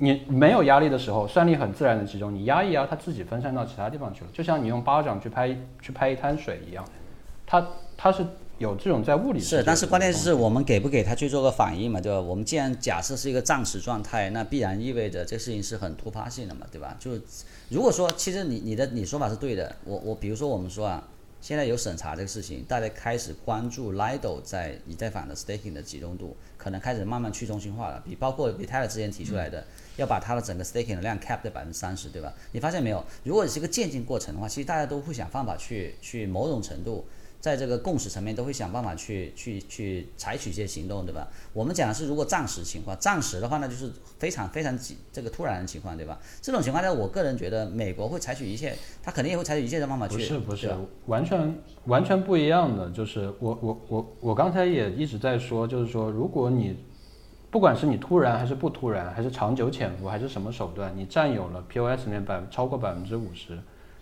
你没有压力的时候，算力很自然的集中；你压一压，它自己分散到其他地方去了。就像你用巴掌去拍去拍一滩水一样，它它是有这种在物理是，但是关键是我们给不给它去做个反应嘛，对吧？我们既然假设是一个暂时状态，那必然意味着这事情是很突发性的嘛，对吧？就如果说其实你你的你说法是对的，我我比如说我们说啊，现在有审查这个事情，大家开始关注 Lido 在以太坊的 staking 的集中度，可能开始慢慢去中心化了，比包括比泰勒之前提出来的。要把它的整个 staking 的量 cap 在百分之三十，对吧？你发现没有？如果是一个渐进过程的话，其实大家都会想办法去去某种程度，在这个共识层面都会想办法去去去采取一些行动，对吧？我们讲的是如果暂时情况，暂时的话呢，就是非常非常急这个突然的情况，对吧？这种情况下，我个人觉得美国会采取一切，他肯定也会采取一切的方法去，不是不是，完全完全不一样的。就是我我我我刚才也一直在说，就是说，如果你不管是你突然还是不突然，还是长久潜伏，还是什么手段，你占有了 POS 里面百超过百分之五十，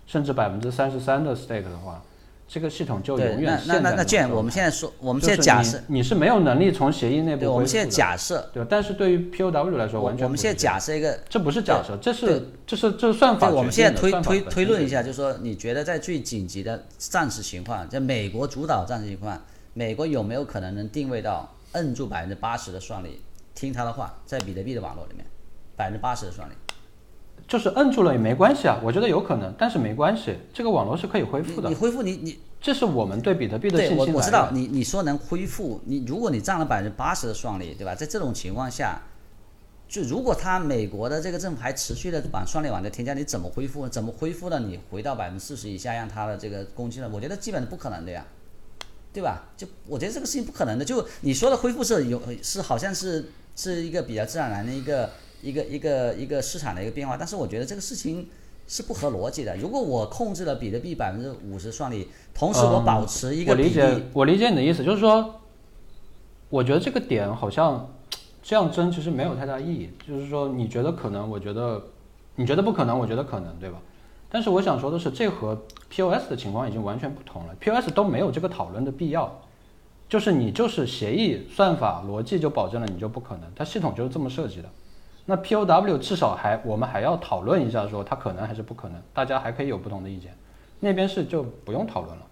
甚至百分之三十三的 stake 的话，这个系统就，永远那那那这样我们现在说，我我们现在假设，你是没有能力从协议内部对，我们现在假设，对吧？但是对于 POW 来说，完全我们现在假设一个这不是假设，这是这是这是算法对，我们现在推推推论一下，就是说，你觉得在最紧急的战时情况，在美国主导战时情况，美国有没有可能能定位到摁住百分之八十的算力，听他的话，在比特币的网络里面，百分之八十的算力？就是摁住了也没关系啊，我觉得有可能，但是没关系，这个网络是可以恢复的你你，恢复你你这是我们对比特币的信心来我我知道你你说能恢复，你如果你占了百分之八十的算力，对吧？在这种情况下，就如果他美国的这个政府还持续的把算力往这添加，你怎么恢复？怎么恢复呢？你回到百分之四十以下，让它的这个攻击呢？我觉得基本是不可能的呀，对吧？就我觉得这个事情不可能的。就你说的恢复是有是好像是是一个比较自然而然的一个一个一个一个市场的一个变化，但是我觉得这个事情是不合逻辑的。如果我控制了比特币百分之五十算力，同时我嗯保持一个我理解我理解你的意思，就是说，我觉得这个点好像这样争其实没有太大意义。就是说，你觉得可能，我觉得你觉得不可能，我觉得可能，对吧？但是我想说的是，这和 POS 的情况已经完全不同了，POS 都没有这个讨论的必要。就是你就是协议算法逻辑就保证了你就不可能，它系统就是这么设计的。那 POW 至少还我们还要讨论一下，说它可能还是不可能，大家还可以有不同的意见。那边是就不用讨论了。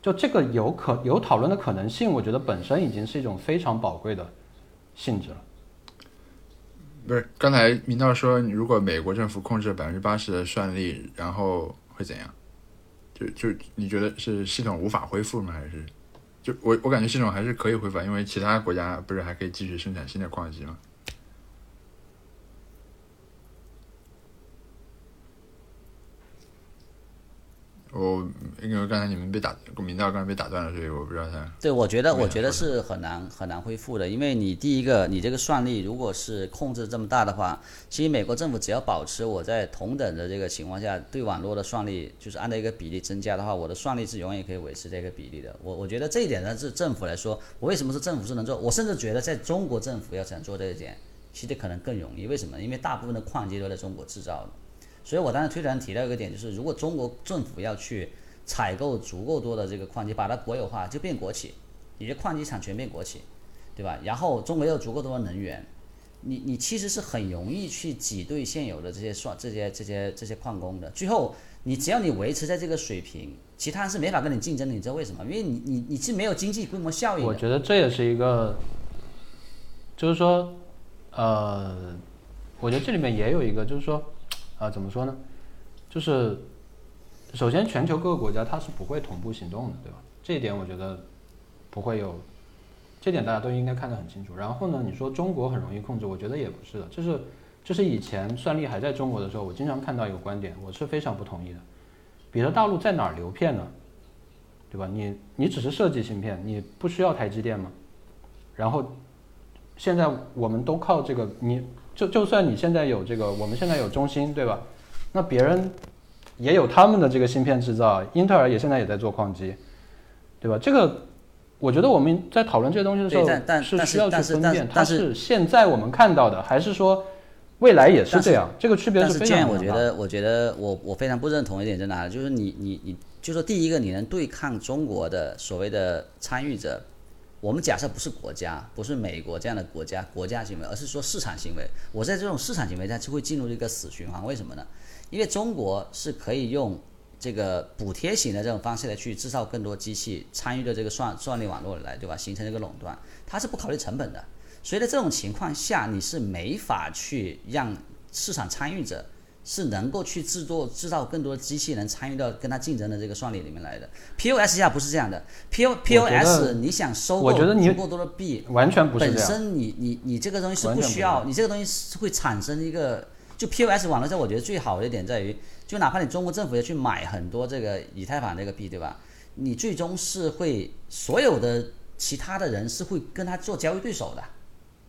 就这个有可有讨论的可能性，我觉得本身已经是一种非常宝贵的性质了。不是，刚才明道说，如果美国政府控制百分之八十的算力，然后会怎样？就就你觉得是系统无法恢复吗？还是就我我感觉系统还是可以恢复，因为其他国家不是还可以继续生产新的矿机吗？我因为刚才你们被打，明道刚才被打断了，所以我不知道他。对，我觉得我觉得是很难很难恢复的，因为你第一个，你这个算力如果是控制这么大的话，其实美国政府只要保持我在同等的这个情况下对网络的算力，就是按照一个比例增加的话，我的算力是永远可以维持这个比例的。我我觉得这一点呢，是政府来说，我为什么是政府是能做？我甚至觉得在中国政府要想做这一点，其实可能更容易。为什么？因为大部分的矿机都在中国制造的。所以我当时推特上提到一个点，就是如果中国政府要去采购足够多的这个矿机，把它国有化，就变国企，你的矿机产全变国企，对吧？然后中国又有足够多的能源，你你其实是很容易去挤兑现有的这些算这些这些这些矿工的。最后，你只要你维持在这个水平，其他人是没法跟你竞争的。你知道为什么？因为你你你是没有经济规模效应的。我觉得这也是一个，就是说，呃，我觉得这里面也有一个，就是说，啊、怎么说呢？就是首先，全球各个国家它是不会同步行动的，对吧？这一点我觉得不会有，这点大家都应该看得很清楚。然后呢，你说中国很容易控制，我觉得也不是的。就是就是以前算力还在中国的时候，我经常看到一个观点，我是非常不同意的。比如大陆在哪儿流片呢？对吧？你你只是设计芯片，你不需要台积电吗？然后现在我们都靠这个，你就就算你现在有这个，我们现在有中芯，对吧？那别人也有他们的这个芯片制造，英特尔也现在也在做矿机，对吧？这个我觉得我们在讨论这些东西的时候但但但是是需要去分辨，它是但是是现在我们看到的，还是说未来也是这样？这个区别是非常非常大的。得，我觉得我我非常不认同一点在哪里，就是你你你，就说第一个，你能对抗中国的所谓的参与者，我们假设不是国家，不是美国这样的国家国家行为，而是说市场行为。我在这种市场行为下就会进入一个死循环，为什么呢？因为中国是可以用这个补贴型的这种方式来去制造更多机器，参与的这个算算力网络来，对吧？形成这个垄断，它是不考虑成本的。所以在这种情况下，你是没法去让市场参与者是能够去制作制造更多的机器人参与到跟它竞争的这个算力里面来的。POS 下不是这样的，P O POS 你想收购我觉得你足够多的币，完全不是本。身你你你这个东西是不不需要，你这个东西是会产生一个，就 POS 网络上我觉得最好的一点在于，就哪怕你中国政府要去买很多这个以太坊这个币，对吧？你最终是会所有的其他的人是会跟他做交易对手的。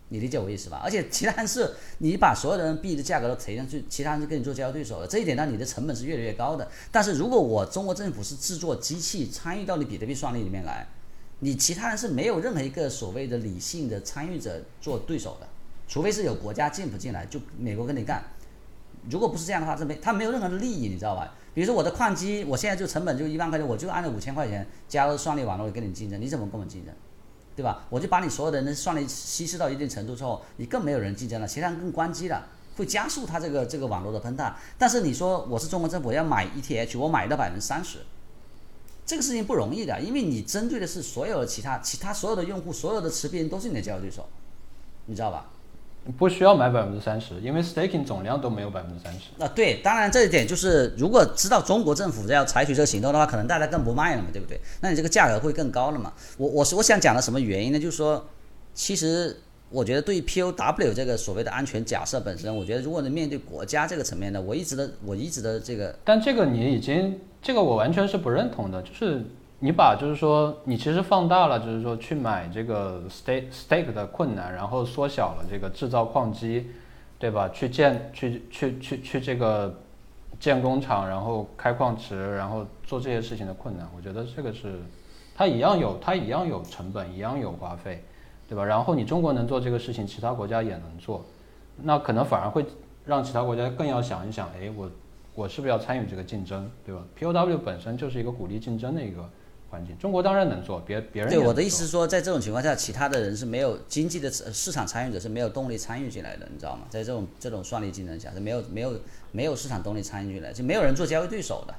你理解我意思吧？而且其他人是你把所有的人币的价格都提上去，其他人就跟你做交易对手了，这一点呢你的成本是越来越高的。但是如果我中国政府是制作机器参与到你比特币算力里面来，你其他人是没有任何一个所谓的理性的参与者做对手的，除非是有国家进不进来，就美国跟你干。如果不是这样的话，这没他没有任何的利益，你知道吧？比如说我的矿机，我现在就成本就一万块钱，我就按照五千块钱加入算力网络跟你竞争，你怎么跟我竞争？对吧？我就把你所有的人算力稀释到一定程度之后，你更没有人竞争了，其他人更关机了，会加速它这个这个网络的崩塌。但是你说我是中国政府要买 ETH，我买到百分之三十，这个事情不容易的，因为你针对的是所有的其他其他所有的用户，所有的持币人都是你的交易对手，你知道吧？不需要买百分之三十，因为 staking 总量都没有百分之三十。啊，对，当然这一点就是，如果知道中国政府要采取这个行动的话，可能大家更不卖了嘛，对不对？那你这个价格会更高了嘛？我我是我想讲的什么原因呢？就是说，其实我觉得对于 POW 这个所谓的安全假设本身，我觉得如果能面对国家这个层面的，我一直的我一直的这个但这个你已经，这个我完全是不认同的，就是你把就是说你其实放大了，就是说去买这个 stake stake 的困难，然后缩小了这个制造矿机，对吧？去建去去去去这个建工厂，然后开矿池，然后做这些事情的困难，我觉得这个是它一样有它一样有成本，一样有花费，对吧？然后你中国能做这个事情，其他国家也能做，那可能反而会让其他国家更要想一想，哎，我我是不是要参与这个竞争，对吧？POW 本身就是一个鼓励竞争的一个环境，中国当然能做，别别人对我的意思是说，在这种情况下，其他的人是没有经济的呃市场参与者是没有动力参与进来的，你知道吗？在这种这种算力竞争下是没有没有没有市场动力参与进来，就没有人做交易对手的。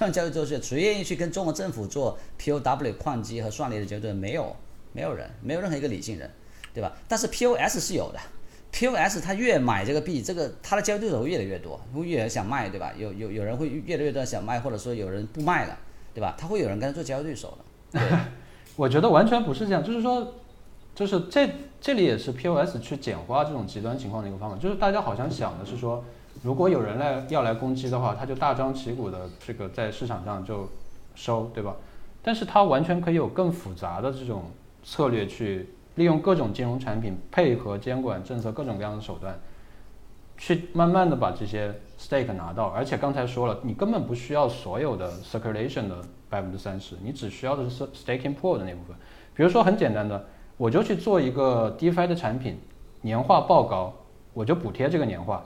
没有交易对手，谁愿意去跟中国政府做 POW 矿机和算力的交易对？没有，没有人，没有任何一个理性人，对吧？但是 POS 是有的。POS 它越买这个币，这个它的交易对手会越来越多，会越来越想卖，对吧？有有有人会越来越多想卖，或者说有人不卖了，对吧？他会有人跟他做交易对手的。我觉得完全不是这样，就是说，就是这这里也是 POS 去简化这种极端情况的一个方法，就是大家好像想的是说，如果有人来要来攻击的话，他就大张旗鼓的这个在市场上就收，对吧？但是他完全可以有更复杂的这种策略去利用各种金融产品配合监管政策各种各样的手段，去慢慢的把这些 stake 拿到。而且刚才说了，你根本不需要所有的 circulation 的百分之三十，你只需要的是 staking pool 的那部分。比如说很简单的，我就去做一个 DeFi 的产品，年化爆高，我就补贴这个年化，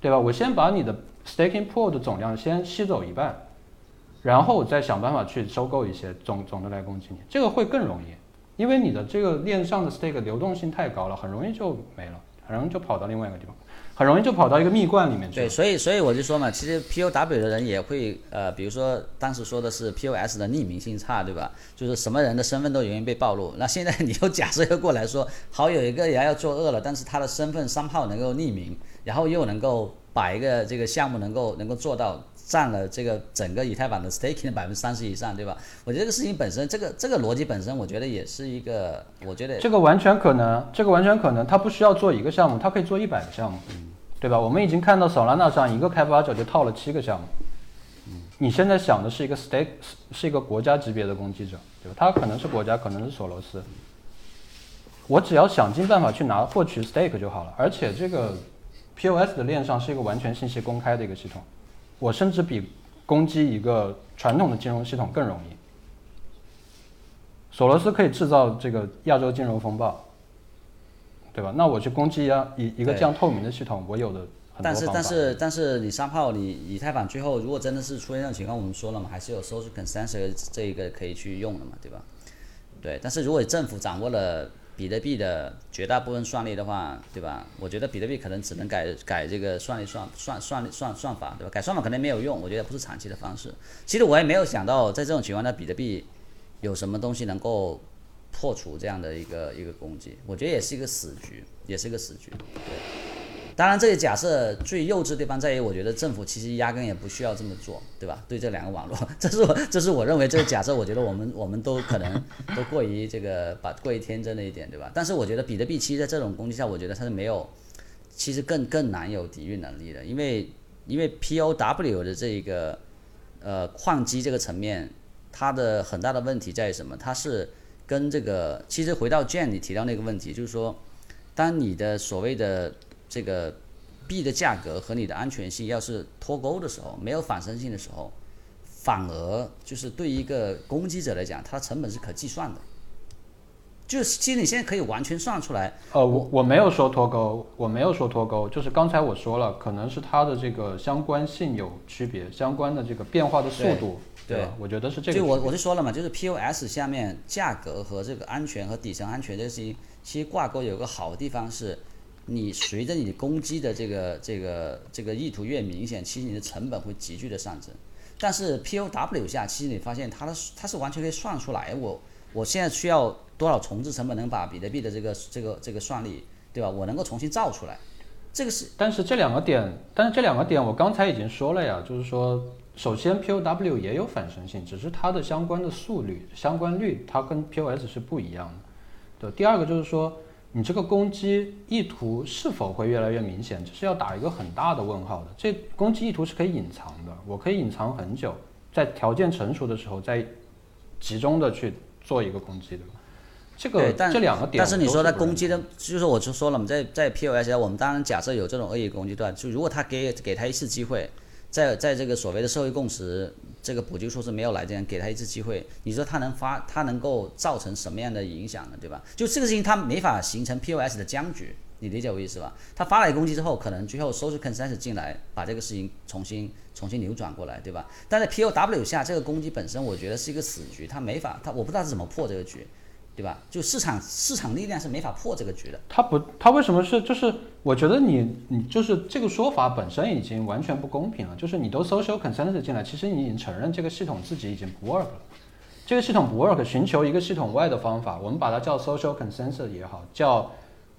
对吧？我先把你的 staking pool 的总量先吸走一半，然后我再想办法去收购一些，总总的来攻击你，这个会更容易，因为你的这个链上的 stake 流动性太高了，很容易就没了，很容易就跑到另外一个地方，很容易就跑到一个蜜罐里面去对，所以所以我就说嘛，其实 POW 的人也会呃，比如说当时说的是 POS 的匿名性差，对吧？就是什么人的身份都容易被暴露。那现在你又假设又过来说，好有一个人要作恶了，但是他的身份商号能够匿名，然后又能够把一个这个项目能够能够做到占了这个整个以太坊的 staking 的百分之三十以上，对吧？我觉得这个事情本身，这个这个逻辑本身，我觉得也是一个，我觉得这个完全可能，这个完全可能，他不需要做一个项目，他可以做一百个项目，对吧？我们已经看到 Solana 上一个开发者就套了七个项目。你现在想的是一个 stake，是是一个国家级别的攻击者，对吧？他可能是国家，可能是索罗斯。我只要想尽办法去拿获取 stake 就好了，而且这个 POS 的链上是一个完全信息公开的一个系统，我甚至比攻击一个传统的金融系统更容易。索罗斯可以制造这个亚洲金融风暴，对吧？那我去攻击一样一一个这样透明的系统，我有的但是但是但是你三炮你以太坊最后如果真的是出现这种情况，我们说了嘛，还是有 social consensus 这一个可以去用的嘛，对吧？对，但是如果政府掌握了比特币的绝大部分算力的话，对吧？我觉得比特币可能只能改改这个算力算算算算算法，对吧？改算法可能没有用，我觉得不是长期的方式。其实我也没有想到在这种情况下，比特币有什么东西能够破除这样的一个一个攻击，我觉得也是一个死局，也是一个死局。对。当然，这个假设最幼稚的地方在于，我觉得政府其实压根也不需要这么做，对吧？对这两个网络，这是我这是我认为这个假设，我觉得我们我们都可能都过于这个把过于天真了一点，对吧？但是我觉得比特币其实在这种攻击下，我觉得它是没有，其实更更难有抵御能力的，因为因为 POW 的这个呃矿机这个层面，它的很大的问题在于什么？它是跟这个其实回到 Jane 你提到那个问题，就是说，当你的所谓的这个币的价格和你的安全性要是脱钩的时候，没有反身性的时候，反而就是对于一个攻击者来讲，它的成本是可计算的。就是其实你现在可以完全算出来，呃，我我没有说脱钩，我没有说脱钩，就是刚才我说了，可能是它的这个相关性有区别，相关的这个变化的速度，对吧？我觉得是这个就。我我就说了嘛，就是 POS 下面价格和这个安全和底层安全这些，其实挂钩有个好的地方是，你随着你攻击的这个这个这个意图越明显，其实你的成本会急剧的上升。但是 POW 下，其实你发现它的它是完全可以算出来，我我现在需要多少重置成本能把比特币的这个这个这个算力，对吧？我能够重新造出来，这个是但是这两个点，但是这两个点我刚才已经说了呀，就是说，首先 POW 也有反身性，只是它的相关的速率、相关率，它跟 POS 是不一样的。对，第二个就是说，你这个攻击意图是否会越来越明显，这是要打一个很大的问号的。这攻击意图是可以隐藏的，我可以隐藏很久，在条件成熟的时候再集中的去做一个攻击，对吧？这个，但这两个点，但是你说他攻击的，就是我就说了嘛，在在 POS 下，我们当然假设有这种恶意攻击段，就如果他给给他一次机会，在在这个所谓的社会共识这个补救措施没有来之前，给他一次机会，你说他能发，他能够造成什么样的影响呢？对吧？就这个事情，他没法形成 POS 的僵局，你理解我意思吧？他发了一攻击之后，可能最后 social consensus 进来，把这个事情重新重新扭转过来，对吧？但在 POW 下，这个攻击本身，我觉得是一个死局，他没法，他我不知道是怎么破这个局。对吧？就市场市场力量是没法破这个局的。他不，他为什么是？就是我觉得你你就是这个说法本身已经完全不公平了。就是你都 social consensus 进来，其实你已经承认这个系统自己已经不 work 了。这个系统不 work，寻求一个系统外的方法，我们把它叫 social consensus 也好，叫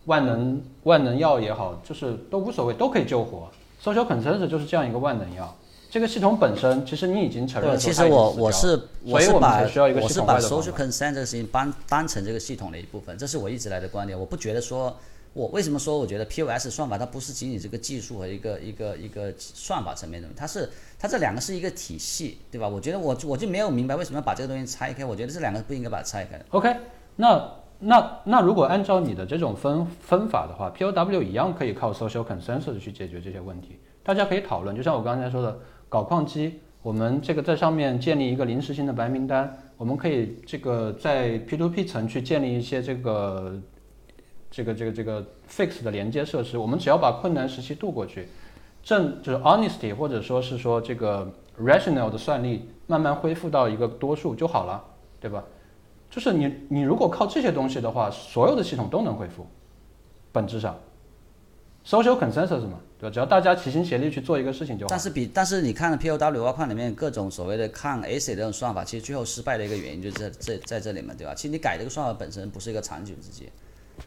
万能万能药也好，就是都无所谓，都可以救活。social consensus 就是这样一个万能药。这个系统本身，其实你已经承认对，说其实我我是我是把才需要一个我是把 social consent 这个事情当当成这个系统的一部分，这是我一直来的观点。我不觉得说，我为什么说我觉得 POS 算法它不是仅仅这个技术和一个一个一个算法层面的它是它这两个是一个体系，对吧？我觉得我我就没有明白为什么要把这个东西拆开。我觉得这两个不应该把它拆开。OK，那那那如果按照你的这种分分法的话，POW 一样可以靠 social consensus 去解决这些问题。大家可以讨论，就像我刚才说的，搞矿机，我们这个在上面建立一个临时性的白名单，我们可以这个在 P2P 层去建立一些这个这个这个这个 fix 的连接设施，我们只要把困难时期度过去，正就是 honesty 或者说是说这个 rational 的算力慢慢恢复到一个多数就好了，对吧？就是你你如果靠这些东西的话，所有的系统都能恢复，本质上，social consensus 嘛，对吧？只要大家齐心协力去做一个事情就好。但是比但是你看 POW 挖矿里面各种所谓的抗 ACID 这种算法，其实最后失败的一个原因就在这在这里嘛，对吧？其实你改这个算法本身不是一个长久之计，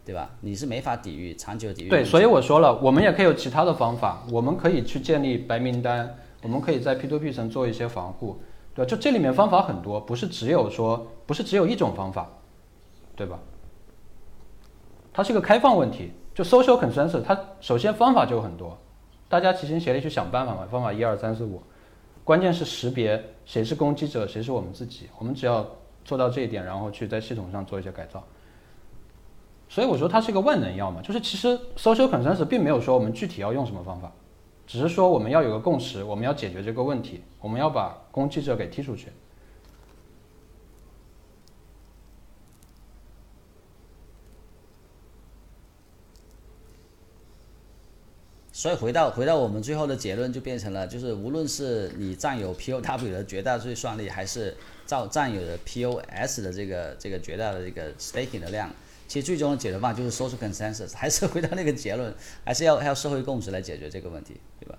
对吧？你是没法抵御长久抵御。对，所以我说了，我们也可以有其他的方法，我们可以去建立白名单，我们可以在 P2P 层做一些防护，对吧？就这里面方法很多，不是只有说不是只有一种方法，对吧？它是一个开放问题。就 social consensus，它首先方法就很多，大家齐心协力去想办法嘛。方法一二三四五，关键是识别谁是攻击者，谁是我们自己。我们只要做到这一点，然后去在系统上做一些改造。所以我说它是一个万能药嘛，就是其实 social consensus 并没有说我们具体要用什么方法，只是说我们要有个共识，我们要解决这个问题，我们要把攻击者给踢出去。所以回到回到我们最后的结论，就变成了，就是无论是你占有 POW 的绝大多数算力，还是占占有的 POS 的这个这个绝大的这个 staking 的量，其实最终的解决方案就是 social consensus，还是回到那个结论，还是要还要社会共识来解决这个问题，对吧？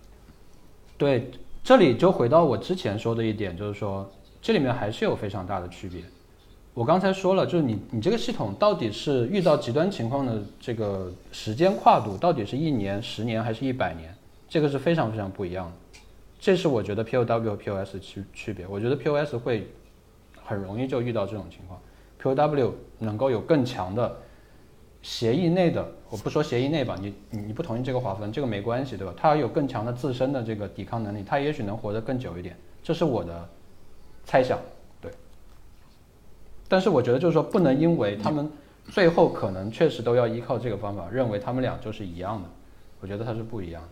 对，这里就回到我之前说的一点，就是说这里面还是有非常大的区别。我刚才说了，就是你你这个系统到底是遇到极端情况的这个时间跨度，到底是一年、十年还是一百年，这个是非常非常不一样的。这是我觉得 POW 和 POS 的区区别。我觉得 POS 会很容易就遇到这种情况，POW 能够有更强的协议内的，我不说协议内吧，你你不同意这个划分，这个没关系，对吧？它有更强的自身的这个抵抗能力，它也许能活得更久一点，这是我的猜想。但是我觉得就是说，不能因为他们最后可能确实都要依靠这个方法，认为他们俩就是一样的。我觉得它是不一样的。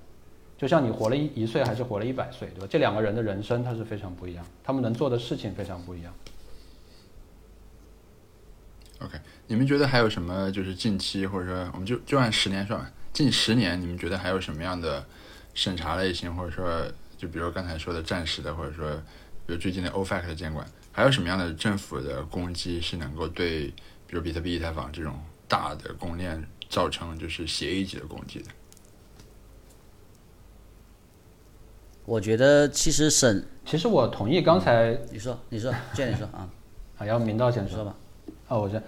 就像你活了一一岁还是活了一百岁，对吧？这两个人的人生它是非常不一样，他们能做的事情非常不一样。OK，你们觉得还有什么？就是近期或者说我们就就按十年算吧，近十年你们觉得还有什么样的审查类型，或者说就比如刚才说的暂时的，或者说比如最近的 OFAC 的监管？还有什么样的政府的攻击是能够对，比如比特币、以太坊这种大的公链造成就是协议级的攻击的？我觉得其实审，其实我同意刚才你说，你说，建你说啊，啊，要明道先说吧。啊，我这，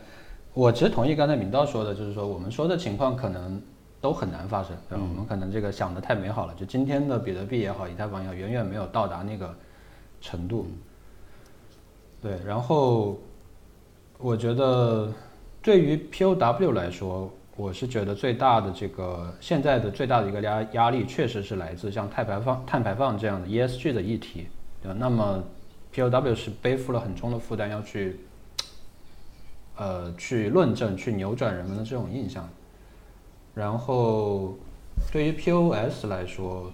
我其实同意刚才明道说的，就是说我们说的情况可能都很难发生，对吧？我们可能这个想的太美好了，就今天的比特币也好，以太坊也好，远远没有到达那个程度。对，然后我觉得对于 POW 来说，我是觉得最大的这个现在的最大的一个压压力，确实是来自像碳排放、碳排放这样的 ESG 的议题，对？那么 POW 是背负了很重的负担，要去呃去论证、去扭转人们的这种印象。然后对于 POS 来说，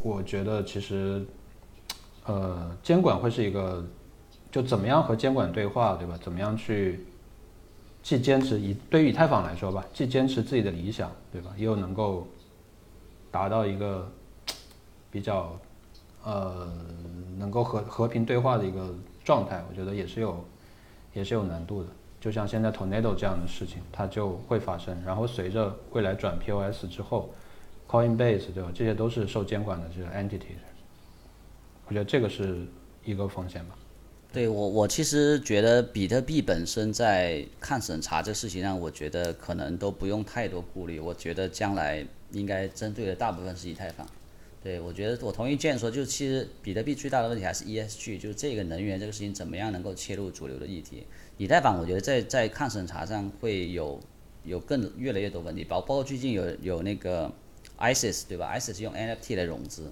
我觉得其实。呃，监管会是一个，就怎么样和监管对话，对吧？怎么样去既坚持以对于以太坊来说吧，既坚持自己的理想，对吧？又能够达到一个比较呃能够和和平对话的一个状态，我觉得也是有也是有难度的。就像现在 Tornado 这样的事情，它就会发生。然后随着未来转 POS 之后，Coinbase 对吧？这些都是受监管的这个 entity。我觉得这个是一个风险吧。对我，我其实觉得比特币本身在抗审查这事情上，我觉得可能都不用太多顾虑。我觉得将来应该针对的大部分是以太坊。对我觉得我同意建说，就是其实比特币最大的问题还是 ESG，就是这个能源这个事情怎么样能够切入主流的议题。以太坊我觉得在在抗审查上会有有更越来越多问题，包包括最近有有那个 ISIS 对吧？ISIS 用 NFT 来融资。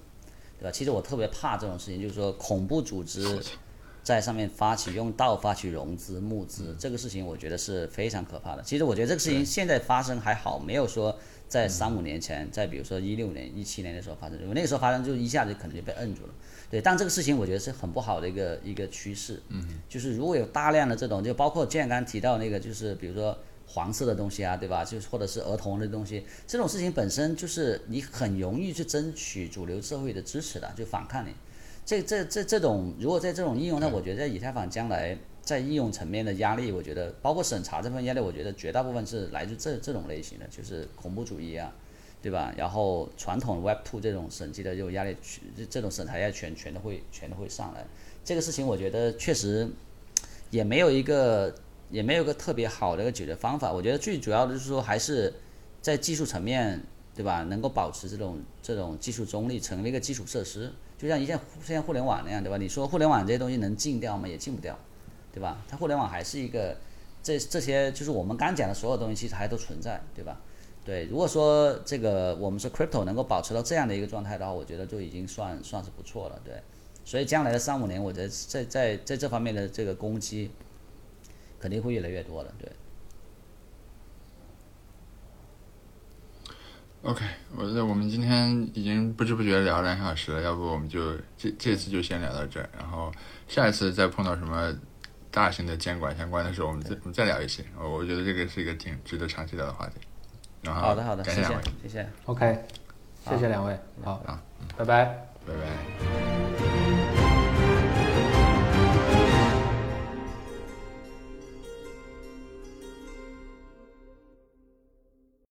对吧？其实我特别怕这种事情，就是说恐怖组织在上面发起用道发起融资募资，这个事情我觉得是非常可怕的。其实我觉得这个事情现在发生还好，没有说在三五年前，在比如说一六年、一七年的时候发生，因为那个时候发生就一下子可能就被摁住了。对，但这个事情我觉得是很不好的一个一个趋势。嗯，就是如果有大量的这种，就包括建刚提到那个，就是比如说。黄色的东西啊，对吧？就是或者是儿童的东西，这种事情本身就是你很容易去争取主流社会的支持的，就反抗你。这这这这种，如果在这种应用，那我觉得在以太坊将来在应用层面的压力，我觉得包括审查这份压力，我觉得绝大部分是来自这这种类型的，就是恐怖主义啊，对吧？然后传统 Web Two 这种审计的这种压力，这这种审查压力全全都会全都会上来。这个事情我觉得确实也没有一个也没有个特别好的一个解决方法。我觉得最主要的就是说还是在技术层面，对吧？能够保持这种这种技术中立，成为一个基础设施，就像一现现在互联网那样，对吧？你说互联网这些东西能禁掉吗？也禁不掉，对吧？它互联网还是一个这这些就是我们刚讲的所有东西，其实还都存在，对吧？对，如果说这个我们说 crypto 能够保持到这样的一个状态的话，我觉得就已经算算是不错了，对。所以将来的三五年，我觉得在在在这方面的这个攻击肯定会越来越多的，对。OK，我觉得我们今天已经不知不觉聊了两小时了，要不我们就这这次就先聊到这儿，然后下一次再碰到什么大型的监管相关的时候，我们再我们再聊一些。我我觉得这个是一个挺值得长期聊的话题。然后好的，好的，谢谢感谢两位，，谢谢。OK，谢谢两位，好，好，拜拜。拜拜。